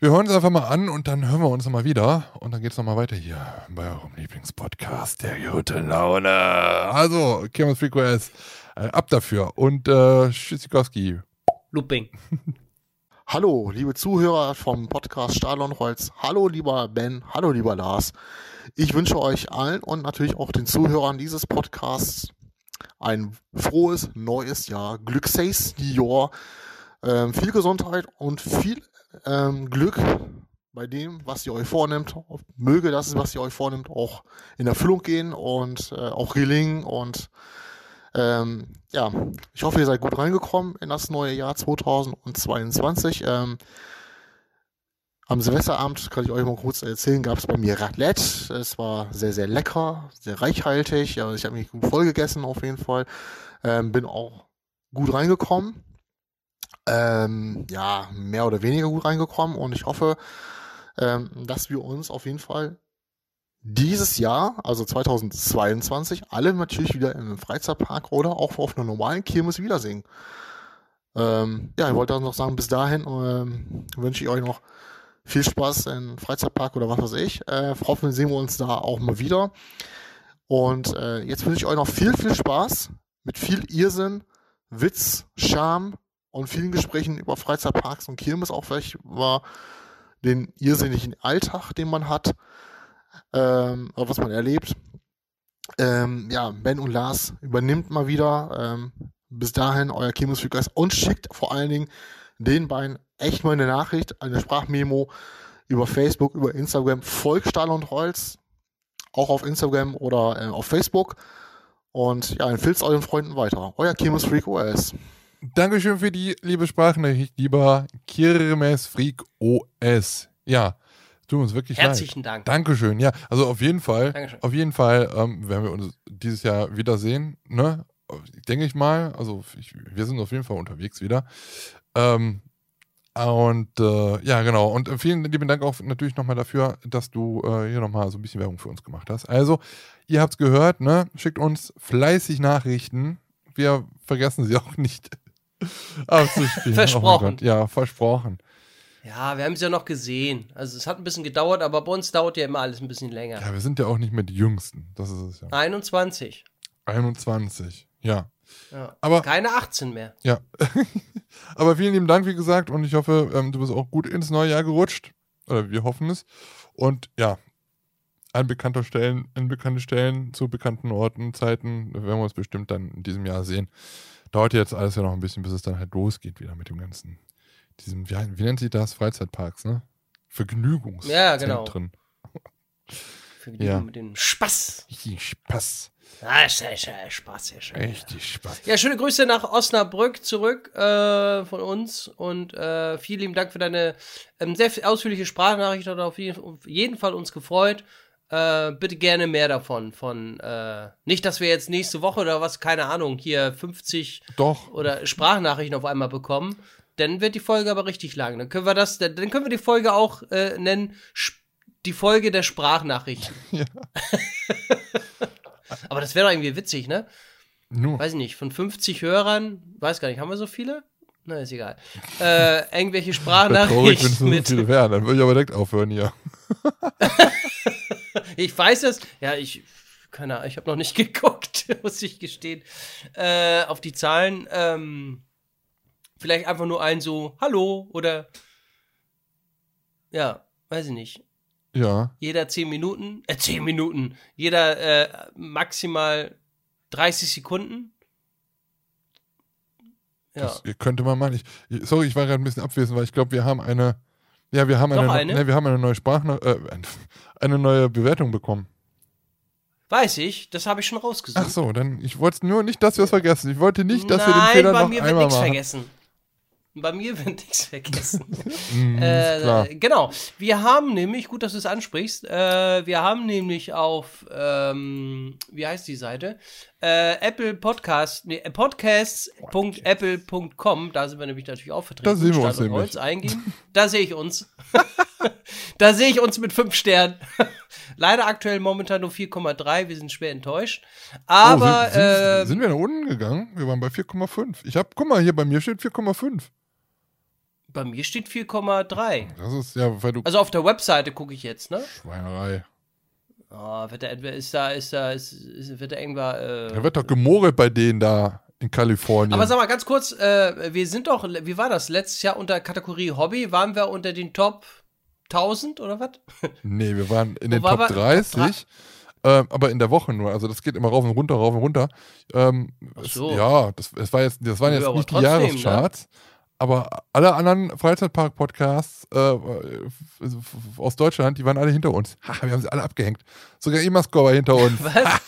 Wir hören uns einfach mal an und dann hören wir uns nochmal wieder. Und dann geht es nochmal weiter hier bei eurem Lieblingspodcast, der gute Laune. Also, Kirmes Freak OS, äh, ab dafür. Und äh, Tschüssikowski.
Looping. [LAUGHS]
Hallo, liebe Zuhörer vom Podcast Stahl. Hallo, lieber Ben. Hallo, lieber Lars. Ich wünsche euch allen und natürlich auch den Zuhörern dieses Podcasts ein frohes neues Jahr, glückliches Jahr, ähm, viel Gesundheit und viel ähm, Glück bei dem, was ihr euch vornimmt. Möge das, was ihr euch vornimmt, auch in Erfüllung gehen und äh, auch gelingen und ähm, ja, ich hoffe, ihr seid gut reingekommen in das neue Jahr 2022. Ähm, am Silvesterabend, kann ich euch mal kurz erzählen, gab es bei mir Raclette. Es war sehr, sehr lecker, sehr reichhaltig. Also ich habe mich gut voll gegessen auf jeden Fall. Ähm, bin auch gut reingekommen. Ähm, ja, mehr oder weniger gut reingekommen. Und ich hoffe, ähm, dass wir uns auf jeden Fall dieses Jahr, also 2022, alle natürlich wieder im Freizeitpark oder auch auf einer normalen Kirmes wiedersehen. Ähm, ja, ich wollte noch sagen, bis dahin ähm, wünsche ich euch noch viel Spaß im Freizeitpark oder was weiß ich. Äh, hoffentlich sehen wir uns da auch mal wieder. Und äh, jetzt wünsche ich euch noch viel, viel Spaß mit viel Irrsinn, Witz, Charme und vielen Gesprächen über Freizeitparks und Kirmes, auch vielleicht über den irrsinnigen Alltag, den man hat, ähm, was man erlebt. Ähm, ja, Ben und Lars übernimmt mal wieder. Ähm, bis dahin euer Kirmesfreakers und schickt vor allen Dingen den beiden echt mal eine Nachricht, eine Sprachmemo über Facebook, über Instagram. Folgt Stahl und Holz, auch auf Instagram oder äh, auf Facebook. Und ja, empfiehlt euren Freunden weiter. Euer Kirmes Freak OS.
Dankeschön für die liebe Sprachnachricht, lieber Kirmes Freak OS. Ja, tut uns wirklich
Herzlichen
leid.
Dank.
Dankeschön. Ja, also auf jeden Fall,
Dankeschön.
auf jeden Fall ähm, werden wir uns dieses Jahr wiedersehen, ne? Denke ich mal. Also ich, wir sind auf jeden Fall unterwegs wieder. Ähm, und äh, ja, genau. Und äh, vielen lieben Dank auch natürlich nochmal dafür, dass du äh, hier nochmal so ein bisschen Werbung für uns gemacht hast. Also, ihr habt's gehört, ne? Schickt uns fleißig Nachrichten. Wir vergessen sie auch nicht [LAUGHS] abzuspielen.
Versprochen.
Oh. Ja, versprochen.
Ja, wir haben es ja noch gesehen. Also es hat ein bisschen gedauert, aber bei uns dauert ja immer alles ein bisschen länger.
Ja, wir sind ja auch nicht mehr die Jüngsten. Das ist es ja.
21.
21. Ja.
Ja.
Aber
Keine 18 mehr.
Ja. [LAUGHS] Aber vielen lieben Dank, wie gesagt, und ich hoffe, ähm, du bist auch gut ins neue Jahr gerutscht. Oder wir hoffen es. Und ja, an bekannter Stellen, an bekannte Stellen zu bekannten Orten, Zeiten, werden wir uns bestimmt dann in diesem Jahr sehen. Dauert jetzt alles ja noch ein bisschen, bis es dann halt losgeht wieder mit dem ganzen, diesem, wie, wie nennt sich das? Freizeitparks, ne? Vergnügungszentren.
Ja, genau. Die
Ja.
mit dem Spaß.
Richtig Spaß.
Ah, sehr, sehr Spaß, sehr schön.
Richtig Spaß.
Ja, schöne Grüße nach Osnabrück zurück äh, von uns und äh, vielen lieben Dank für deine ähm, sehr ausführliche Sprachnachricht. Hat auf jeden, auf jeden Fall uns gefreut. Äh, bitte gerne mehr davon. Von äh, nicht, dass wir jetzt nächste Woche oder was, keine Ahnung, hier 50
Doch.
oder Sprachnachrichten auf einmal bekommen. Dann wird die Folge aber richtig lang. Dann können wir das, dann können wir die Folge auch äh, nennen, die Folge der Sprachnachrichten. [LAUGHS]
Ja. [LAUGHS]
aber das wäre doch irgendwie witzig, ne?
Nur.
weiß ich nicht, von 50 Hörern, weiß gar nicht, haben wir so viele? Na, ist egal. Äh, irgendwelche
Wäre [LAUGHS] traurig, wenn es
Sprachnachrichten
so viele wären. Dann würde ich aber direkt aufhören hier.
Ich weiß es. Ja, ich. Keine Ahnung, ich habe noch nicht geguckt, muss ich gestehen. Äh, auf die Zahlen. Ähm, vielleicht einfach nur ein so, Hallo oder. Ja, weiß ich nicht.
Ja.
Jeder 10 Minuten. Äh, 10 Minuten. Jeder äh, maximal 30 Sekunden. Ja.
Das könnte man mal. Ich, sorry, ich war gerade ein bisschen abwesend, weil ich glaube, wir haben eine. Ja, wir haben eine,
eine?
Ne, wir haben eine neue Sprachne äh, eine neue Bewertung bekommen.
Weiß ich, das habe ich schon rausgesucht.
Ach so, dann ich wollte nur nicht, dass wir es vergessen. Ich wollte nicht, dass wir den
Nein,
Fehler
bei
noch
mir wird
einmal
nichts
machen.
vergessen. Bei mir wird nichts [LAUGHS] vergessen.
Mhm,
äh. Genau. Wir haben nämlich, gut, dass du es ansprichst, äh, wir haben nämlich auf, ähm, wie heißt die Seite? Äh, Apple Podcast, nee, podcasts.apple.com, da sind wir nämlich natürlich auch vertreten.
Da sehen wir uns nämlich.
Holz eingeben. Da sehe ich uns. [LAUGHS] da sehe ich uns mit fünf Sternen. [LAUGHS] Leider aktuell momentan nur 4,3. Wir sind schwer enttäuscht. Aber
oh, sind, sind,
äh,
sind wir nach unten gegangen? Wir waren bei 4,5. Ich habe, guck mal, hier bei mir steht 4,5.
Bei mir steht 4,3.
Das ist ja, weil du
Also auf der Webseite gucke ich jetzt, ne?
Schweinerei.
Oh, wird da entweder ist da, ist da, ist, ist, wird da irgendwann. Äh,
Da wird doch gemogelt bei denen da in Kalifornien.
aber sag mal ganz kurz, äh, wir sind doch, wie war das? Letztes Jahr unter Kategorie Hobby waren wir unter den Top 1000 oder was? [LAUGHS]
Nee, wir waren in den
war
Top
wir?
30. Ähm, aber in der Woche nur. Also das geht immer rauf und runter, rauf und runter. Ähm,
Ach
es,
so.
ja, das, es war jetzt, das waren jetzt nicht die
trotzdem, ne?
Aber alle anderen Freizeitpark-Podcasts äh, f- aus Deutschland, die waren alle hinter uns. Ha, wir haben sie alle abgehängt. Sogar Emascore war hinter uns.
Was?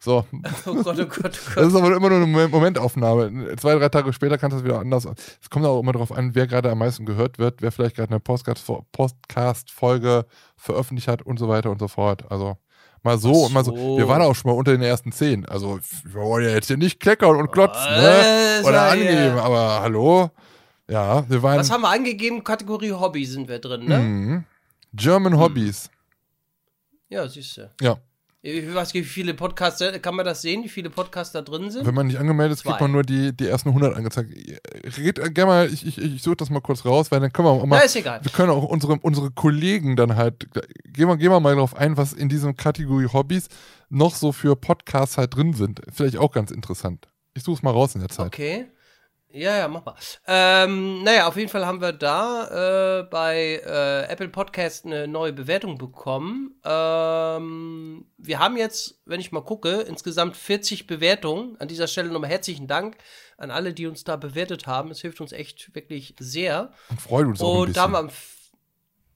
So, [LAUGHS]
Oh Gott, oh Gott, oh
das
Gott.
ist aber immer nur eine Moment- Momentaufnahme. Zwei, drei Tage später kann das wieder anders. Es kommt auch immer darauf an, wer gerade am meisten gehört wird, wer vielleicht gerade eine Podcast- Podcast-Folge veröffentlicht hat und so weiter und so fort. Also mal so,
Ach
und mal so.
so.
Wir waren auch schon mal unter den ersten zehn. Also wir wollen ja jetzt hier nicht kleckern und klotzen, ne?
Alter,
Oder
ja.
angeben, aber hallo? Ja, wir waren
Was haben wir angegeben? Kategorie Hobby sind wir drin, ne?
Mhm. German Hobbys.
Ja, siehst du.
Ja.
Ich weiß nicht, wie viele Podcasts, kann man das sehen, wie viele Podcasts da drin sind?
Wenn man nicht angemeldet ist, kriegt
Zwei.
man nur die, die ersten 100 angezeigt. Red äh, gerne mal, ich, ich, ich suche das mal kurz raus, weil dann können wir auch
Na,
mal,
ist egal.
wir können auch unsere, unsere Kollegen dann halt, gehen wir, gehen wir mal darauf ein, was in diesem Kategorie Hobbys noch so für Podcasts halt drin sind. Vielleicht auch ganz interessant. Ich suche es mal raus in der Zeit.
Okay. Ja, ja, mach mal. Ähm, naja, auf jeden Fall haben wir da äh, bei äh, Apple Podcast eine neue Bewertung bekommen. Ähm, wir haben jetzt, wenn ich mal gucke, insgesamt 40 Bewertungen. An dieser Stelle nochmal herzlichen Dank an alle, die uns da bewertet haben. Es hilft uns echt wirklich sehr.
Und freut uns auch ein
Und da haben wir
bisschen.
am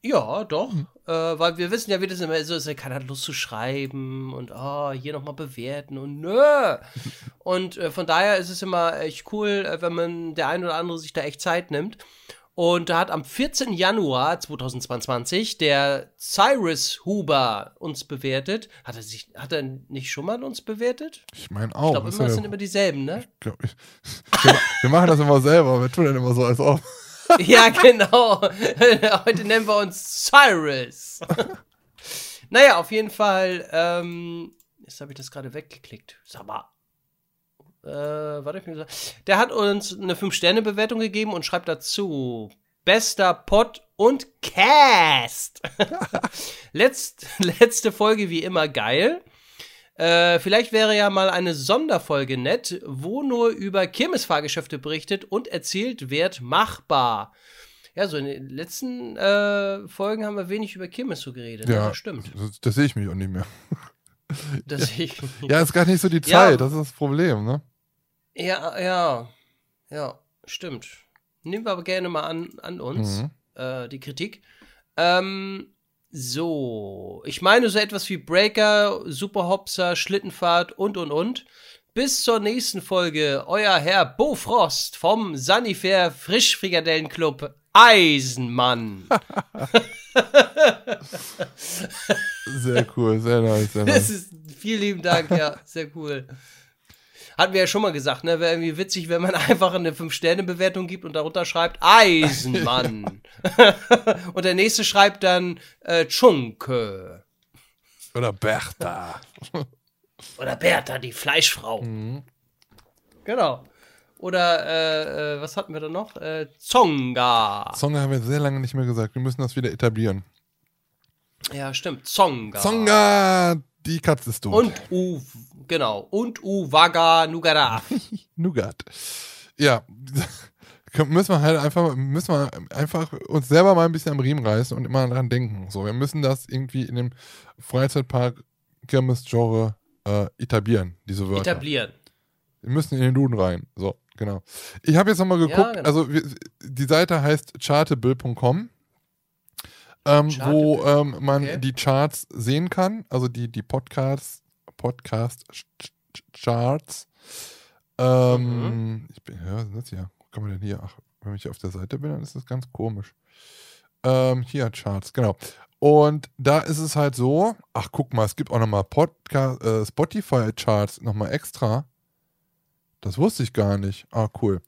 ja, doch. Äh, weil wir wissen ja, wie das immer ist. Es ist ja keiner hat Lust zu schreiben und ah, hier nochmal bewerten und nö. [LAUGHS] und äh, von daher ist es immer echt cool, äh, wenn man der ein oder andere sich da echt Zeit nimmt. Und da hat am 14. Januar 2022 der Cyrus Huber uns bewertet. Hat er sich, hat er nicht schon mal uns bewertet?
Ich meine
Ich
auch.
glaube
ist
immer,
ja
sind immer dieselben, ne?
glaub ich- [LAUGHS] wir, wir machen das immer selber, wir tun dann immer so, als ob. [LAUGHS]
Ja, genau. [LAUGHS] Heute nennen wir uns Cyrus. [LAUGHS] naja, auf jeden Fall. Ähm, jetzt habe ich das gerade weggeklickt. Sag mal. Äh, warte, ich bin. Der hat uns eine 5-Sterne-Bewertung gegeben und schreibt dazu: Bester Pod und Cast. Letzt, letzte Folge wie immer geil. Äh, vielleicht wäre ja mal eine Sonderfolge nett, wo nur über Kirmesfahrgeschäfte berichtet und erzählt wird machbar. Ja, so in den letzten äh, Folgen haben wir wenig über Kirmes so geredet.
Ja,
das stimmt.
Das, das sehe ich mich auch nicht mehr. [LAUGHS]
Das ich,
Ja, ist gar nicht so die
Ja.
Zeit, das ist das Problem, ne?
ja, ja, ja, stimmt. Nehmen wir aber gerne mal an, an uns,
Mhm.
äh, die Kritik. Ähm, so, ich meine so etwas wie Breaker, Superhopser, Schlittenfahrt und und und. Bis zur nächsten Folge, euer Herr Bo Frost vom Sanifair Frischfrikadellenclub Eisenmann. [LAUGHS]
Sehr cool, sehr nice, sehr [LAUGHS]
Das
nice.
ist, vielen lieben Dank, ja, sehr cool. Hatten wir ja schon mal gesagt, ne? Wäre irgendwie witzig, wenn man [LAUGHS] einfach eine 5-Sterne-Bewertung gibt und darunter schreibt Eisenmann. [LAUGHS] und der nächste schreibt dann äh, Tschunke.
Oder Bertha. [LAUGHS]
Oder Bertha, die Fleischfrau.
Mhm.
Genau. Oder äh, äh, was hatten wir da noch? Äh, Zonga.
Song haben wir sehr lange nicht mehr gesagt. Wir müssen das wieder etablieren.
Ja, stimmt. Zonga.
Zonga, die Katze ist tot.
Und U, genau. Und Uwaga Nugara. [LAUGHS]
Nougat. Ja, [LAUGHS] müssen wir halt einfach, müssen wir einfach uns selber mal ein bisschen am Riemen reißen und immer daran denken. So, wir müssen das irgendwie in dem Freizeitpark Kirmes-Genre äh, etablieren, diese Wörter.
Etablieren.
Wir müssen in den Duden rein. So, genau. Ich habe jetzt nochmal geguckt,
genau.
also wir, die Seite heißt chartable.com, ähm, wo ähm, man
okay.
die Charts sehen kann, also die, die Podcasts, Podcast-Charts. Ähm,
Mhm.
ich bin, ja, was ist das hier? Wo kann man denn hier? Ach, wenn ich auf der Seite bin, dann ist das ganz komisch. Ähm, hier Charts, genau. Und da ist es halt so, ach guck mal, es gibt auch nochmal Podcast, äh, Spotify-Charts nochmal extra. Das wusste ich gar nicht. Ah, cool.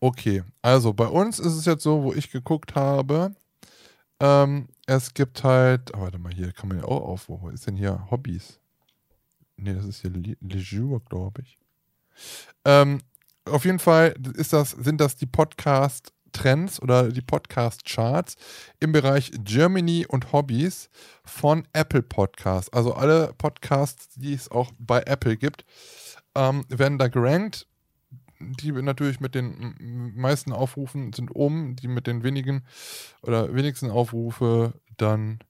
Okay, also bei uns ist es jetzt so, wo ich geguckt habe, ähm, es gibt halt, oh, warte mal, hier kann man ja auch auf, wo ist denn hier Hobbys? Nee, das ist hier Le Leisure, glaube ich. Ähm, auf jeden Fall ist das, sind das die Podcast-Trends oder die Podcast-Charts im Bereich Germany und Hobbys von Apple Podcasts. Also alle Podcasts, die es auch bei Apple gibt, ähm, werden da gerankt. Die natürlich mit den meisten Aufrufen sind oben, die mit den wenigen oder wenigsten Aufrufe dann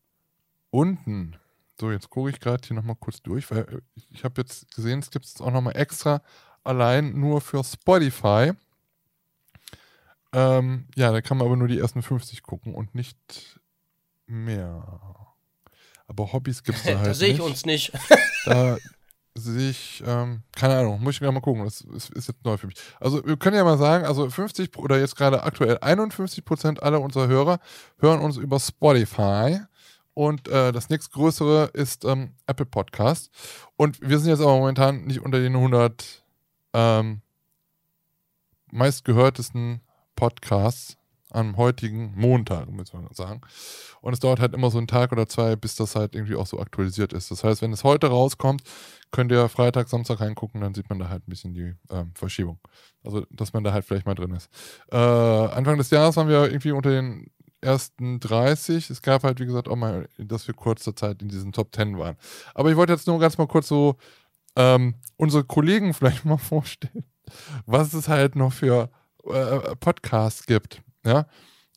unten. So, jetzt gucke ich gerade hier nochmal kurz durch, weil äh, ich habe jetzt gesehen, es gibt es auch nochmal extra allein nur für Spotify. Ähm, ja, da kann man aber nur die ersten 50 gucken und nicht mehr. Aber Hobbys gibt es [LAUGHS] da halt
da sehe ich
nicht.
uns nicht.
Da [LAUGHS] sehe ich, ähm, keine Ahnung, muss ich mal gucken. Das ist, ist jetzt neu für mich. Also, wir können ja mal sagen, also 50 pro- oder jetzt gerade aktuell 51 Prozent aller unserer Hörer hören uns über Spotify. Und äh, das nächstgrößere ist ähm, Apple Podcast. Und wir sind jetzt aber momentan nicht unter den 100 ähm, meistgehörtesten Podcasts am heutigen Montag, muss man sagen. Und es dauert halt immer so einen Tag oder zwei, bis das halt irgendwie auch so aktualisiert ist. Das heißt, wenn es heute rauskommt, könnt ihr Freitag, Samstag reingucken, dann sieht man da halt ein bisschen die ähm, Verschiebung. Also, dass man da halt vielleicht mal drin ist. Äh, Anfang des Jahres waren wir irgendwie unter den ersten 30. Es gab halt, wie gesagt, auch mal, dass wir kurze Zeit in diesen Top 10 waren. Aber ich wollte jetzt nur ganz mal kurz so ähm, unsere Kollegen [LAUGHS] vielleicht mal vorstellen, was es halt noch für äh, Podcasts gibt. Ja,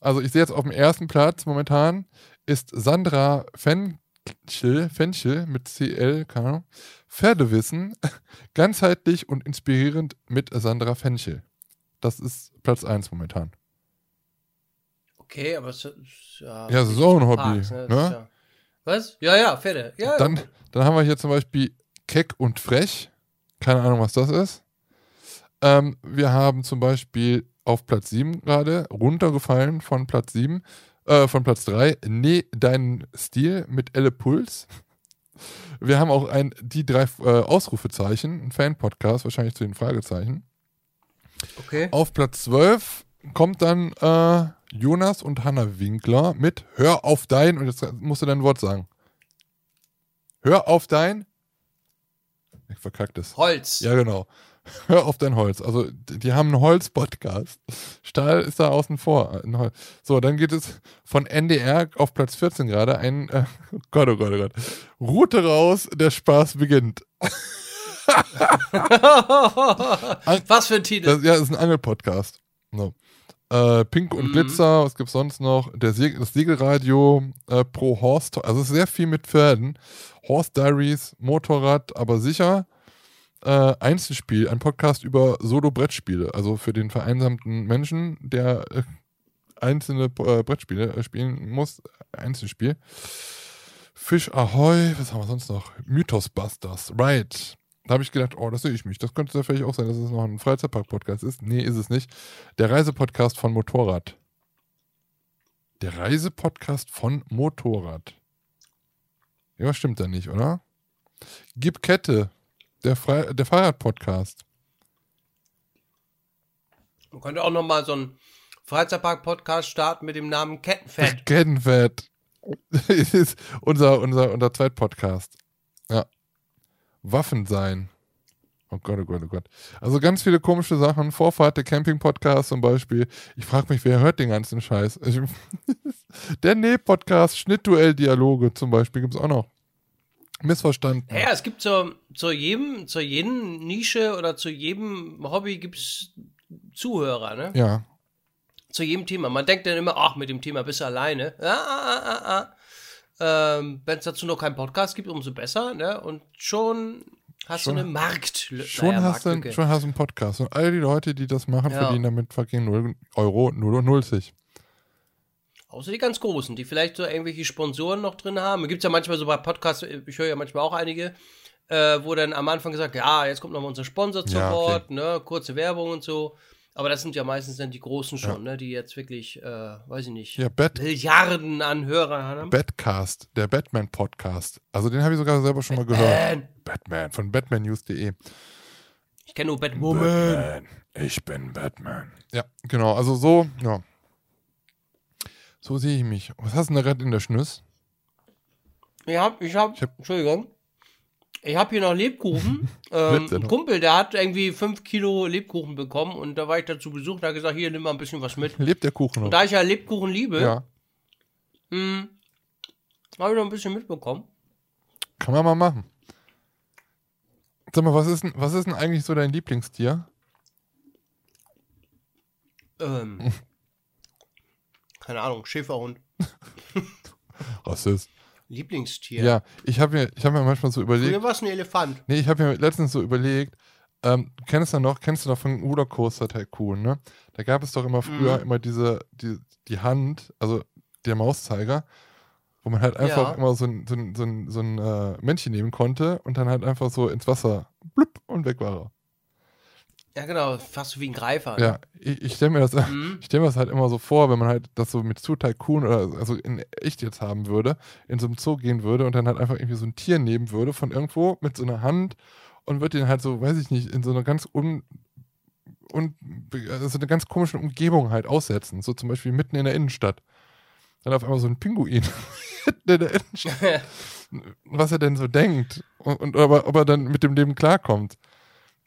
also ich sehe jetzt auf dem ersten Platz momentan ist Sandra Fenchel, Fenchel mit CL, keine Ahnung, Pferdewissen, [LAUGHS] ganzheitlich und inspirierend mit Sandra Fenchel. Das ist Platz 1 momentan.
Okay, aber es ist ja.
Ja, das ist auch ein Hobby.
Parks, ne?
Ne?
Ja. Was? Ja, ja, Pferde. Ja,
Dann, dann haben wir hier zum Beispiel Keck und Frech. Keine Ahnung, was das ist. Ähm, wir haben zum Beispiel auf Platz 7 gerade runtergefallen von Platz 7, äh, von Platz 3, Nee, deinen Stil mit Elle Puls. Wir haben auch ein, die drei äh, Ausrufezeichen, ein Fan-Podcast, wahrscheinlich zu den Fragezeichen.
Okay.
Auf Platz 12 kommt dann äh, Jonas und Hanna Winkler mit Hör auf dein, und jetzt musst du dein Wort sagen. Hör auf dein. Ich verkackt es.
Holz.
Ja, genau. [LAUGHS] Hör auf dein Holz. Also, die haben einen Holz-Podcast. Stahl ist da außen vor. So, dann geht es von NDR auf Platz 14 gerade. Ein, äh, oh Gott, oh Gott, oh Gott. Route raus, der Spaß beginnt. [LAUGHS]
Was für ein Titel.
Das, ja, das ist ein Angel-Podcast. So. Äh, Pink und
Mhm.
Glitzer, was gibt's sonst noch? Der Seg das Segelradio äh, pro Horse, also es ist sehr viel mit Pferden. Horse Diaries, Motorrad, aber sicher. Äh, Einzelspiel, ein Podcast über Solo-Brettspiele, also für den vereinsamten Menschen, der äh, einzelne äh, Brettspiele äh, spielen muss. Einzelspiel. Fisch Ahoy, was haben wir sonst noch? Mythos Busters, right. Da habe ich gedacht, oh, das sehe ich mich. Das könnte ja vielleicht auch sein, dass es noch ein Freizeitpark-Podcast ist. Nee, ist es nicht. Der Reisepodcast von Motorrad. Der Reisepodcast von Motorrad. Ja, stimmt da nicht, oder? Gib Kette. Der, Fre der Fahrrad-Podcast.
Man könnte auch noch mal so einen Freizeitpark-Podcast starten mit dem Namen Kettenfett. [LAUGHS]
Kettenfett. ist unser, unser, unser Zweitpodcast. Ja. Waffen sein. Oh Gott, oh Gott, oh Gott. Also ganz viele komische Sachen. Vorfahrt, der Camping-Podcast zum Beispiel. Ich frage mich, wer hört den ganzen Scheiß? Ich, [LAUGHS] der Nee-Podcast, Schnittduell-Dialoge zum Beispiel gibt es auch noch. Missverstanden.
Ja, es gibt zu, zu jedem, zu jedem Nische oder zu jedem Hobby gibt es Zuhörer, ne?
Ja.
Zu jedem Thema. Man denkt dann immer, ach, mit dem Thema bist du alleine. Ah, ah, ah, ah. Ähm, Wenn es dazu noch keinen Podcast gibt, umso besser, ne? Und schon hast
Schon-
du eine Markt
Schon,
naja,
hast du, schon hast du einen Podcast. Und all die Leute, die das machen,
Ja.
verdienen damit fucking 0 Euro, 0 und 0.
Außer die ganz Großen, die vielleicht so irgendwelche Sponsoren noch drin haben. Gibt es ja manchmal so bei Podcasts, ich höre ja manchmal auch einige, äh, wo dann am Anfang gesagt, ja, jetzt kommt noch mal unser Sponsor zu
Ja, okay.
Wort, ne, kurze Werbung und so. Aber das sind ja meistens dann die Großen schon, ne, die jetzt wirklich, äh, weiß ich nicht,
Ja, Bat
Milliarden an Hörern haben.
Batcast, der Batman-Podcast. Also den habe ich sogar selber schon mal gehört.
Batman.
Batman von batmannews.de.
Ich kenne nur Batwoman.
Batman, ich bin Batman. Ja, genau. Also so, ja. So sehe ich mich. Was hast du denn da gerade in der Schnüss?
Ich hab, ich hab,
Ich hab-
Entschuldigung. Ich habe hier noch Lebkuchen. [LAUGHS] ähm, ein? Kumpel, der hat irgendwie 5 Kilo Lebkuchen bekommen und da war ich dazu besucht und hat gesagt, hier, nimm mal ein bisschen was mit.
Lebt der Kuchen noch?
Und da ich ja Lebkuchen liebe,
Ja,
hm, habe ich noch ein bisschen mitbekommen.
kann man mal machen. Sag mal, was ist denn, was ist denn eigentlich so dein Lieblingstier?
Ähm, [LAUGHS] keine Ahnung, Schäferhund. [LAUGHS]
Rassist.
Lieblingstier.
Ja, ich habe mir, ich hab mir manchmal so überlegt,
Früher war es ein Elefant.
Nee, ich habe mir letztens so überlegt, ähm, kennst du noch, kennst du noch von Rollercoaster Tycoon, ne? Da gab es doch immer früher
Mhm.
immer diese, die, die Hand, also der Mauszeiger, wo man halt einfach
Ja.
immer so ein, so ein, so ein, so ein äh, Männchen nehmen konnte und dann halt einfach so ins Wasser blub und weg war er.
Ja, genau, fast so wie ein Greifer.
Ja, ich, ich stelle mir das,
Mhm. [LAUGHS]
ich stell mir das halt immer so vor, wenn man halt das so mit zu Tycoon oder also in echt jetzt haben würde, in so einem Zoo gehen würde und dann halt einfach irgendwie so ein Tier nehmen würde von irgendwo mit so einer Hand und würde den halt so, weiß ich nicht, in so einer ganz un, und also eine ganz komische Umgebung halt aussetzen. So zum Beispiel mitten in der Innenstadt. Dann auf einmal so ein Pinguin [LAUGHS] mitten in der Innenstadt. [LAUGHS] Was er denn so denkt und, und ob, er, ob er dann mit dem Leben klarkommt.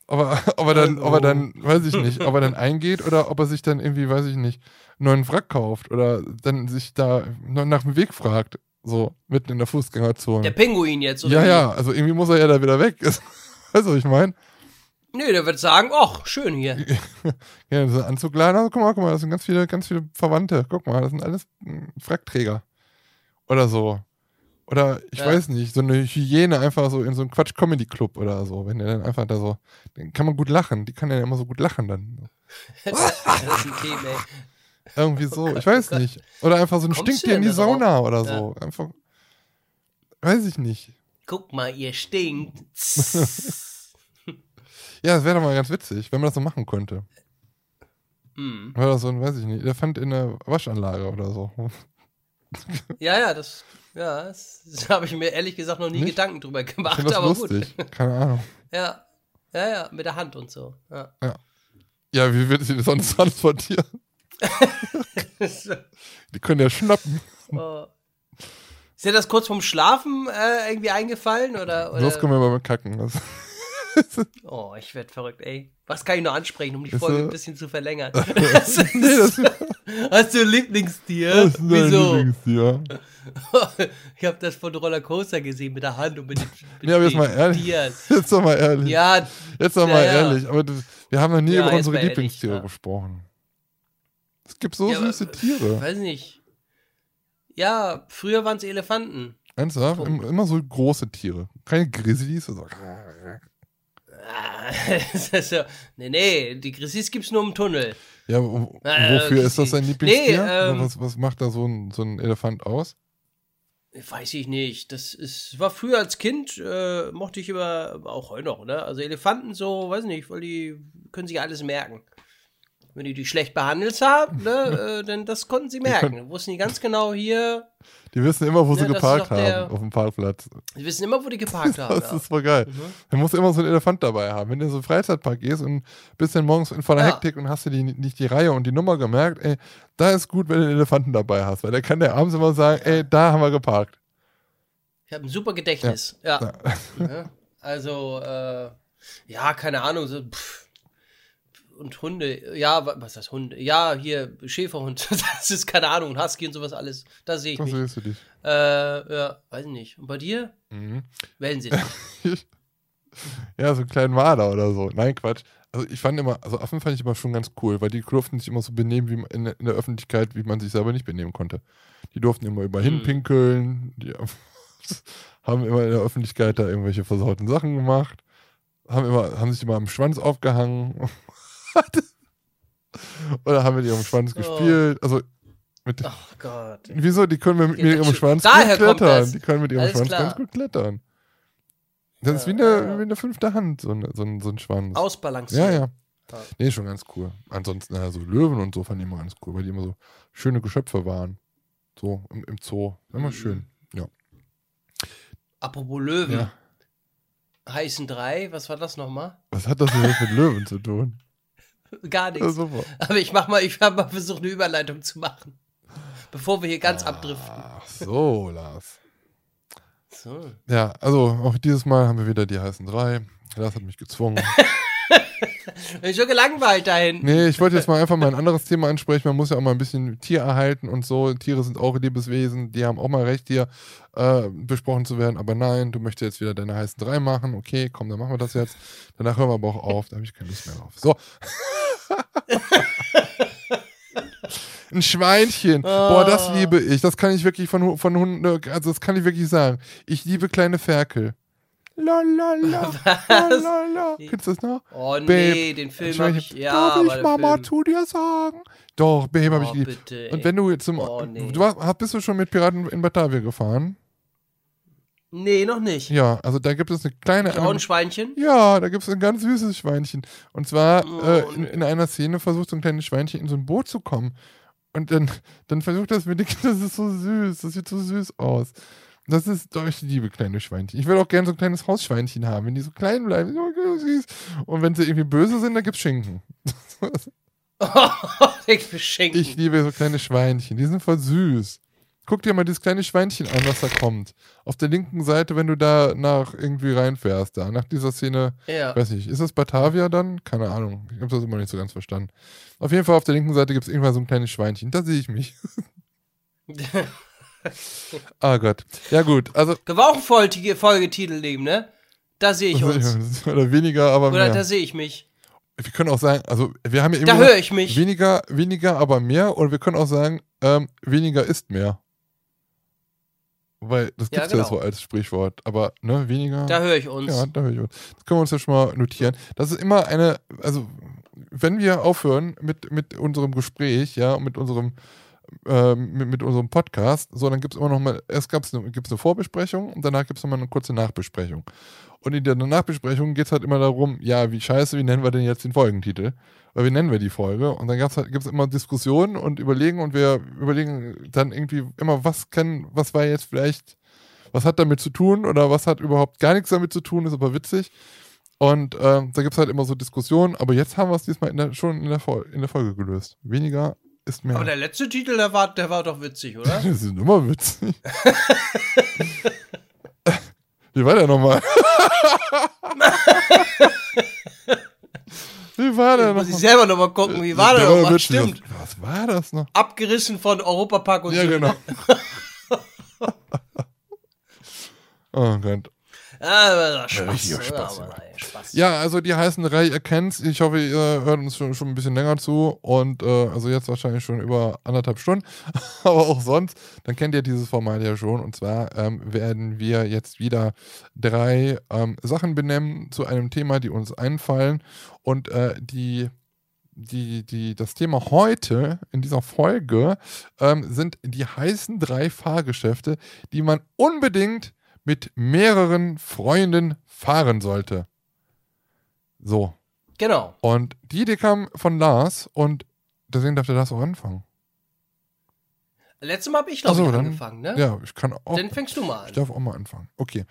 Ob er, [LAUGHS] ob er dann, ob er dann, weiß ich nicht, ob er dann [LAUGHS] eingeht oder ob er sich dann irgendwie, weiß ich nicht, einen neuen Wrack kauft oder dann sich da nach dem Weg fragt. So, mitten in der Fußgängerzone.
Der Pinguin jetzt, oder?
ja,
wie?
ja, also irgendwie muss er ja da wieder weg. [LAUGHS] weißt du, was ich meine?
Nee, der wird sagen, ach, schön hier.
Ja, so Anzugladen, also, guck mal, guck mal, das sind ganz viele, ganz viele Verwandte. Guck mal, das sind alles mm, Frackträger. Oder so. Oder ich
Ja.
weiß nicht, so eine Hyäne einfach so in so einem Quatsch-Comedy-Club oder so. Wenn der dann einfach da so, dann kann man gut lachen. Die kann ja immer so gut lachen dann. [LAUGHS]
das ist ein Thema, ey.
Irgendwie so,
Gott,
ich weiß
oh
nicht. Oder einfach so ein
Kommst
Stinktier in die? Sauna oder
Ja.
so. Einfach, weiß ich nicht.
Guck mal, ihr stinkt. [LAUGHS]
Ja, das wäre doch mal ganz witzig, wenn man das so machen könnte.
hm.
Oder so ein, weiß ich nicht, Elefant in der Waschanlage oder so.
Ja, ja, das, ja, das, das habe ich mir ehrlich gesagt noch nie
Nicht?
Gedanken drüber gemacht,
das
aber
lustig. Keine Ahnung.
gut. Ja, ja, ja, mit der Hand und so. Ja.
Ja, wie wird sie das sonst transportieren? [LAUGHS] Die können ja schnappen.
Oh. Ist dir das kurz vorm Schlafen äh, irgendwie eingefallen? Oder, oder?
Sonst können wir mal kacken.
Oh, ich werd verrückt, ey. Was kann ich noch ansprechen, um die
Ist
Folge
so-
ein bisschen zu verlängern? [LAUGHS]
das,
Hast du ein Lieblingstier?
das ist
Wieso?
Lieblingstier. [LAUGHS]
ich habe das von Rollercoaster gesehen mit der Hand und mit den, mit
Ja, aber jetzt mal ehrlich.
Tieren. [LAUGHS]
Jetzt doch mal ehrlich.
Ja,
Jetzt doch mal
ja.
ehrlich. Aber das, wir haben noch nie
Ja,
über unsere
ehrlich,
Lieblingstiere
ja.
gesprochen. Es gibt so
Ja, aber-
süße Tiere.
weiß nicht. Ja, früher waren es Elefanten.
Ernsthaft? Immer so große Tiere. Keine Grizzlies. Also, [LAUGHS]
Ah, ja, nee, nee, die Grizzlies gibt's nur im Tunnel.
ja,
Äh,
wofür ist das
nee,
Lieblingstier?
ähm,
was, was macht da so ein, so ein Elefant aus?
Weiß ich nicht. Das ist, war früher als Kind, äh, mochte ich immer, auch heute noch, ne? Also Elefanten so, weiß nicht, weil die können sich alles merken. Wenn die die schlecht behandelt haben, ne, [LAUGHS] äh, dann das konnten sie merken.
können-
Wussten die ganz genau hier,
Die wissen immer, wo
Ja,
sie geparkt
doch der-
haben auf dem Parkplatz.
sie wissen immer, wo die geparkt [LAUGHS] haben.
Das
ja.
ist voll geil.
Mhm.
Man muss immer so einen Elefant dabei haben. Wenn du in so einen Freizeitpark gehst und bist dann morgens in voller
Ja.
Hektik und hast du die, nicht die Reihe und die Nummer gemerkt, ey, da ist gut, wenn du einen Elefanten dabei hast, weil der kann dir abends immer sagen, ey, da haben wir geparkt.
Ich habe ein super Gedächtnis. Ja.
Ja.
Ja. [LAUGHS] Also, äh, ja, keine Ahnung. So, pff. Und Hunde, ja, wa- was ist das Hunde? Ja, hier, Schäferhund, [LAUGHS] das ist keine Ahnung, Husky und sowas alles. Da sehe ich mich.
siehst du dich?
Äh, ja, weiß ich nicht. Und bei dir?
Mhm.
Wählen Sie. [LAUGHS]
Ja, so einen kleinen Marder oder so. Nein, Quatsch. Also ich fand immer, also Affen fand ich immer schon ganz cool, weil die durften sich immer so benehmen wie man- in, der- in der Öffentlichkeit, wie man sich selber nicht benehmen konnte. Die durften immer über
Hm.
hinpinkeln, die [LAUGHS] haben immer in der Öffentlichkeit da irgendwelche versauten Sachen gemacht, haben immer, haben sich immer am Schwanz aufgehangen. Oder haben mit ihrem Schwanz
Oh.
gespielt. Also mit,
Ach Gott.
wieso? Die können mit, mit
Ja,
ihrem Schwanz
daher
gut klettern. Die können mit ihrem
Alles
Schwanz
klar.
ganz gut klettern. Das ist wie
Ja,
eine,
ja.
wie eine fünfte Hand, so, eine, so, ein, so ein Schwanz.
Ausbalanciert.
Ja, ja.
Ja.
Nee, schon ganz cool. Ansonsten, ja, so Löwen und so fand ich immer ganz cool, weil die immer so schöne Geschöpfe waren. So im, im Zoo. Immer
Mhm.
schön. Ja.
Apropos Löwen.
ja.
Heißen drei, was war das nochmal?
Was hat das denn mit Löwen zu tun?
Gar
Ja,
nichts.
super.
Aber ich mach mal, ich habe mal versucht, eine Überleitung zu machen. Bevor wir hier ganz abdriften.
Ach so, Lars.
So.
Ja, also auch dieses Mal haben wir wieder die heißen drei. Lars hat mich gezwungen. [LAUGHS] [LAUGHS]
Bin schon gelangweilt dahin.
Nee, ich wollte jetzt mal einfach mal ein anderes Thema ansprechen. Man muss ja auch mal ein bisschen Tier erhalten und so. Tiere sind auch Lebenswesen, die haben auch mal Recht, hier äh, besprochen zu werden. Aber nein, du möchtest jetzt wieder deine heißen drei machen. Okay, komm, dann machen wir das jetzt. Danach hören wir aber auch auf. Da habe ich keine Lust mehr drauf. So. [LAUGHS] Ein Schweinchen. Boah, das liebe ich. Das kann ich wirklich von, von Hunden, also das kann ich wirklich sagen. Ich liebe kleine Ferkel. La la la. [LAUGHS] La la la. Kennst du das noch?
Oh nee, den Film habe ich. Ja,
darf ich Mama
Film.
zu dir sagen? Doch, Babe, habe ich
Oh,
geliebt.
bitte,
Und wenn du jetzt zum.
Oh, nee.
du warst, bist du schon mit Piraten in Batavia gefahren?
Nee, noch nicht.
Ja, also da gibt es eine kleine.
Auch ein Schweinchen?
ja, da gibt es ein ganz süßes Schweinchen. Und zwar
Oh,
äh, in, in einer Szene versucht so ein kleines Schweinchen in so ein Boot zu kommen. Und dann, dann versucht das mit den [LAUGHS] Das ist so süß. Das sieht so süß aus. Das ist, doch, ich liebe kleine Schweinchen. Ich will auch gerne so ein kleines Hausschweinchen haben, wenn die so klein bleiben. Und wenn sie irgendwie böse sind, dann gibt's Schinken. [LAUGHS]
ich beschenken.
Ich liebe so kleine Schweinchen, die sind voll süß. Guck dir mal dieses kleine Schweinchen an, was da kommt. Auf der linken Seite, wenn du da nach irgendwie reinfährst, da, nach dieser Szene,
ja.
weiß nicht, ist das Batavia dann? Keine Ahnung. Ich habe das immer nicht so ganz verstanden. Auf jeden Fall auf der linken Seite gibt es irgendwann so ein kleines Schweinchen. Da sehe ich mich. [LAUGHS] [LAUGHS] Ah Gott. Ja, gut. Also.
Können wir auch einen Folge Folgetitel nehmen, ne? Da sehe ich uns. [LAUGHS]
Oder weniger, aber
Oder
mehr.
da sehe ich mich.
Wir können auch sagen, also wir haben ja
Da
immer
höre ich mich.
weniger, weniger, aber mehr. Und wir können auch sagen, ähm, weniger ist mehr. Weil das
Ja,
gibt es ja,
genau.
so als Sprichwort. Aber, ne, weniger.
Da höre ich uns.
Ja, da höre ich uns. Das können wir uns ja schon mal notieren. Das ist immer eine, also wenn wir aufhören mit, mit unserem Gespräch, ja, mit unserem äh, mit, mit unserem Podcast, so, dann gibt es immer noch mal, erst gab's eine, eine Vorbesprechung und danach gibt es nochmal eine kurze Nachbesprechung. Und in der Nachbesprechung geht es halt immer darum, ja, wie scheiße, wie nennen wir denn jetzt den Folgentitel? Oder wie nennen wir die Folge? Und dann halt, gibt es immer Diskussionen und Überlegen und wir überlegen dann irgendwie immer, was kann, was war jetzt vielleicht, was hat damit zu tun oder was hat überhaupt gar nichts damit zu tun, ist aber witzig. Und ähm, da gibt es halt immer so Diskussionen, aber jetzt haben wir es diesmal in der, schon in der, in der Folge gelöst. Weniger ist mehr.
Aber der letzte Titel, der war, der war doch witzig, oder? [LAUGHS]
das ist immer witzig. [LAUGHS] Wie war der nochmal? [LAUGHS] Wie war der
Muss ich
nochmal?
selber nochmal gucken, wie war der nochmal?
witzig.
Stimmt.
Was, was war das noch?
Abgerissen von Europapark und
Ja,
so.
genau. oh Gott.
Spaß.
richtiger Spaß,
Ja,
ja.
Spaß.
Ja, also die heißen Reihe, ihr kennt's. Ich hoffe, ihr hört uns schon, schon ein bisschen länger zu. Und äh, also jetzt wahrscheinlich schon über anderthalb Stunden. [LAUGHS] Aber auch sonst, dann kennt ihr dieses Format ja schon. Und zwar ähm, werden wir jetzt wieder drei ähm, Sachen benennen zu einem Thema, die uns einfallen. Und äh, die die, die, das Thema heute in dieser Folge ähm, sind die heißen drei Fahrgeschäfte, die man unbedingt mit mehreren Freunden fahren sollte. So.
Genau.
Und die Idee kam von Lars und deswegen darf der Lars auch anfangen.
Letztes Mal habe ich, glaube
so,
ich,
dann-
angefangen, ne?
Ja, ich kann auch.
Dann fängst du mal
Ich
an.
darf auch mal anfangen. Okay.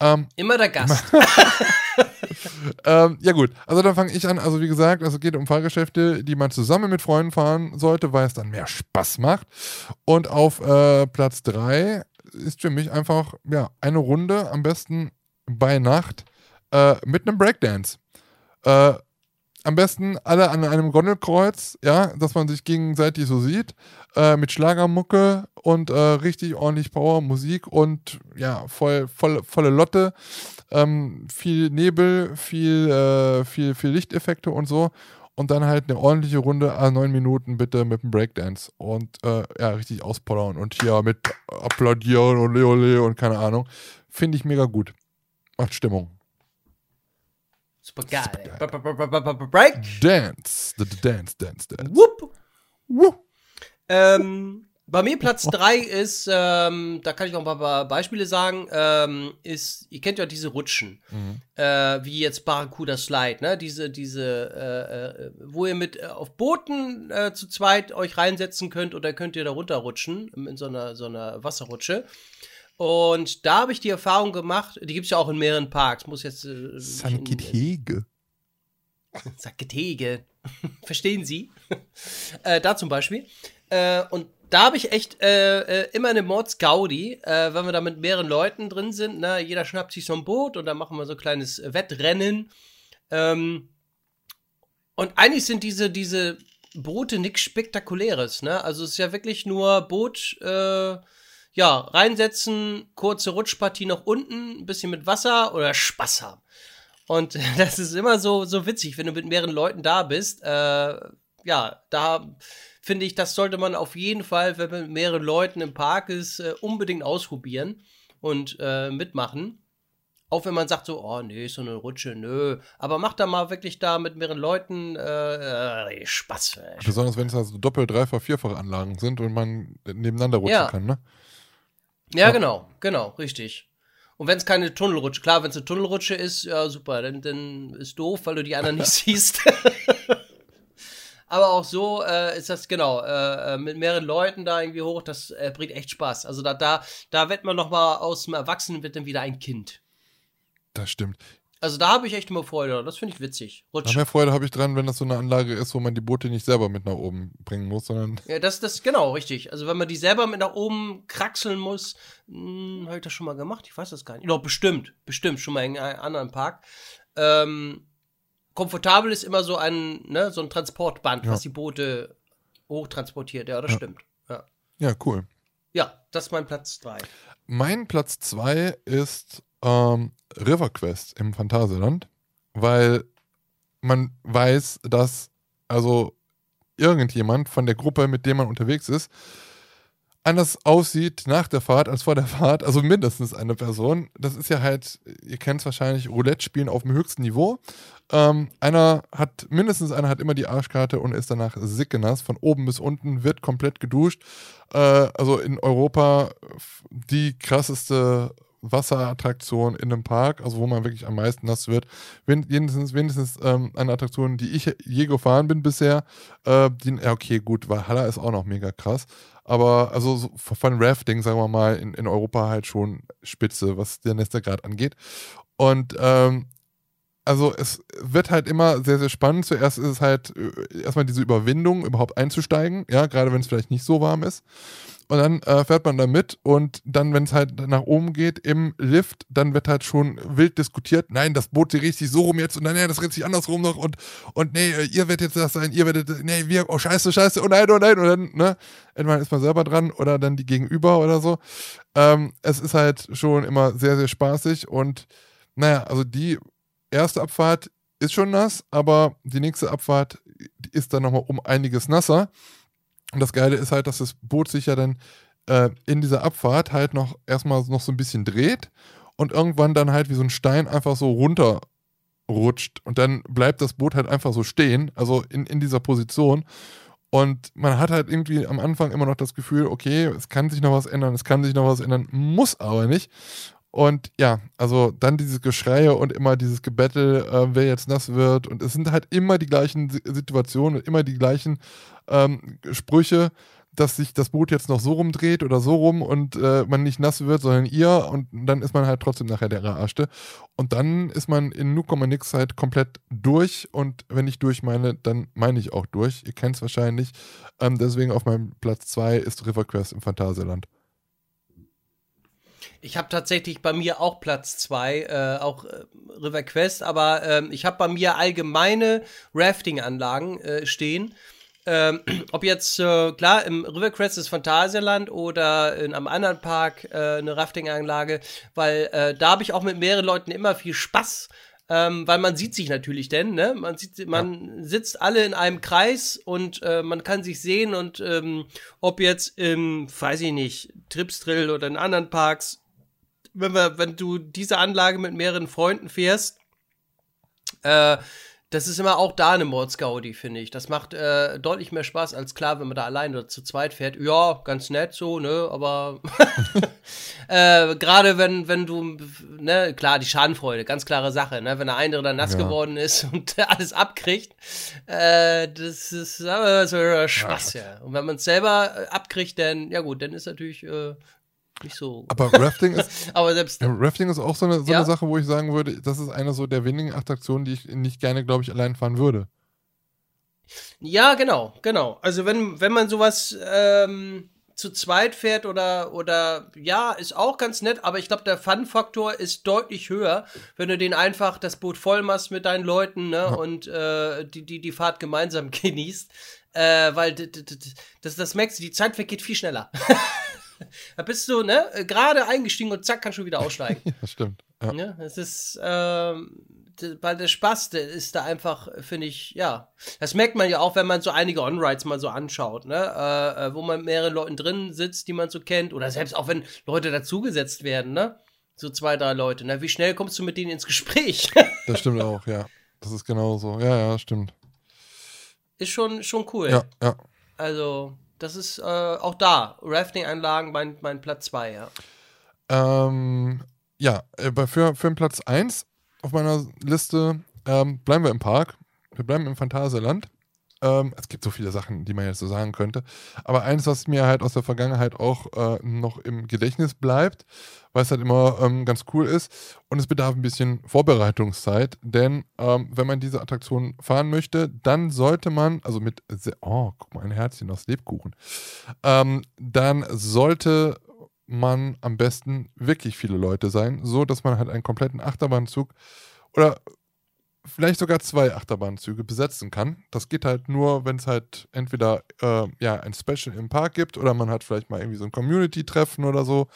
Ähm,
Immer der Gast. [LAUGHS]
ähm, ja gut, also dann fange ich an. Also wie gesagt, also es geht um Fahrgeschäfte, die man zusammen mit Freunden fahren sollte, weil es dann mehr Spaß macht. Und auf äh, Platz 3 ist für mich einfach ja, eine Runde, am besten bei Nacht, äh, mit einem Breakdance. Äh, am besten alle an einem Gondelkreuz, ja, dass man sich gegenseitig so sieht, äh, mit Schlagermucke und äh, richtig ordentlich Power, Musik und ja, voll, voll, volle Lotte, ähm, viel Nebel, viel, äh, viel, viel Lichteffekte und so. Und dann halt eine ordentliche Runde, ah, neun Minuten bitte mit dem Breakdance. Und äh, ja, richtig auspollern und hier mit applaudieren und Leole und keine Ahnung. Finde ich mega gut. Macht Stimmung.
Super geil. Break.
Dance. Dance, dance, dance.
Whoop.
Woo.
Ähm, bei mir Platz 3 ist, ähm, da kann ich noch ein paar Beispiele sagen, ähm, ist, ihr kennt ja diese Rutschen, äh, wie jetzt Barracuda Slide, ne? Diese, diese, äh, äh, wo ihr mit äh, auf Booten äh, zu zweit euch reinsetzen könnt oder könnt ihr da runterrutschen in so einer, so einer Wasserrutsche. Und da habe ich die Erfahrung gemacht, die gibt es ja auch in mehreren Parks, muss jetzt. Äh,
Sankithege.
Sackgetege. [LAUGHS] Verstehen Sie? [LAUGHS] da zum Beispiel. Und da habe ich echt äh, äh, immer eine Mordsgaudi, äh, wenn wir da mit mehreren Leuten drin sind. Ne? Jeder schnappt sich so ein Boot und dann machen wir so ein kleines Wettrennen. Ähm, und eigentlich sind diese, diese Boote nichts Spektakuläres. Ne? Also es ist ja wirklich nur Boot, äh, ja, reinsetzen, kurze Rutschpartie nach unten, ein bisschen mit Wasser oder Spaß haben. Und [LAUGHS] das ist immer so, so witzig, wenn du mit mehreren Leuten da bist. Äh, ja, da finde ich, das sollte man auf jeden Fall, wenn man mit mehreren Leuten im Park ist, äh, unbedingt ausprobieren und äh, mitmachen. Auch wenn man sagt so, oh nee, so eine Rutsche, nö. Aber mach da mal wirklich da mit mehreren Leuten äh, äh, Spaß. Ey.
Besonders wenn es also doppelt, dreifach, vierfach Anlagen sind und man nebeneinander rutschen
Ja.
kann, ne?
Ja,
Ja.
genau, genau, richtig. Und wenn es keine Tunnelrutsche, klar, wenn es eine Tunnelrutsche ist, ja super, dann, dann ist doof, weil du die anderen nicht [LAUGHS] siehst. Aber auch so äh, ist das genau äh, äh, mit mehreren Leuten da irgendwie hoch. Das äh, bringt echt Spaß. Also da da da wird man noch mal aus dem Erwachsenen wird dann wieder ein Kind.
Das stimmt.
Also da habe ich echt immer Freude. Das finde ich witzig. Rutsch.
mehr Freude habe ich dran, wenn das so eine Anlage ist, wo man die Boote nicht selber mit nach oben bringen muss, sondern
Ja, das, das genau, richtig. Also wenn man die selber mit nach oben kraxeln muss, habe ich das schon mal gemacht? Ich weiß das gar nicht. Doch, bestimmt, bestimmt, schon mal in einem anderen Park. Ähm, komfortabel ist immer so ein, ne, so ein Transportband,
Ja.
was die Boote hochtransportiert. Ja, das
Ja.
stimmt. Ja.
ja, cool.
ja, das ist mein Platz 3.
Mein Platz 2 ist ähm, River Quest im Phantasialand, weil man weiß, dass also irgendjemand von der Gruppe, mit dem man unterwegs ist, anders aussieht nach der Fahrt als vor der Fahrt, also mindestens eine Person. Das ist ja halt, ihr kennt es wahrscheinlich, Roulette spielen auf dem höchsten Niveau. Ähm, einer hat, mindestens einer hat immer die Arschkarte und ist danach sickenass, von oben bis unten, wird komplett geduscht. Äh, also in Europa die krasseste Wasserattraktion in einem Park, also wo man wirklich am meisten nass wird. Wen- Wenigstens, wenigstens ähm, eine Attraktion, die ich je gefahren bin bisher. Äh, die, ja, okay, gut, Valhalla ist auch noch mega krass. Aber also so von Rafting, sagen wir mal, in, in Europa halt schon spitze, was der Nestergrad angeht. Und ähm, also es wird halt immer sehr, sehr spannend. Zuerst ist es halt äh, erstmal diese Überwindung, überhaupt einzusteigen, ja, gerade wenn es vielleicht nicht so warm ist. Und dann äh, fährt man da mit und dann, wenn es halt nach oben geht im Lift, dann wird halt schon wild diskutiert, nein, das Boot dreht sich so rum jetzt und dann, nee, das dreht sich andersrum noch und, und nee, äh, ihr werdet jetzt das sein, ihr werdet, nee, wir, oh scheiße, scheiße, oh nein, oh nein, und dann, ne, entweder ist man selber dran oder dann die Gegenüber oder so. Ähm, es ist halt schon immer sehr, sehr spaßig und naja, also die erste Abfahrt ist schon nass, aber die nächste Abfahrt ist dann nochmal um einiges nasser. Und das Geile ist halt, dass das Boot sich ja dann äh, in dieser Abfahrt halt noch erstmal noch so ein bisschen dreht und irgendwann dann halt wie so ein Stein einfach so runterrutscht. Und dann bleibt das Boot halt einfach so stehen, also in, in dieser Position. Und man hat halt irgendwie am Anfang immer noch das Gefühl, okay, es kann sich noch was ändern, es kann sich noch was ändern, muss aber nicht. Und ja, also dann dieses Geschreie und immer dieses Gebettel, äh, wer jetzt nass wird. Und es sind halt immer die gleichen Si- Situationen und immer die gleichen ähm, Sprüche, dass sich das Boot jetzt noch so rumdreht oder so rum und äh, man nicht nass wird, sondern ihr. Und dann ist man halt trotzdem nachher der Arschte. Und dann ist man in 0,nix halt komplett durch. Und wenn ich durch meine, dann meine ich auch durch. Ihr kennt es wahrscheinlich. Ähm, deswegen auf meinem Platz 2 ist River Quest im Phantasialand.
Ich habe tatsächlich bei mir auch Platz 2, äh, auch äh, River Quest, aber ähm, ich habe bei mir allgemeine Rafting-Anlagen äh, stehen. Ähm, [CLEARS THROAT] ob jetzt, äh, klar, im River Quest ist Phantasialand oder in einem anderen Park äh, eine Rafting-Anlage, weil äh, da habe ich auch mit mehreren Leuten immer viel Spaß. Ähm, weil man sieht sich natürlich denn, ne? Man sieht, man sitzt alle in einem Kreis und äh, man kann sich sehen und ähm, ob jetzt im, weiß ich nicht, Tripsdrill oder in anderen Parks, wenn wir, wenn du diese Anlage mit mehreren Freunden fährst, äh, das ist immer auch da eine Mordsgaudi, finde ich. Das macht äh, deutlich mehr Spaß als klar, wenn man da allein oder zu zweit fährt. Ja, ganz nett so, ne, aber [LAUGHS] äh, gerade wenn, wenn du, ne, klar, die Schadenfreude, ganz klare Sache, ne, wenn der eine dann nass
Ja.
geworden ist [LAUGHS] und alles abkriegt, äh, das ist aber so Spaß, ja. Und wenn man es selber äh, abkriegt, dann, ja gut, dann ist natürlich äh, nicht so.
Aber Rafting ist, [LAUGHS]
Aber selbst
Ja, Rafting ist auch so eine, so
Ja.
eine Sache, wo ich sagen würde, das ist eine so der wenigen Attraktionen, die ich nicht gerne, glaube ich, allein fahren würde.
Ja, genau, genau. Also wenn, wenn man sowas ähm, zu zweit fährt oder, oder ja, ist auch ganz nett, aber ich glaube, der Fun-Faktor ist deutlich höher, wenn du den einfach das Boot voll machst mit deinen Leuten ne, und äh, die, die, die Fahrt gemeinsam [LAUGHS] genießt. Äh, weil das, das merkst du, die Zeit vergeht viel schneller. [LAUGHS] [LAUGHS] da bist du, ne, gerade eingestiegen und zack, kannst du wieder aussteigen. [LAUGHS]
Ja, das stimmt. Ja.
Ne? Es ist, ähm, weil der Spaß, der ist da einfach, finde ich, ja. Das merkt man ja auch, wenn man so einige On-Rides mal so anschaut, ne? Äh, äh, wo man mit mehreren Leuten drin sitzt, die man so kennt. Oder selbst auch wenn Leute dazugesetzt werden, ne? So zwei, drei Leute. Ne? Wie schnell kommst du mit denen ins Gespräch? [LAUGHS]
Das stimmt auch, ja. Das ist genau so. Ja, ja, stimmt.
ist schon, schon cool.
Ja, ja.
Also, das ist äh, auch da. Rafting-Anlagen, mein, mein Platz zwei, ja.
Ähm, ja, äh, für, für den Platz 1 auf meiner Liste ähm, bleiben wir im Park. Wir bleiben im Phantasialand. Ähm, es gibt so viele Sachen, die man jetzt so sagen könnte. Aber eines, was mir halt aus der Vergangenheit auch äh, noch im Gedächtnis bleibt, weil es halt immer ähm, ganz cool ist und es bedarf ein bisschen Vorbereitungszeit, denn ähm, wenn man diese Attraktion fahren möchte, dann sollte man, also mit, oh, guck mal, ein Herzchen aus Lebkuchen, ähm, dann sollte man am besten wirklich viele Leute sein, so dass man halt einen kompletten Achterbahnzug oder vielleicht sogar zwei Achterbahnzüge besetzen kann. Das geht halt nur, wenn es halt entweder äh, ja ein Special im Park gibt oder man hat vielleicht mal irgendwie so ein Community-Treffen oder so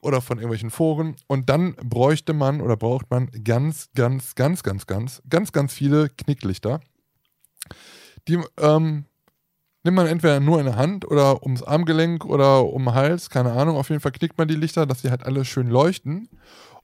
oder von irgendwelchen Foren. Und dann bräuchte man oder braucht man ganz, ganz, ganz, ganz, ganz, ganz, ganz viele Knicklichter. Die ähm, nimmt man entweder nur in der Hand oder ums Armgelenk oder um den Hals, keine Ahnung. Auf jeden Fall knickt man die Lichter, dass sie halt alle schön leuchten.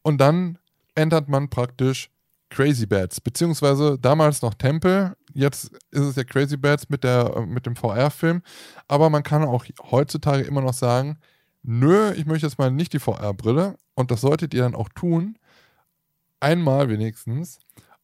Und dann ändert man praktisch Crazy Bats, beziehungsweise damals noch Tempel, jetzt ist es ja Crazy Bats mit, der, mit dem VR-Film, aber man kann auch heutzutage immer noch sagen, nö, ich möchte jetzt mal nicht die VR-Brille und das solltet ihr dann auch tun, einmal wenigstens.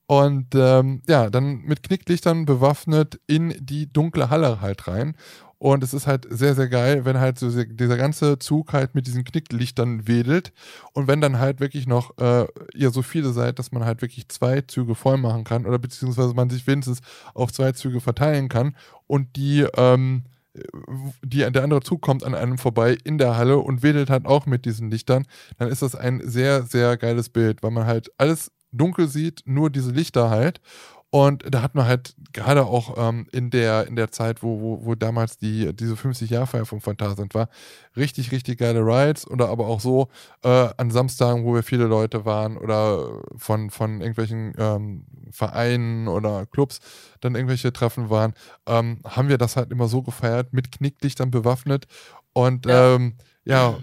Und ähm, ja, dann mit Knicklichtern bewaffnet in die dunkle Halle halt rein. Und es ist halt sehr, sehr geil, wenn halt so dieser ganze Zug halt mit diesen Knicklichtern wedelt. Und wenn dann halt wirklich noch äh, ihr so viele seid, dass man halt wirklich zwei Züge voll machen kann oder beziehungsweise man sich wenigstens auf zwei Züge verteilen kann und die, ähm, die, der andere Zug kommt an einem vorbei in der Halle und wedelt halt auch mit diesen Lichtern, dann ist das ein sehr, sehr geiles Bild, weil man halt alles dunkel sieht, nur diese Lichter halt. Und da hat man halt gerade auch ähm, in, der, in der Zeit, wo, wo, wo damals die, diese 50-Jahr-Feier vom Phantasand war, richtig, richtig geile Rides oder aber auch so äh, an Samstagen, wo wir viele Leute waren oder von, von irgendwelchen ähm, Vereinen oder Clubs dann irgendwelche Treffen waren, ähm, haben wir das halt immer so gefeiert, mit Knicklichtern bewaffnet und ja. Ja,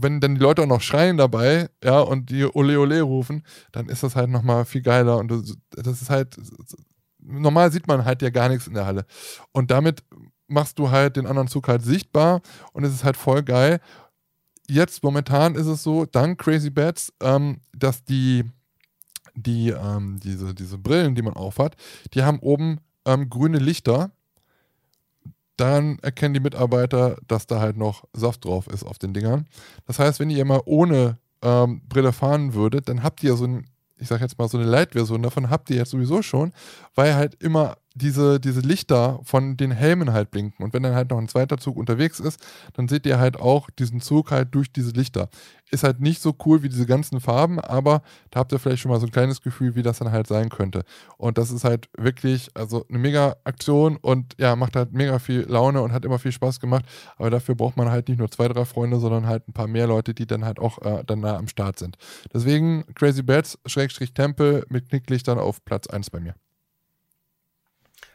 wenn dann die Leute auch noch schreien dabei, ja, und die Ole Ole rufen, dann ist das halt nochmal viel geiler. Und das ist halt, normal sieht man halt ja gar nichts in der Halle. Und damit machst du halt den anderen Zug halt sichtbar und es ist halt voll geil. Jetzt momentan ist es so, dank Crazy Bats, ähm, dass die, die, ähm, diese, diese Brillen, die man aufhat, die haben oben ähm, grüne Lichter dann erkennen die Mitarbeiter, dass da halt noch Saft drauf ist auf den Dingern. Das heißt, wenn ihr mal ohne ähm, Brille fahren würdet, dann habt ihr so ein, ich sag jetzt mal so eine Light-Version davon, habt ihr jetzt sowieso schon, weil halt immer diese, diese Lichter von den Helmen halt blinken. Und wenn dann halt noch ein zweiter Zug unterwegs ist, dann seht ihr halt auch diesen Zug halt durch diese Lichter. Ist halt nicht so cool wie diese ganzen Farben, aber da habt ihr vielleicht schon mal so ein kleines Gefühl, wie das dann halt sein könnte. Und das ist halt wirklich, also eine mega Aktion und ja, macht halt mega viel Laune und hat immer viel Spaß gemacht. Aber dafür braucht man halt nicht nur zwei, drei Freunde, sondern halt ein paar mehr Leute, die dann halt auch äh, dann nah am Start sind. Deswegen Crazy Bats, Schrägstrich Tempel mit Knicklichtern auf Platz 1 bei mir.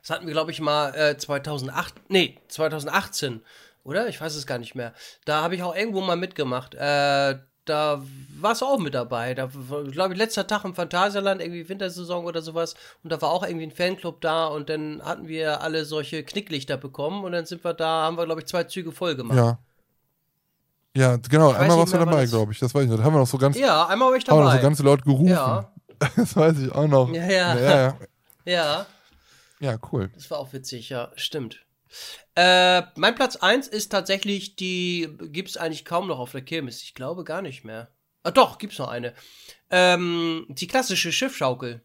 Das hatten wir, glaube ich, mal äh, 2008, nee, 2018, oder? Ich weiß es gar nicht mehr. Da habe ich auch irgendwo mal mitgemacht. Äh, da warst du auch mit dabei. Da glaube ich, letzter Tag im Phantasialand, irgendwie Wintersaison oder sowas. Und da war auch irgendwie ein Fanclub da und dann hatten wir alle solche Knicklichter bekommen und dann sind wir da, haben wir, glaube ich, zwei Züge voll gemacht.
Ja. Ja, genau, einmal warst du dabei, glaube ich. Das weiß ich noch. Da haben wir noch so ganz.
Ja, einmal war ich dabei.
Haben wir noch so ganz laut gerufen. Ja. [LAUGHS] das weiß ich auch noch.
Ja, ja.
ja, ja.
ja.
Ja, cool.
Das war auch witzig, ja, stimmt. Äh, mein Platz 1 ist tatsächlich die, gibt es eigentlich kaum noch auf der Kirmes. Ich glaube gar nicht mehr. Ah, doch, gibt's noch eine. Ähm, die klassische Schiffschaukel.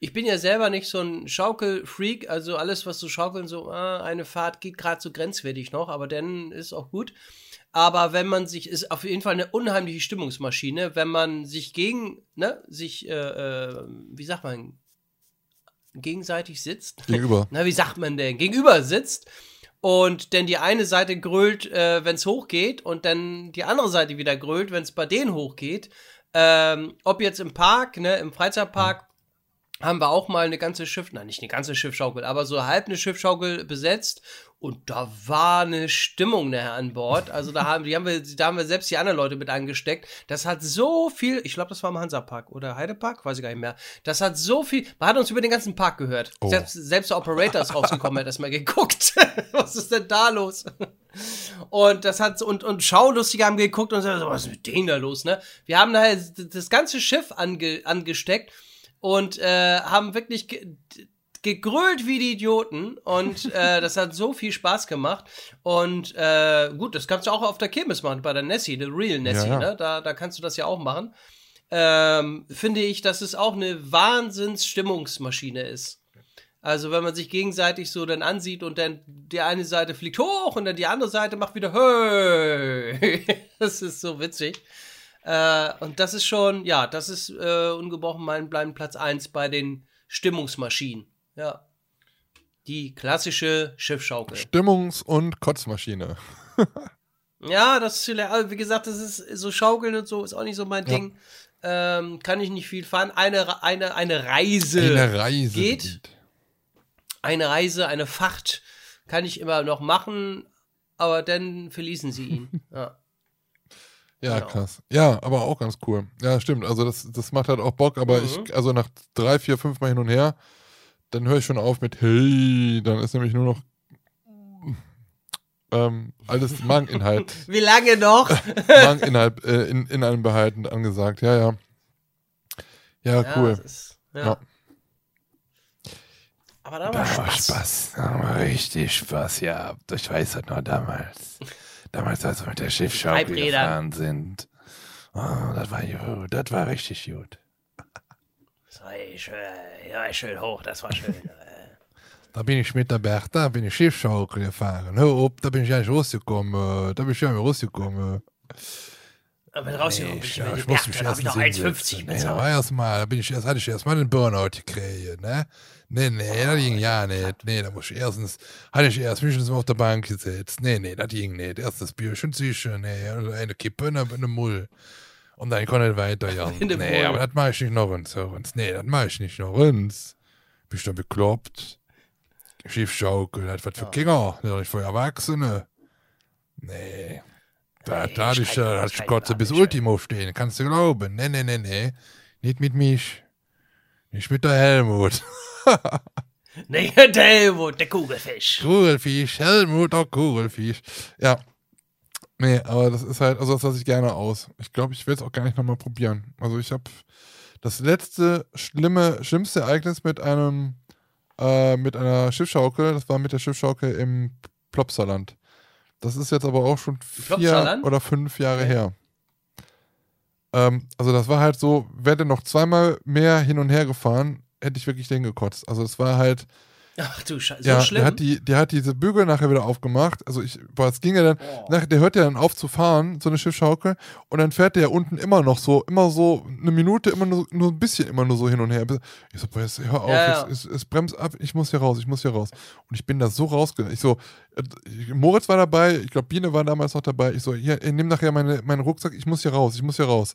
Ich bin ja selber nicht so ein Schaukelfreak, also alles, was so schaukeln, so äh, eine Fahrt geht gerade so grenzwertig noch, aber dann ist auch gut. Aber wenn man sich, ist auf jeden Fall eine unheimliche Stimmungsmaschine, wenn man sich gegen, ne, sich, äh, äh wie sagt man, gegenseitig sitzt.
Gegenüber. [LAUGHS]
Na, wie sagt man denn? Gegenüber sitzt. Und denn die eine Seite grölt, äh, wenn es hochgeht, und dann die andere Seite wieder grölt, wenn es bei denen hochgeht. Ähm, ob jetzt im Park, ne, im Freizeitpark, mhm. haben wir auch mal eine ganze Schiff, nein, nicht eine ganze Schiffschaukel, aber so halb eine Schiffschaukel besetzt und da war eine Stimmung nachher an Bord. Also da haben, die haben wir, da haben wir selbst die anderen Leute mit angesteckt. Das hat so viel, ich glaube, das war im Hansapark oder Heidepark, weiß ich gar nicht mehr. Das hat so viel, man hat uns über den ganzen Park gehört. Oh. Selbst, selbst der Operator ist rausgekommen, hat erstmal geguckt. [LAUGHS] was ist denn da los? Und das hat, und, und Schaulustige haben geguckt und gesagt, was ist mit denen da los, ne? Wir haben daher das ganze Schiff ange, angesteckt und äh, haben wirklich gegrölt wie die Idioten und äh, das hat so viel Spaß gemacht. Und äh, gut, das kannst du auch auf der Kirmes machen, bei der Nessie, der Real Nessie,
Ja, ja.
ne? Da, da kannst du das ja auch machen. Ähm, finde ich, dass es auch eine Wahnsinnsstimmungsmaschine ist. Also wenn man sich gegenseitig so dann ansieht und dann die eine Seite fliegt hoch und dann die andere Seite macht wieder hey. [LAUGHS] Das ist so witzig. Äh, und das ist schon, ja, das ist äh, ungebrochen mein bleiben Platz 1 bei den Stimmungsmaschinen. Ja. Die klassische Schiffschaukel.
Stimmungs- und Kotzmaschine. [LAUGHS]
Ja, das ist vielleicht, also wie gesagt, das ist so Schaukeln und so, ist auch nicht so mein
Ja.
Ding. Ähm, kann ich nicht viel fahren. Eine, eine, eine Reise.
Eine Reise.
geht. eine Reise, eine Fahrt kann ich immer noch machen, aber dann verließen sie ihn. [LAUGHS] Ja.
Ja,
Genau.
krass. Ja, aber auch ganz cool. Ja, stimmt. Also das, das macht halt auch Bock, aber
Mhm.
ich, also nach drei, vier, fünf Mal hin und her, dann höre ich schon auf mit Hey, dann ist nämlich nur noch ähm, alles Mageninhalt. [LAUGHS]
Wie lange noch? [LAUGHS]
Mageninhalt äh, in, in einem behalten angesagt. Ja, ja. Ja,
Ja,
cool.
ist, ja.
Ja.
Aber da war Spaß.
Da haben wir richtig Spaß gehabt. Ich weiß das noch damals. Damals, als wir mit der Schiffschaukel
Treibrädern.
gefahren sind. Oh, das war gut. Das war richtig gut.
Das war schön, ja, schön hoch, das war schön. [LAUGHS]
Da bin ich mit der Bertha, bin ich Schiffschaukel gefahren. Hör auf, da bin ich eigentlich rausgekommen. Da bin ich ja rausgekommen.
Aber raus hier,
Nee,
ich,
ja,
ich,
ich muss mich
hab ich
erst
noch
hinsetzen.
1,50
Nee, war erst mal, da bin ich erst, hatte ich erst mal den Burnout gekriegt, ne? Nee, nee, das ging ja nicht. Nee, da muss ich erstens, hatte ich erst mich auf der Bank gesetzt. Nee, nee, das ging nicht. Erst das Bierchen zwischen, nee, eine Kippe und eine Mull. Und dann konnte ich weiter, ja. [LAUGHS]
Der
Nee,
Mull.
aber das mache ich nicht noch uns, uns. Nee, das mache ich nicht noch uns. Ich da bekloppt? Schiffschaukel, das was für Kinder, das ist nicht für Erwachsene. Nee. Da,
Nee,
da hatte ich, da hatte ich Kotze bis. Ultimo stehen, kannst du glauben. Nee, nee, nee, nee. Nicht mit mich. Nicht mit der Helmut. [LAUGHS]
Nee, der Helmut, der Kugelfisch.
Kugelfisch, Helmut, auch Kugelfisch. Ja. Nee, aber das ist halt, also das lasse ich gerne aus. Ich glaube, ich will es auch gar nicht nochmal probieren. Also ich habe das letzte schlimme, schlimmste Ereignis mit einem, äh, mit einer Schiffschaukel, das war mit der Schiffschaukel im Plopsaland. Das ist jetzt aber auch schon vier oder fünf Jahre her. Ähm, also das war halt so, wäre noch zweimal mehr hin und her gefahren, hätte ich wirklich den gekotzt. Also es war halt,
Ach du Scheiße, so
ja,
schlimm?
Der hat, die, der hat diese Bügel nachher wieder aufgemacht. Also ich, boah, es ging ja dann,
Oh.
nach, der hört ja dann auf zu fahren, so eine Schiffschaukel, und dann fährt der ja unten immer noch so, immer so eine Minute, immer nur, nur ein bisschen immer nur so hin und her. Ich so, boah, jetzt hör auf,
Ja, ja.
Es, es, es bremst ab, ich muss hier raus, ich muss hier raus. Und ich bin da so rausgegangen. Ich so, äh, Moritz war dabei, ich glaube, Biene war damals noch dabei. Ich so, hier, nimm nachher meine, meinen Rucksack, ich muss hier raus, ich muss hier raus.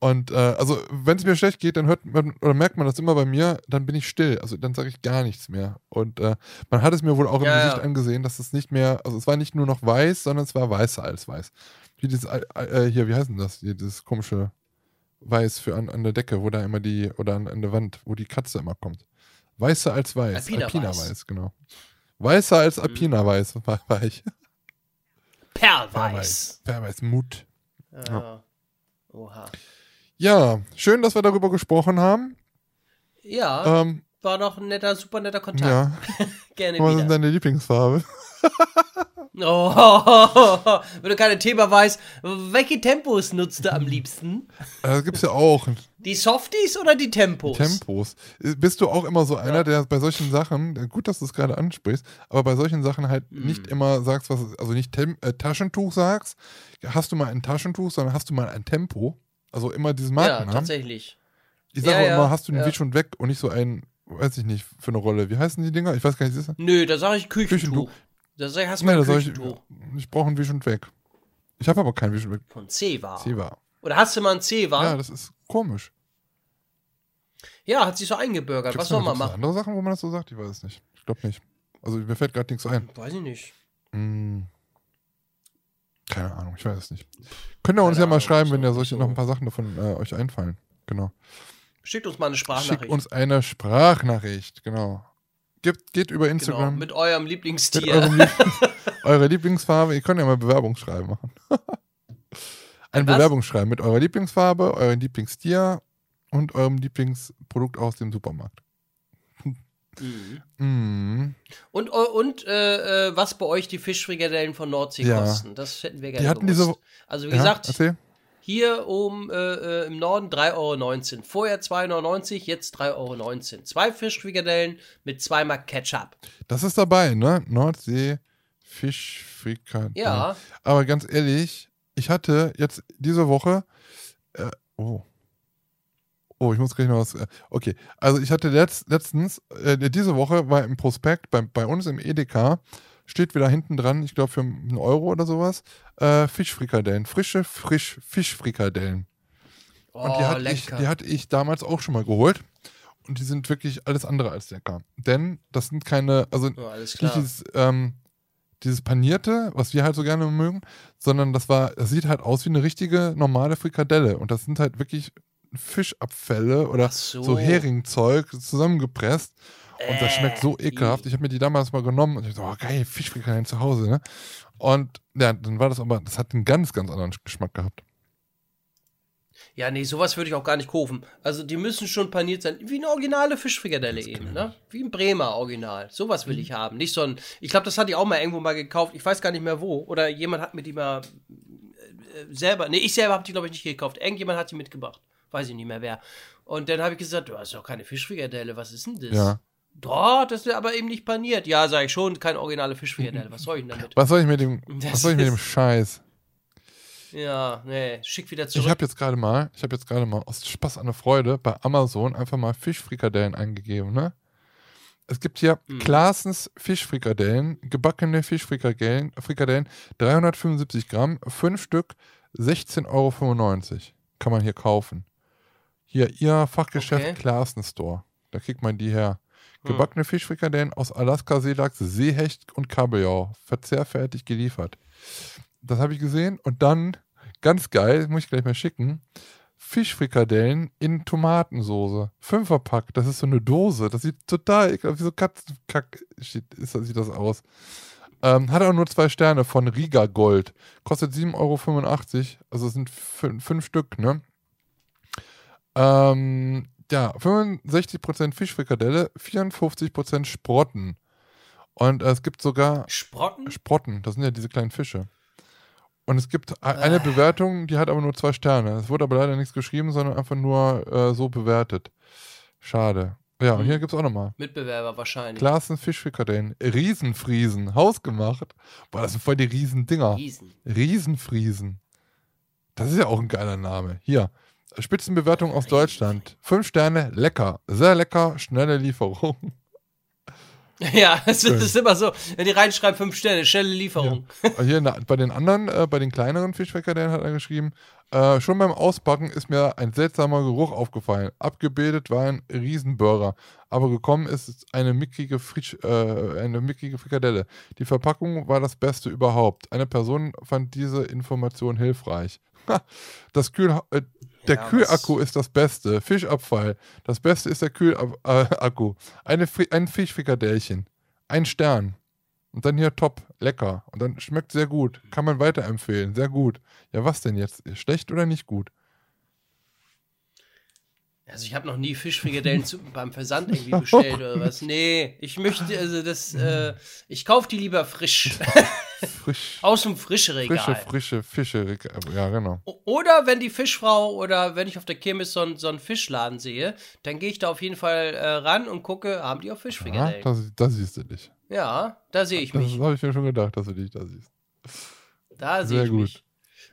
Und äh, also, wenn es mir schlecht geht, dann hört man oder merkt man das immer bei mir, dann bin ich still. Also dann sage ich gar nichts mehr. Und äh, man hat es mir wohl auch im
Ja,
Gesicht
ja.
angesehen, dass es nicht mehr, also es war nicht nur noch weiß, sondern es war weißer als weiß. Wie dieses, äh, äh, hier, wie heißt denn das? Hier, dieses komische Weiß für an, an der Decke, wo da immer die, oder an, an der Wand, wo die Katze immer kommt. Weißer als weiß.
Alpina
Alpina
Weiß.
weiß, genau. Weißer als
Mhm.
Alpina weiß [LAUGHS] war, war ich.
Perlweiß.
Perweiß, Mut.
Ja. Oha.
Ja, schön, dass wir darüber gesprochen haben.
Ja,
Ähm,
war doch ein netter, super netter Kontakt.
ja. [LAUGHS]
Gerne
Was ist
wieder.
deine Lieblingsfarbe? [LAUGHS]
Oh, [LAUGHS] wenn du keine Thema weißt, welche Tempos nutzt du am liebsten?
Äh, Das gibt's ja auch.
Die Softies oder die Tempos?
Tempos. Äh, Bist du auch immer so einer, der bei solchen Sachen, äh, gut, dass du es gerade ansprichst, aber bei solchen Sachen halt
Mhm.
nicht immer sagst, was, also nicht Tem äh, Taschentuch sagst, hast du mal ein Taschentuch, sondern hast du mal ein Tempo. Also immer diesen
ja,
Markennamen.
tatsächlich.
ich sage
Ja,
auch
ja,
immer, hast du den
ja.
Wisch und weg und nicht so ein, weiß ich nicht, für eine Rolle. Wie heißen die Dinger? Ich weiß gar nicht, ist das?
Nö, da sage ich Küchentuch.
Küchentuch.
Da sag ich, hast du
Nein,
mal
da
ein
soll ich,
Küchentuch.
ich brauche einen Wisch und weg. Ich habe aber keinen Wisch und weg.
Von Ceva.
Seva.
Oder hast du mal ein Ceva?
Ja,
Ja,
das ist komisch.
hat sich so eingebürgert. Was soll man machen?
andere Sachen, wo man das so sagt? Ich weiß es nicht. Ich glaube nicht. Also mir fällt gerade nichts ein.
Weiß ich nicht.
Hm. Keine Ahnung, ich weiß es nicht. Könnt ihr uns
Keine
ja mal
Ahnung,
schreiben, wenn ja solche
so.
noch ein paar Sachen davon äh, euch einfallen. Genau.
Schickt uns mal eine Sprachnachricht.
Schickt uns eine Sprachnachricht, genau. Gibt, geht über
genau,
Instagram.
mit eurem
mit
Lieblingstier.
eurem Lieblings [LAUGHS] eure Lieblingsfarbe. Ihr könnt ja mal Bewerbungsschreiben machen. [LAUGHS] Ein
was?
Bewerbungsschreiben mit eurer Lieblingsfarbe, eurem Lieblingstier und eurem Lieblingsprodukt aus dem Supermarkt. Mm.
Und, und äh, äh, was bei euch die Fischfrikadellen von Nordsee
Ja.
kosten. Das hätten wir gerne
Die hatten
gewusst.
diese-
also wie
Ja,
gesagt,
erzähl.
hier oben äh, äh, im Norden 3,19 Euro. Vorher 2,99 Euro, jetzt 3,19 Euro. Zwei Fischfrikadellen mit zweimal Ketchup.
Das ist dabei, ne? Nordsee Fischfrikadellen.
Ja.
Aber ganz ehrlich, ich hatte jetzt diese Woche. Äh, oh. Oh, ich muss gleich noch was. Äh, okay, also ich hatte letzt, letztens, äh, diese Woche war im Prospekt bei, bei uns im Edeka, steht wieder hinten dran, ich glaube für einen Euro oder sowas, äh, Fischfrikadellen. Frische Frisch Fischfrikadellen.
Oh,
Und die hatte, ich,
lecker.
die hatte ich damals auch schon mal geholt. Und die sind wirklich alles andere als lecker. Denn das sind keine, also
alles
nicht dieses, ähm, dieses panierte, was wir halt so gerne mögen, sondern das war, das sieht halt aus wie eine richtige normale Frikadelle. Und das sind halt wirklich Fischabfälle oder
so.
so. Heringzeug zusammengepresst. Und das schmeckt so
Äh,
ekelhaft. Ich habe mir die damals mal genommen und ich so, oh, geil, Fischfrikadellen zu Hause, ne? Und ja, dann war das aber, das hat einen ganz, ganz anderen Geschmack gehabt.
Ja, nee, sowas würde ich auch gar nicht kaufen. Also die müssen schon paniert sein. Wie eine originale Fischfrikadelle eben, ne? Wie ein Bremer Original. Sowas
Mhm.
will ich haben. Nicht so ein. Ich glaube, das hatte ich auch mal irgendwo mal gekauft. Ich weiß gar nicht mehr wo. Oder jemand hat mir die mal äh, selber. Nee, ich selber habe die, glaube ich, nicht gekauft. Irgendjemand hat die mitgebracht. Weiß ich nicht mehr wer. Und dann habe ich gesagt, du hast doch keine Fischfrikadelle. Was ist denn das?
Ja.
Doch, das ist aber eben nicht paniert. Ja, sage ich schon, keine originale Fischfrikadelle. Was soll ich denn damit?
Was soll ich mit dem, [LAUGHS]
Das
was soll ich mit dem Scheiß?
Ja, nee, schick wieder
Ich
zurück.
habe jetzt gerade mal, ich habe jetzt gerade mal aus Spaß an der Freude bei Amazon einfach mal Fischfrikadellen eingegeben, ne? Es gibt hier
Mhm.
Klaasens Fischfrikadellen, gebackene Fischfrikadellen, Frikadellen, 375 Gramm, 5 Stück, 16,95 Euro. Kann man hier kaufen. Hier, ihr Fachgeschäft
Okay.
Store. Da kriegt man die her.
Hm.
Gebackene Fischfrikadellen aus Alaska, Seelachs, Seehecht und Kabeljau. Verzehrfertig geliefert. Das habe ich gesehen und dann, ganz geil, muss ich gleich mal schicken, Fischfrikadellen in Tomatensoße. Fünferpack, das ist so eine Dose. Das sieht total ekelhaft, wie so Katzenkack sieht, ist, sieht das aus. Ähm, hat auch nur zwei Sterne von Riga Gold. Kostet 7,85 Euro, also es sind fün- fünf Stück, ne? Ähm, ja, 65% Fischfrikadelle, 54% Sprotten. Und äh, es gibt sogar
Sprotten?
Sprotten, das sind ja diese kleinen Fische. Und es gibt e- eine Bewertung, die hat aber nur zwei Sterne. Es wurde aber leider nichts geschrieben, sondern einfach nur äh, so bewertet. Schade. Ja, und
Hm.
hier gibt es auch nochmal.
Mitbewerber wahrscheinlich.
Glasen Fischfrikadellen, Riesenfriesen, hausgemacht. Boah, das sind voll die Riesendinger.
Riesen.
Riesenfriesen. Das ist ja auch ein geiler Name. Hier, Spitzenbewertung aus Deutschland. Fünf Sterne, lecker. Sehr lecker, schnelle Lieferung. [LAUGHS]
Ja, es ist immer so. Wenn die reinschreiben, fünf Sterne, schnelle Lieferung.
Hier na, bei den anderen, äh, bei den kleineren Fischfrikadellen hat er geschrieben, äh, schon beim Auspacken ist mir ein seltsamer Geruch aufgefallen. Abgebildet war ein Riesenburger, aber gekommen ist eine mickrige, Frisch, äh, eine mickrige Frikadelle. Die Verpackung war das Beste überhaupt. Eine Person fand diese Information hilfreich. Das Kühl, äh, der
Ja,
Kühlakku ist das Beste. Fischabfall. Das Beste ist der Kühlakku. Eine Fri ein Fischfrikadellchen. Ein Stern. Und dann hier top, lecker. Und dann schmeckt sehr gut. Kann man weiterempfehlen. Sehr gut. Ja, was denn jetzt? Schlecht oder nicht gut?
Also ich habe noch nie Fischfrikadellen zu, [LAUGHS] beim Versand irgendwie bestellt oder was. Nee, ich möchte, also das, äh, ich kaufe die lieber frisch. [LAUGHS]
Frisch,
Aus dem Frischregal.
frische, frische Fische. Ja, genau.
Oder wenn die Fischfrau oder wenn ich auf der Kirmes so, einen- so einen Fischladen sehe, dann gehe ich da auf jeden Fall äh, ran und gucke, haben die auch
Ja,
Fischfrikadellen?
das, das siehst du dich.
Ja, da sehe ich
Das
mich.
habe ich mir schon gedacht, dass du dich da siehst.
Da sehe
Sehr
ich
gut.
mich.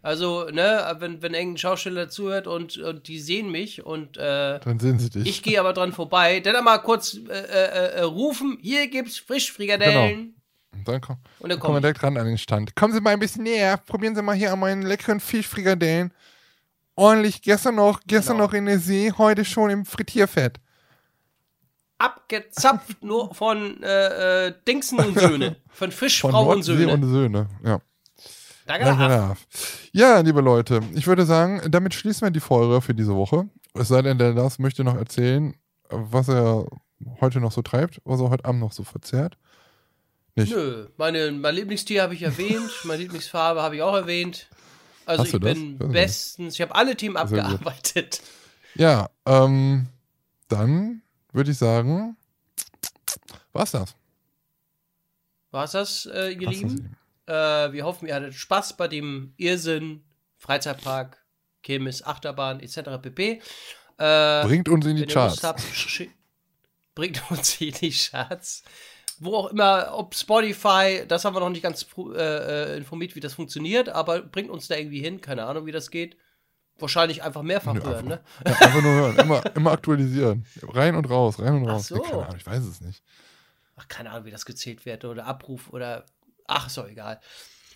Also, ne, wenn, wenn irgendein Schauspieler zuhört und, und die sehen mich und äh,
Dann sehen sie dich.
ich gehe aber dran vorbei, dann einmal kurz äh, äh, äh, rufen, hier gibt's Frischfrikadellen.
Und dann komm,
Und dann
kommen
komme
wir direkt ran an den Stand. Kommen Sie mal ein bisschen näher. Probieren Sie mal hier an meinen leckeren Fischfrikadellen. Ordentlich, gestern noch, gestern
Genau.
noch in der See, heute schon im Frittierfett.
Abgezapft [LAUGHS] nur von äh, äh, Dingsen und Söhne. Von
Von
Fischfrau und
Nordsee
Söhne.
und Söhne. Ja.
Danke.
Danke darf. Ja, liebe Leute, ich würde sagen, damit schließen wir die Folge für diese Woche. Es sei denn, der Lars möchte noch erzählen, was er heute noch so treibt, was er heute Abend noch so verzehrt. Nicht.
Nö, meine, mein Lieblingstier habe ich erwähnt, [LAUGHS] meine Lieblingsfarbe habe ich auch erwähnt. Also
Hast
ich bin
Das
bestens, ich habe alle Themen
gut.
abgearbeitet.
Ja, ähm, dann würde ich sagen, War's das?
War's das, äh, ihr
War's das,
Lieben? Äh, wir hoffen, ihr hattet Spaß bei dem Irrsinn, Freizeitpark, Kirmes, Achterbahn etc. pp. Äh,
Bringt uns in die Charts.
habt, bringt uns in die Charts. Wo auch immer, ob Spotify, das haben wir noch nicht ganz äh, äh, informiert, wie das funktioniert, aber bringt uns da irgendwie hin, keine Ahnung, wie das geht. Wahrscheinlich einfach mehrfach
Nö,
hören, ne?
Ja, einfach nur hören. Immer, [LAUGHS] immer aktualisieren. Rein und raus, rein und
Ach
raus.
so.
Nee, keine Ahnung, ich weiß es nicht.
Ach, keine Ahnung, wie das gezählt wird oder Abruf oder. Ach, ist doch egal.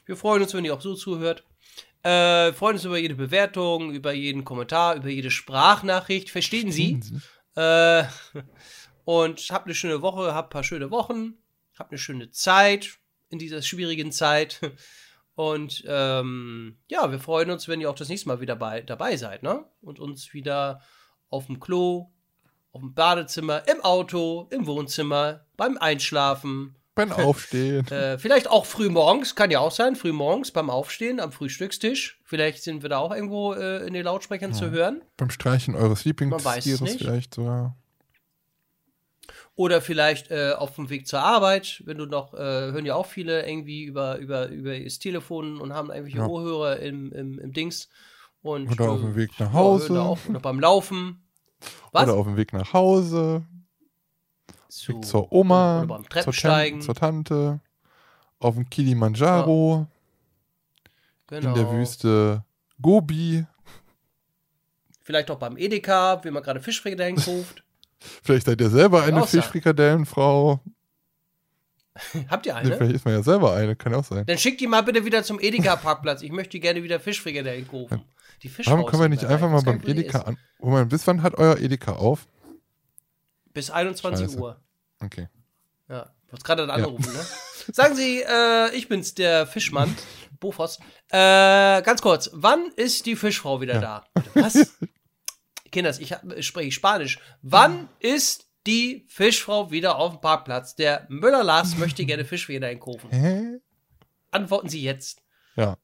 Wir freuen uns, wenn ihr auch so zuhört. Äh, freuen uns über jede Bewertung, über jeden Kommentar, über jede Sprachnachricht. Verstehen Sie? Äh, und habt eine schöne Woche, habt ein paar schöne Wochen, habt eine schöne Zeit in dieser schwierigen Zeit. [LAUGHS] Und ähm, ja, wir freuen uns, wenn ihr auch das nächste Mal wieder bei, dabei seid, ne? Und uns wieder auf dem Klo, auf dem Badezimmer, im Auto, im Wohnzimmer, beim Einschlafen,
Beim [LAUGHS] Aufstehen.
äh, vielleicht auch früh morgens, kann ja auch sein, früh morgens beim Aufstehen am Frühstückstisch. Vielleicht sind wir da auch irgendwo äh, in den Lautsprechern zu hören.
beim Streichen eures Lieblingstieres vielleicht sogar.
Oder vielleicht äh, auf dem Weg zur Arbeit, wenn du noch, äh, hören ja auch viele irgendwie über, über, über das Telefon und haben irgendwelche
Ja.
Ohrhörer im, im, im Dings. Und,
Oder auf dem Weg nach
ja,
Hause.
auch, oder beim Laufen. Was?
Oder auf dem Weg nach Hause.
Zu-
Weg zur Oma.
Oder beim
zur,
Treppensteigen.
Tan zur Tante. Auf dem Kilimanjaro.
genau.
In der Wüste Gobi.
Vielleicht auch beim Edeka, wie man gerade Fischfrikadellen [LAUGHS] kauft.
Vielleicht seid ihr selber eine
auch sein.
Fischfrikadellenfrau. [LAUGHS]
Habt ihr eine?
vielleicht ist man ja selber eine, kann ja auch sein.
Dann schickt die mal bitte wieder zum Edeka-Parkplatz. Ich möchte gerne wieder Fischfrikadellen kaufen. Die
Warum können wir nicht einfach mal beim Edeka an. Moment, bis wann hat euer Edeka auf?
Bis 21
Scheiße.
Uhr.
Okay.
Ja, du hast gerade angerufen, ne? [LAUGHS] Sagen Sie, äh, ich bin's, der Fischmann, [LAUGHS] Bofors. Äh, ganz kurz, wann ist die Fischfrau wieder da? Was? Kinders, ich, spreche Spanisch. Wann ist die Fischfrau wieder auf dem Parkplatz? Der Müller Lars möchte gerne [LAUGHS] Fischfrikadellen kaufen.
Hä?
Antworten Sie jetzt.
Ja.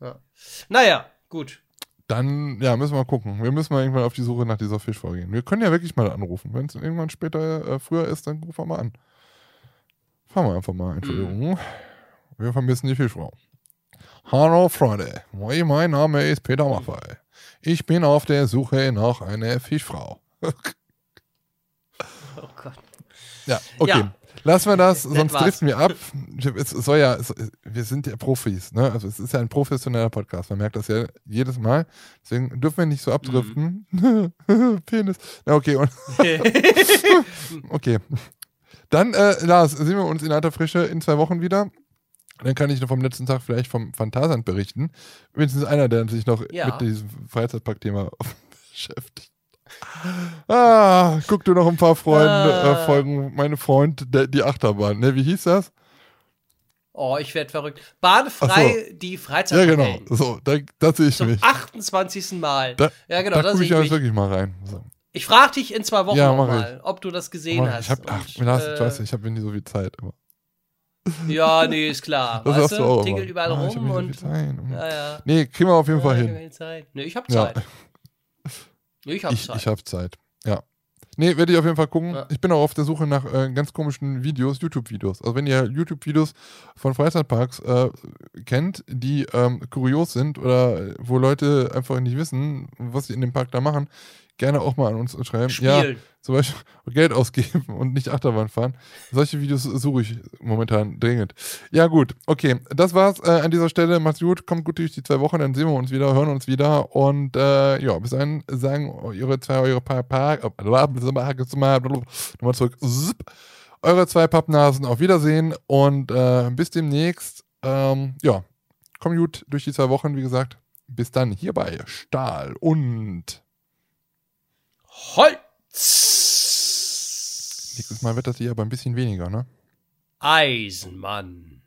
Ja. Naja, gut.
Dann, ja, müssen wir mal gucken. Wir müssen mal irgendwann auf die Suche nach dieser Fischfrau gehen. Wir können ja wirklich mal anrufen. Wenn es irgendwann später äh, früher ist, dann rufen wir mal an. Fahren wir einfach mal. Entschuldigung. Wir vermissen die Fischfrau. Hallo Freunde, mein Name ist Peter Maffei. Ich bin auf der Suche nach einer Fischfrau. [LAUGHS]
Oh Gott.
Ja, okay.
Ja.
Lassen wir das, sonst
war's.
driften wir ab. Es soll ja, es, wir sind ja Profis, ne? Also es ist ja ein professioneller Podcast. Man merkt das ja jedes Mal. Deswegen dürfen wir nicht so abdriften. [LAUGHS] Penis. Ja, okay, [LAUGHS] okay. Dann, äh, Lars, sehen wir uns in alter Frische in zwei Wochen wieder. Dann kann ich noch vom letzten Tag vielleicht vom Phantasand berichten. Wenigstens einer, der sich noch
Ja.
mit diesem Freizeitpark-Thema [LAUGHS] beschäftigt. Ah, guck du noch ein paar Freunde,
Ah.
äh, Folgen, meine Freund, der, die Achterbahn. Ne, wie hieß das?
Oh, ich werde verrückt. Bahnfrei die
Ja,
Freizeit.
genau. So, da, da sehe ich
Zum
mich.
28. Mal.
Da,
ja, genau,
da
da
gucke ich
ich mich.
wirklich mal rein. So.
Ich frage dich in zwei Wochen
Ja, mach
mal, ob du das gesehen
Mann,
hast.
ich hab, ach,
Und, äh,
ich weiß nicht, ich habe nie so viel Zeit. Aber
Ja, nee, ist klar.
das
weißt
hast du auch.
Tingelt überall
Ah, ich hab
rum
so
und.
Zeit.
Ja, ja.
Nee, kriegen wir auf jeden Fall
Ja, ich
hin.
hab Zeit. Nee, ich hab. Zeit. Nee, ich hab
Ich,
Zeit.
ich habe Zeit. Ja. Nee, werde ich auf jeden Fall gucken. Ich bin auch auf der Suche nach äh, ganz komischen Videos, YouTube-Videos. Also wenn ihr YouTube-Videos von Freizeitparks äh, kennt, die ähm, kurios sind oder wo Leute einfach nicht wissen, was sie in dem Park da machen, gerne auch mal an uns schreiben. Ja,
Spielen.
zum Beispiel [LAUGHS] Geld ausgeben und nicht Achterbahn fahren. Solche Videos suche ich momentan dringend. Ja, gut, okay. Das war's äh, an dieser Stelle. Macht's gut, kommt gut durch die zwei Wochen, dann sehen wir uns wieder, hören uns wieder. Und äh, ja, bis dahin sagen eure zwei, eure paar, paar nochmal zurück. Eure zwei Pappnasen auf Wiedersehen und äh, bis demnächst. Ähm, ja, kommt gut durch die zwei Wochen, wie gesagt. Bis dann hier bei Stahl und
Holz!
nächstes Mal wird das hier aber ein bisschen weniger, ne?
Eisenmann.